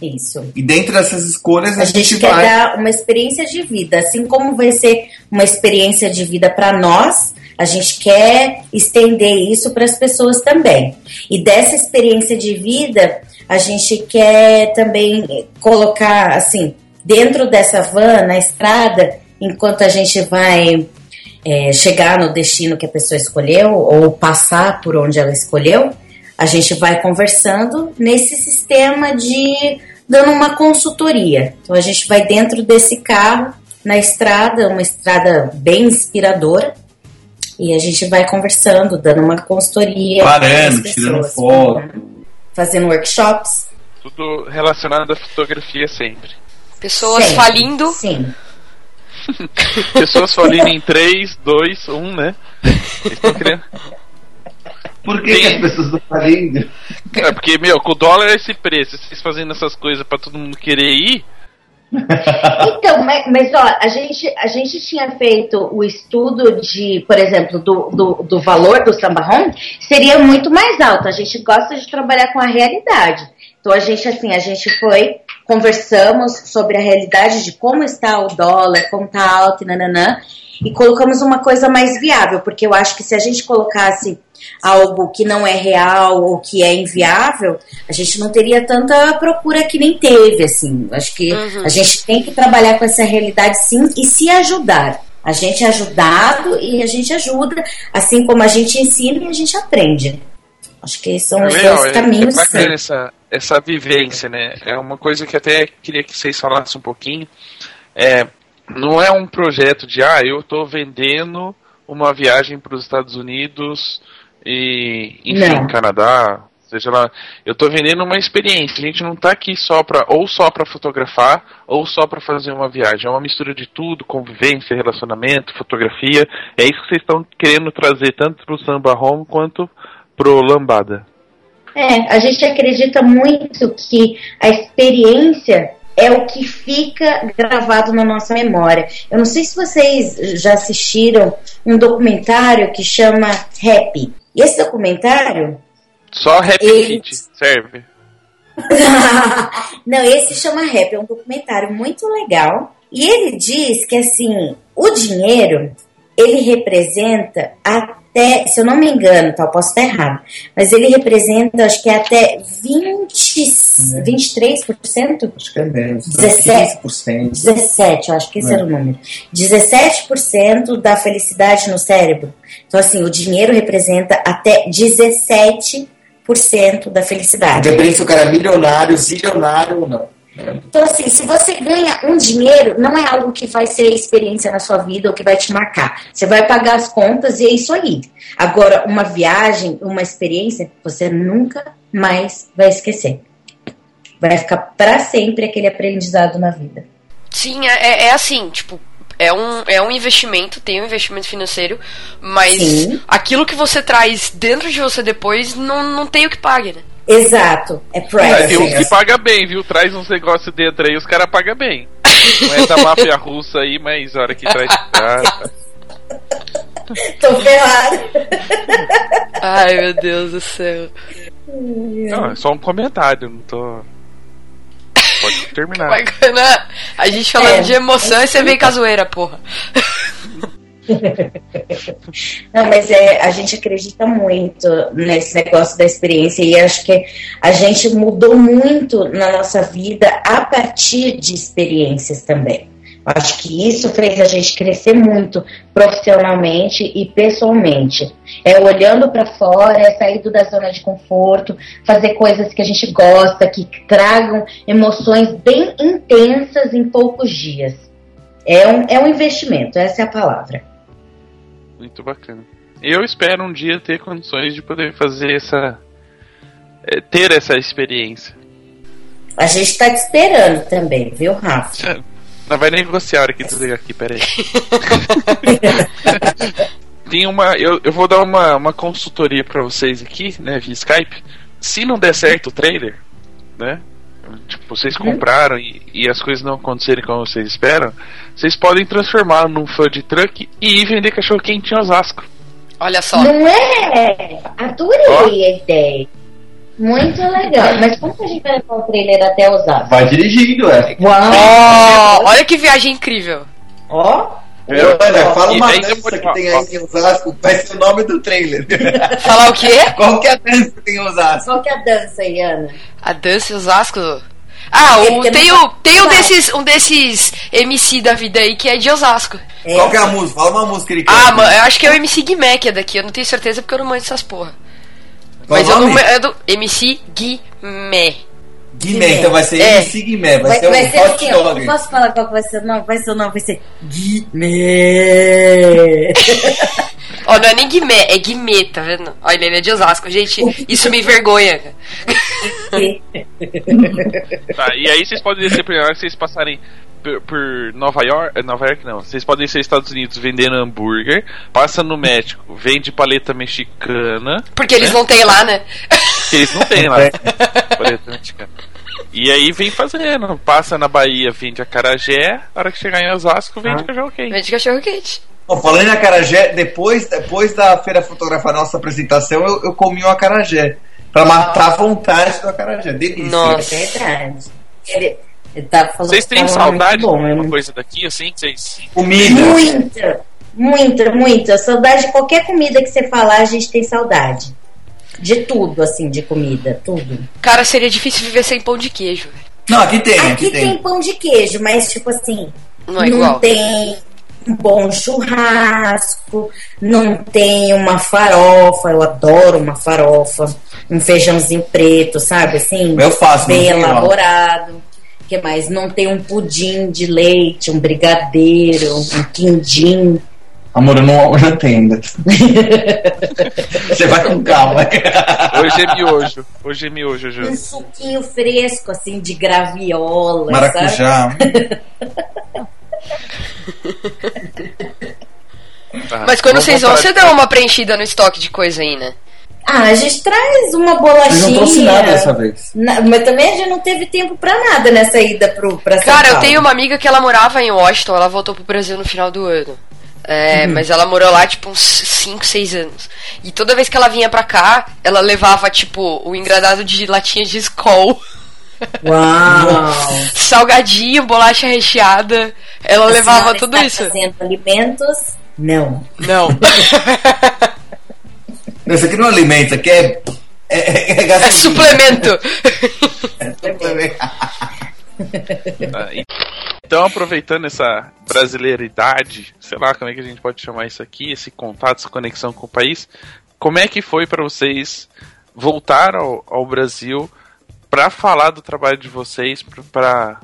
Isso. E dentro dessas escolhas a, A gente quer vai. dar uma experiência de vida, assim como vai ser uma experiência de vida para nós. A gente quer estender isso para as pessoas também. E dessa experiência de vida, a gente quer também colocar, assim, dentro dessa van, na estrada, enquanto a gente vai é, chegar no destino que a pessoa escolheu ou passar por onde ela escolheu, a gente vai conversando nesse sistema de dando uma consultoria. Então a gente vai dentro desse carro na estrada, uma estrada bem inspiradora, E a gente vai conversando, dando uma consultoria. Parando, pras tirando pessoas, foto. Fazendo workshops. Tudo relacionado à fotografia sempre. Pessoas Sempre. falindo. Sim. Pessoas falindo em 3, 2, 1, né? Eles estão querendo. Por que, que Sim. as pessoas estão falindo? É, porque, meu, com o dólar é esse preço, vocês fazendo essas coisas pra todo mundo querer ir, Então, mas, mas, ó, a gente, a gente tinha feito o estudo de, por exemplo, do, do, do valor do samba home, seria muito mais alto. A gente gosta de trabalhar com a realidade. Então a gente, assim, a gente foi, conversamos sobre a realidade de como está o dólar, como está alto e nananã, e colocamos uma coisa mais viável, porque eu acho que se a gente colocasse algo que não é real ou que é inviável, a gente não teria tanta procura que nem teve, assim. Acho que Uhum. a gente tem que trabalhar com essa realidade sim e se ajudar. A gente é ajudado e a gente ajuda, assim como a gente ensina e a gente aprende. Acho que são os Legal, dois é, caminhos. é bacana essa, essa vivência, né? É uma coisa que até queria que vocês falassem um pouquinho. É, não é um projeto de, ah, eu estou vendendo uma viagem para os Estados Unidos e, enfim, Não. Canadá, seja lá. Eu estou vendendo uma experiência. A gente não está aqui só para ou só para fotografar ou só para fazer uma viagem. É uma mistura de tudo, convivência, relacionamento, fotografia. É isso que vocês estão querendo trazer tanto para o Samba Home quanto pro Lambada. É, a gente acredita muito que a experiência é o que fica gravado na nossa memória. Eu não sei se vocês já assistiram um documentário que chama Happy. Esse documentário Só Happy Ele- serve. Não, esse chama Rap, é um documentário muito legal. E ele diz que assim, o dinheiro, ele representa até, se eu não me engano, tá, eu posso estar errado, mas ele representa, acho que é até 20, 23%? Acho que é menos. 17. 15%. 17, eu acho que esse É. era o número. 17% da felicidade no cérebro. Então, assim, o dinheiro representa até 17% da felicidade. Independente se o cara é milionário, zilionário ou não. Então, assim, se você ganha um dinheiro, não é algo que vai ser experiência na sua vida ou que vai te marcar. Você vai pagar as contas e é isso aí. Agora, uma viagem, uma experiência, você nunca mais vai esquecer. Vai ficar para sempre aquele aprendizado na vida. Sim, é, é assim, tipo, é um, é um investimento, tem um investimento financeiro, mas Sim. aquilo que você traz dentro de você depois não, não tem o que pague, né? Exato. É Mas price. tem uns que paga bem, viu? Traz uns negócios dentro aí, os caras pagam bem. Não é da máfia russa aí, mas a hora que traz cara. Tô ferrado. Ai, meu Deus do céu. Não, é só um comentário, não tô. Pode terminar. Bacana. A gente falando É, de emoção e você vem com a zoeira, porra. Não, mas é, a gente acredita muito nesse negócio da experiência e acho que a gente mudou muito na nossa vida a partir de experiências também. Acho que isso fez a gente crescer muito profissionalmente e pessoalmente. É olhando para fora, é saindo da zona de conforto, fazer coisas que a gente gosta, que tragam emoções bem intensas em poucos dias. É um, é um investimento, essa é a palavra. Muito bacana. Eu espero um dia ter condições de poder fazer essa. é, ter essa experiência. A gente tá te esperando também, viu, Rafa? Não vai negociar a hora que desligar aqui, peraí. Tem uma. Eu, eu vou dar uma, uma consultoria pra vocês aqui, né, via Skype. Se não der certo o trailer, né? Tipo, vocês compraram e, e as coisas não acontecerem como vocês esperam, vocês podem transformar num fã de truck e ir vender cachorro quente em Osasco. Olha só. Não é? Adorei a ideia. Muito legal. Mas como que a gente vai levar o trailer até Osasco? Vai dirigindo, é. Ó, olha que viagem incrível. Ó, Olha, fala uma dança que tem aí em Osasco, vai ser o nome do trailer. Falar o quê? Qual que é a dança que tem em Osasco? qual que é a dança aí, Ana? A dança em Osasco. Ah, É, tem, o, tem um desses, um desses MC da vida aí que é de Osasco. É, Qual que é a música? Fala uma música que ele Ah, canta. mano, eu acho que é o MC Guimé que é daqui. Eu não tenho certeza porque eu não manjo essas porra. Qual Mas o eu não nome? é do MC Guimé. Guimé, então vai ser É. MC Guimé, vai, Vai, ser vai um ser hot assim, dog. eu posso falar qual que vai ser o nome? Vai ser o nome, vai ser Guimê. Ó, não é nem Guimê, é Guimê, tá vendo? Ó, ele é de Osasco. Gente, isso me envergonha. Tá, e aí vocês podem descer pra se vocês passarem por, por Nova York. eh, Nova York não. Vocês podem ser Estados Unidos vendendo hambúrguer, passa no México, vende paleta mexicana. Porque eles não têm lá, né? Que eles não têm lá. mexicana. E aí vem fazendo, passa na Bahia, vende acarajé, a hora que chegar em Osasco, vende cachorro quente. Vende cachorro quente. Bom, falando em acarajé, depois, depois da feira fotografar nossa apresentação, eu, eu comi um acarajé. Pra matar a vontade do acarajé. Delícia. Nossa. É verdade. Ele, ele tá Vocês têm saudade de bom, alguma eu- coisa daqui, assim? que Vocês. Comida. Muita, muita, muita. Saudade de qualquer comida que você falar, a gente tem saudade. De tudo, assim, de comida, tudo. Cara, seria difícil viver sem pão de queijo. Não, aqui tem, aqui, Aqui tem. tem pão de queijo, mas tipo assim, Não é igual. tem um bom churrasco, não tem uma farofa, eu adoro uma farofa, um feijãozinho preto, sabe assim? Eu faço, bem não tem, ó. elaborado. que mais? Não tem um pudim de leite, um brigadeiro, um quindim. Amor, eu não jantei ainda. Você vai com calma. Hoje é miojo. Hoje é miojo, Um Ju. suquinho fresco, assim, de graviola, sabe? Maracujá. Tá, Mas quando vocês vão, você de- dá uma preenchida no estoque de coisa aí, né? Ah, a gente traz uma bolachinha. não trouxe nada dessa vez. Na- mas também a gente não teve tempo pra nada nessa ida pro, pra São Cara, eu Paulo. tenho uma amiga que ela morava em Washington, ela voltou pro Brasil no final do ano. É, Uhum. Mas ela morou lá, tipo, uns 5, 6 anos. E toda vez que ela vinha pra cá, ela levava, tipo, o engradado de latinha de Skol, Uau! salgadinho, bolacha recheada. Ela A levava tudo está isso. Fazendo alimentos? Não. Não. Isso aqui não é alimento, isso aqui é. É, é, é é gasolina. suplemento. Então, aproveitando essa brasileiridade, sei lá como é que a gente pode chamar isso aqui, esse contato, essa conexão com o país, como é que foi para vocês voltar ao, ao Brasil para falar do trabalho de vocês, para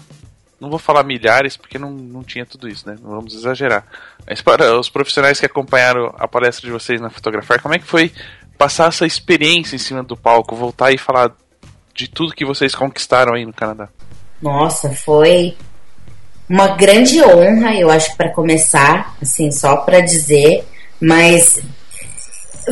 não vou falar milhares porque não, não tinha tudo isso, né? Não vamos exagerar. Mas para os profissionais que acompanharam a palestra de vocês na Fotografar, como é que foi passar essa experiência em cima do palco, voltar e falar de tudo que vocês conquistaram aí no Canadá? Nossa, foi uma grande honra, eu acho, para começar, assim, só para dizer, mas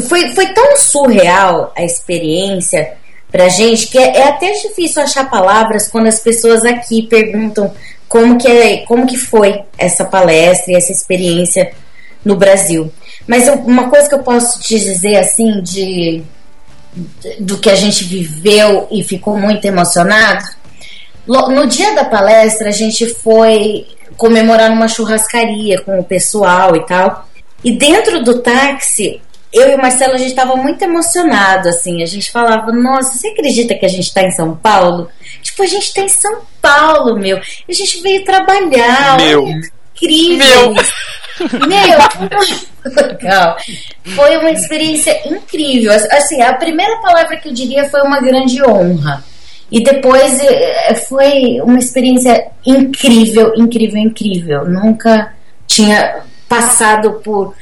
foi, foi tão surreal a experiência pra gente que é, é até difícil achar palavras quando as pessoas aqui perguntam como que, é, como que foi essa palestra e essa experiência no Brasil. Mas eu- uma coisa que eu posso te dizer, assim, de do que a gente viveu e ficou muito emocionado, No dia da palestra, a gente foi comemorar numa churrascaria com o pessoal e tal. E dentro do táxi, eu e o Marcelo, a gente estava muito emocionado, assim. A gente falava, nossa, você acredita que a gente está em São Paulo? Tipo, a gente está em São Paulo, meu. A gente veio trabalhar. Meu. olha, incrível. Meu. Meu, legal. Foi uma experiência incrível. Assim, a primeira palavra que eu diria foi uma grande honra. E depois eh, foi uma experiência incrível, incrível, incrível. Nunca tinha passado por,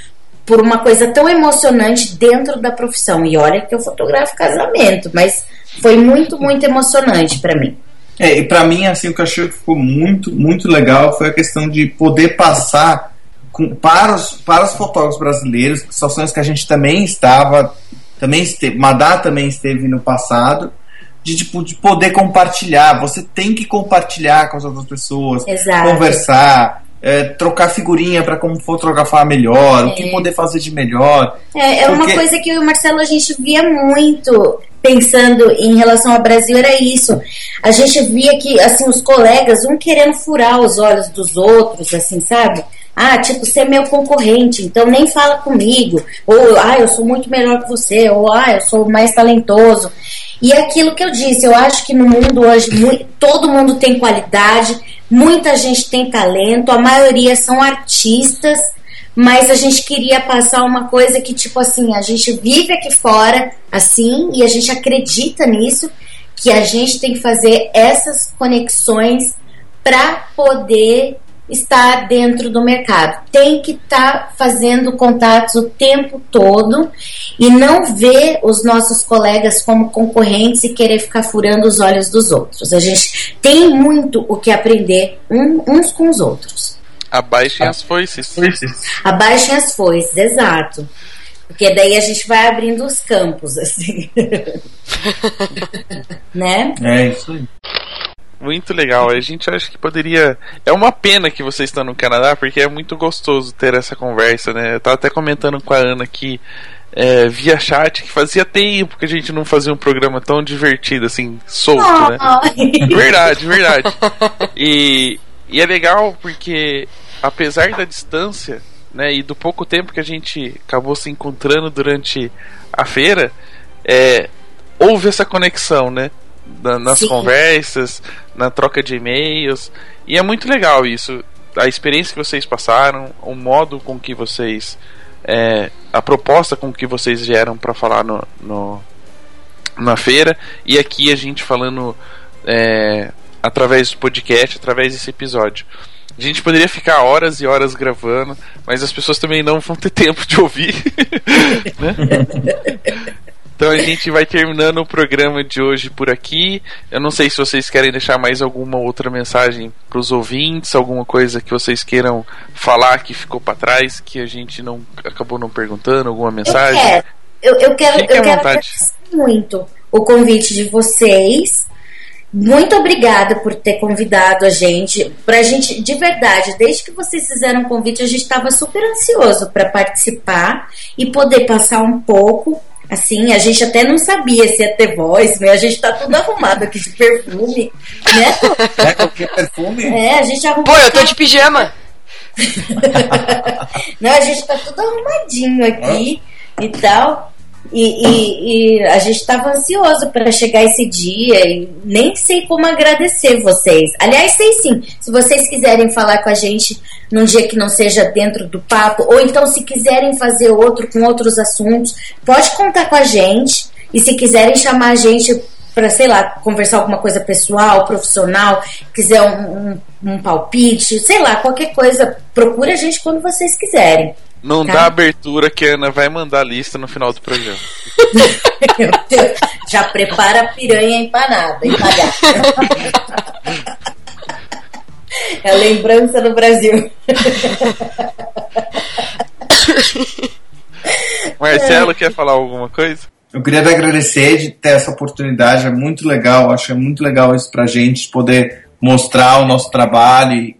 por uma coisa tão emocionante dentro da profissão. E olha que eu fotografo casamento, mas foi muito, muito emocionante para mim. É, e pra mim, assim, o que eu achei que ficou muito, muito legal foi a questão de poder passar com- para, os, para os fotógrafos brasileiros, situações que a gente também estava, também esteve, Madá também esteve no passado, de, tipo, de poder compartilhar. Você tem que compartilhar com as outras pessoas, Exato. conversar, é, trocar figurinha para como fotografar melhor, o que É. poder fazer de melhor. É, é uma Porque- coisa que o Marcelo a gente via muito pensando em relação ao Brasil era isso. A gente via que assim os colegas um querendo furar os olhos dos outros, assim, sabe? Ah, tipo, você é meu concorrente, então nem fala comigo. Ou, ah, eu sou muito melhor que você. Ou, ah, eu sou mais talentoso. E é aquilo que eu disse, eu acho que no mundo hoje todo mundo tem qualidade, muita gente tem talento, a maioria são artistas, mas a gente queria passar uma coisa que, tipo assim, a gente vive aqui fora, assim, e a gente acredita nisso, que a gente tem que fazer essas conexões para poder estar dentro do mercado. Tem que estar fazendo contatos o tempo todo e não ver os nossos colegas como concorrentes e querer ficar furando os olhos dos outros. A gente tem muito o que aprender um- uns com os outros. Abaixem as foices. Abaixem as foices, exato. Porque daí a gente vai abrindo os campos, assim. né? É isso aí. Muito legal. A gente acha que poderia. É uma pena que vocês estão no Canadá, porque é muito gostoso ter essa conversa, né? Eu tava até comentando com a Ana aqui é, via chat que fazia tempo que a gente não fazia um programa tão divertido, assim, solto, né? Verdade, verdade. E, e é legal porque, apesar da distância, né, e do pouco tempo que a gente acabou se encontrando durante a feira, é, houve essa conexão, né? na- nas Sim. conversas, na troca de e-mails. E é muito legal isso. A experiência que vocês passaram, o modo com que vocês. é, a proposta com que vocês vieram para falar no, no- na feira. E aqui a gente falando é, através do podcast, através desse episódio. A gente poderia ficar horas e horas gravando, mas as pessoas também não vão ter tempo de ouvir. né? Então a gente vai terminando o programa de hoje por aqui. Eu não sei se vocês querem deixar mais alguma outra mensagem para os ouvintes, alguma coisa que vocês queiram falar que ficou para trás, que a gente não acabou não perguntando, alguma Eu mensagem. quero, eu, eu quero, Fique eu quero agradecer muito o convite de vocês. Muito obrigada por ter convidado a gente. Pra gente, de verdade, desde que vocês fizeram o convite, a gente estava super ansioso para participar e poder passar um pouco. Assim, a gente até não sabia se ia ter voz, mas a gente tá tudo arrumado aqui de perfume, né? É qualquer perfume? É, a gente arrumou. Pô, eu tô de pijama. Não, a gente tá tudo arrumadinho aqui e tal. E, e- e a gente tava ansioso para chegar esse dia e nem sei como agradecer vocês. Aliás, sei sim. Se vocês quiserem falar com a gente num dia que não seja dentro do papo, ou então se quiserem fazer outro com outros assuntos, pode contar com a gente. E se quiserem chamar a gente para, sei lá, conversar alguma coisa pessoal, profissional, quiser um, um- um palpite, sei lá, qualquer coisa, procura a gente quando vocês quiserem. Não Tá. dá abertura que a Ana vai mandar a lista no final do programa. Meu Deus, já prepara a piranha empanada, empalhada. É a lembrança do Brasil. Marcelo, quer falar alguma coisa? Eu queria te agradecer de ter essa oportunidade, é muito legal, acho que é muito legal isso pra gente, poder mostrar o nosso trabalho e,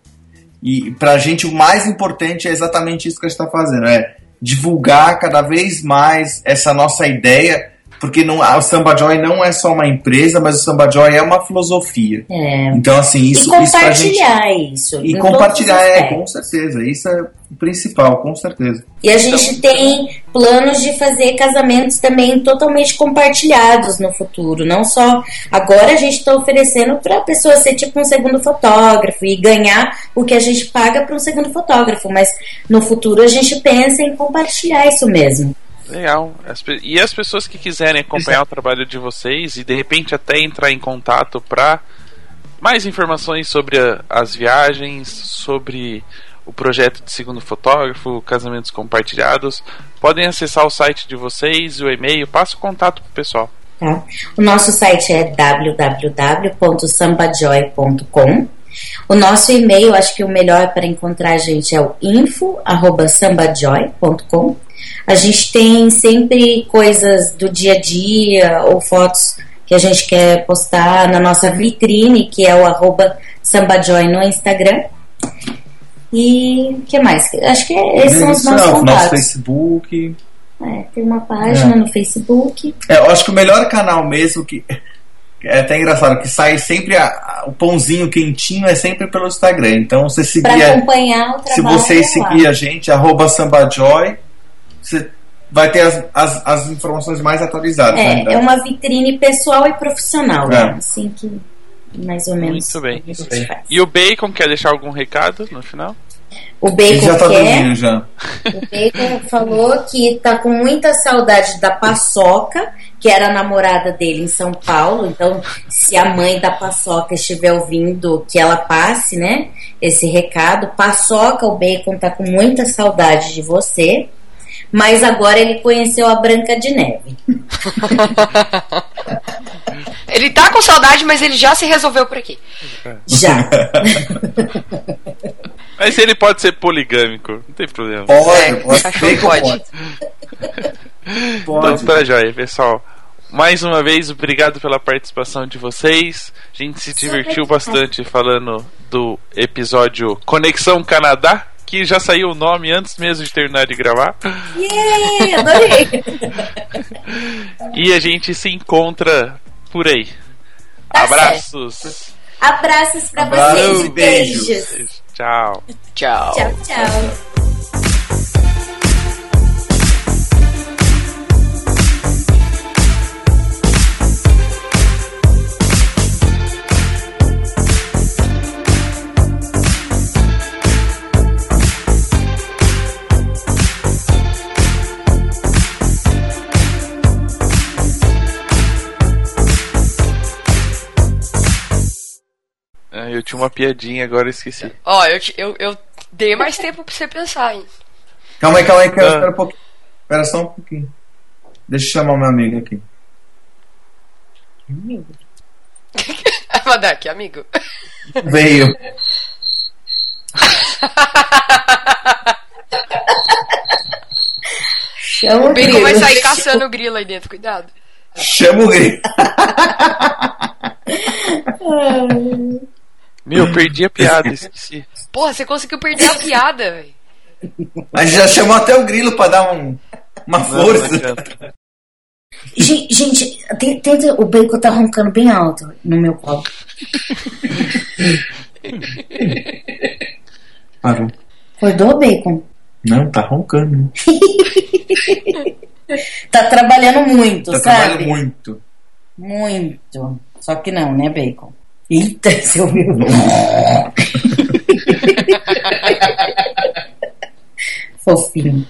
e pra gente o mais importante é exatamente isso que a gente está fazendo, é divulgar cada vez mais essa nossa ideia, porque não, a- o Samba Joy não é só uma empresa, mas o Samba Joy é uma filosofia. É. Então, assim, isso, e isso pra gente... compartilhar isso. E compartilhar, é, com certeza, isso é o principal, com certeza. E a gente tem planos de fazer casamentos também totalmente compartilhados no futuro. Não só. Agora a gente está oferecendo para a pessoa ser tipo um segundo fotógrafo e ganhar o que a gente paga para um segundo fotógrafo. Mas no futuro a gente pensa em compartilhar isso mesmo. Legal. As e as pessoas que quiserem acompanhar o trabalho de vocês e de repente até entrar em contato para mais informações sobre a- as viagens, sobre o projeto de segundo fotógrafo, casamentos compartilhados, podem acessar o site de vocês, o e-mail, passa o contato pro pessoal. Tá? O nosso site é www.sambajoy.com. O nosso e-mail, acho que o melhor para encontrar a gente é o info@sambajoy.com. A gente tem sempre coisas do dia a dia ou fotos que a gente quer postar na nossa vitrine, que é o arroba sambajoy no Instagram. E o que mais? Acho que esses são os nossos não, nosso contatos. Facebook. É, tem uma página É. no Facebook. É, eu acho que o melhor canal mesmo que é até engraçado que sai sempre a- a- o pãozinho quentinho é sempre pelo Instagram. Então você seguir, acompanhar o se trabalho. vocês é lá. seguir a gente arroba @sambajoy, você vai ter as, as, as informações mais atualizadas. né? É, é uma vitrine pessoal e profissional, É. né? Assim que mais ou menos Muito bem. gente faz. E o Bacon quer deixar algum recado no final? O Bacon já tá quer. dormindo já. O Bacon falou que tá com muita saudade da Paçoca, que era a namorada dele em São Paulo. Então, se a mãe da Paçoca estiver ouvindo, que ela passe, né? Esse recado. Paçoca, o Bacon tá com muita saudade de você. Mas agora ele conheceu a Branca de Neve. Ele tá com saudade, mas ele já se resolveu por aqui. Já. Mas ele pode ser poligâmico, não tem problema. Pode, É, pode. cachorro pode. pode. Então tá joia, pessoal. Mais uma vez, obrigado pela participação de vocês. A gente se divertiu bastante falando do episódio Conexão Canadá, que já saiu o nome antes mesmo de terminar de gravar. Yay, adorei. E a gente se encontra por aí. Tá Abraços. Abraços pra vocês. e beijos. beijos. Tchau. Tchau. Tchau, tchau. Eu tinha uma piadinha, agora eu esqueci. Ó, eu, eu, eu dei mais tempo pra você pensar, hein? Calma aí, calma aí, que eu Ah. espera um pouquinho. Espera só um pouquinho. Deixa eu chamar meu amigo aqui. Madak, amigo. Veio. Chama O o Bacon vai sair caçando o grilo aí dentro, cuidado. Chama o grilo. Meu, eu perdi a piada, esqueci. Porra, você conseguiu perder a piada, velho. A gente já chamou até o grilo pra dar um, uma Não, força. não. Gen- Gente, tem- tenta, o bacon tá roncando bem alto no meu colo. Parou. Acordou, bacon? Não, tá roncando. Tá trabalhando muito, Tá sabe? trabalhando muito. Muito. Só que não, né, bacon? Eita, você ouviu? Fofinho.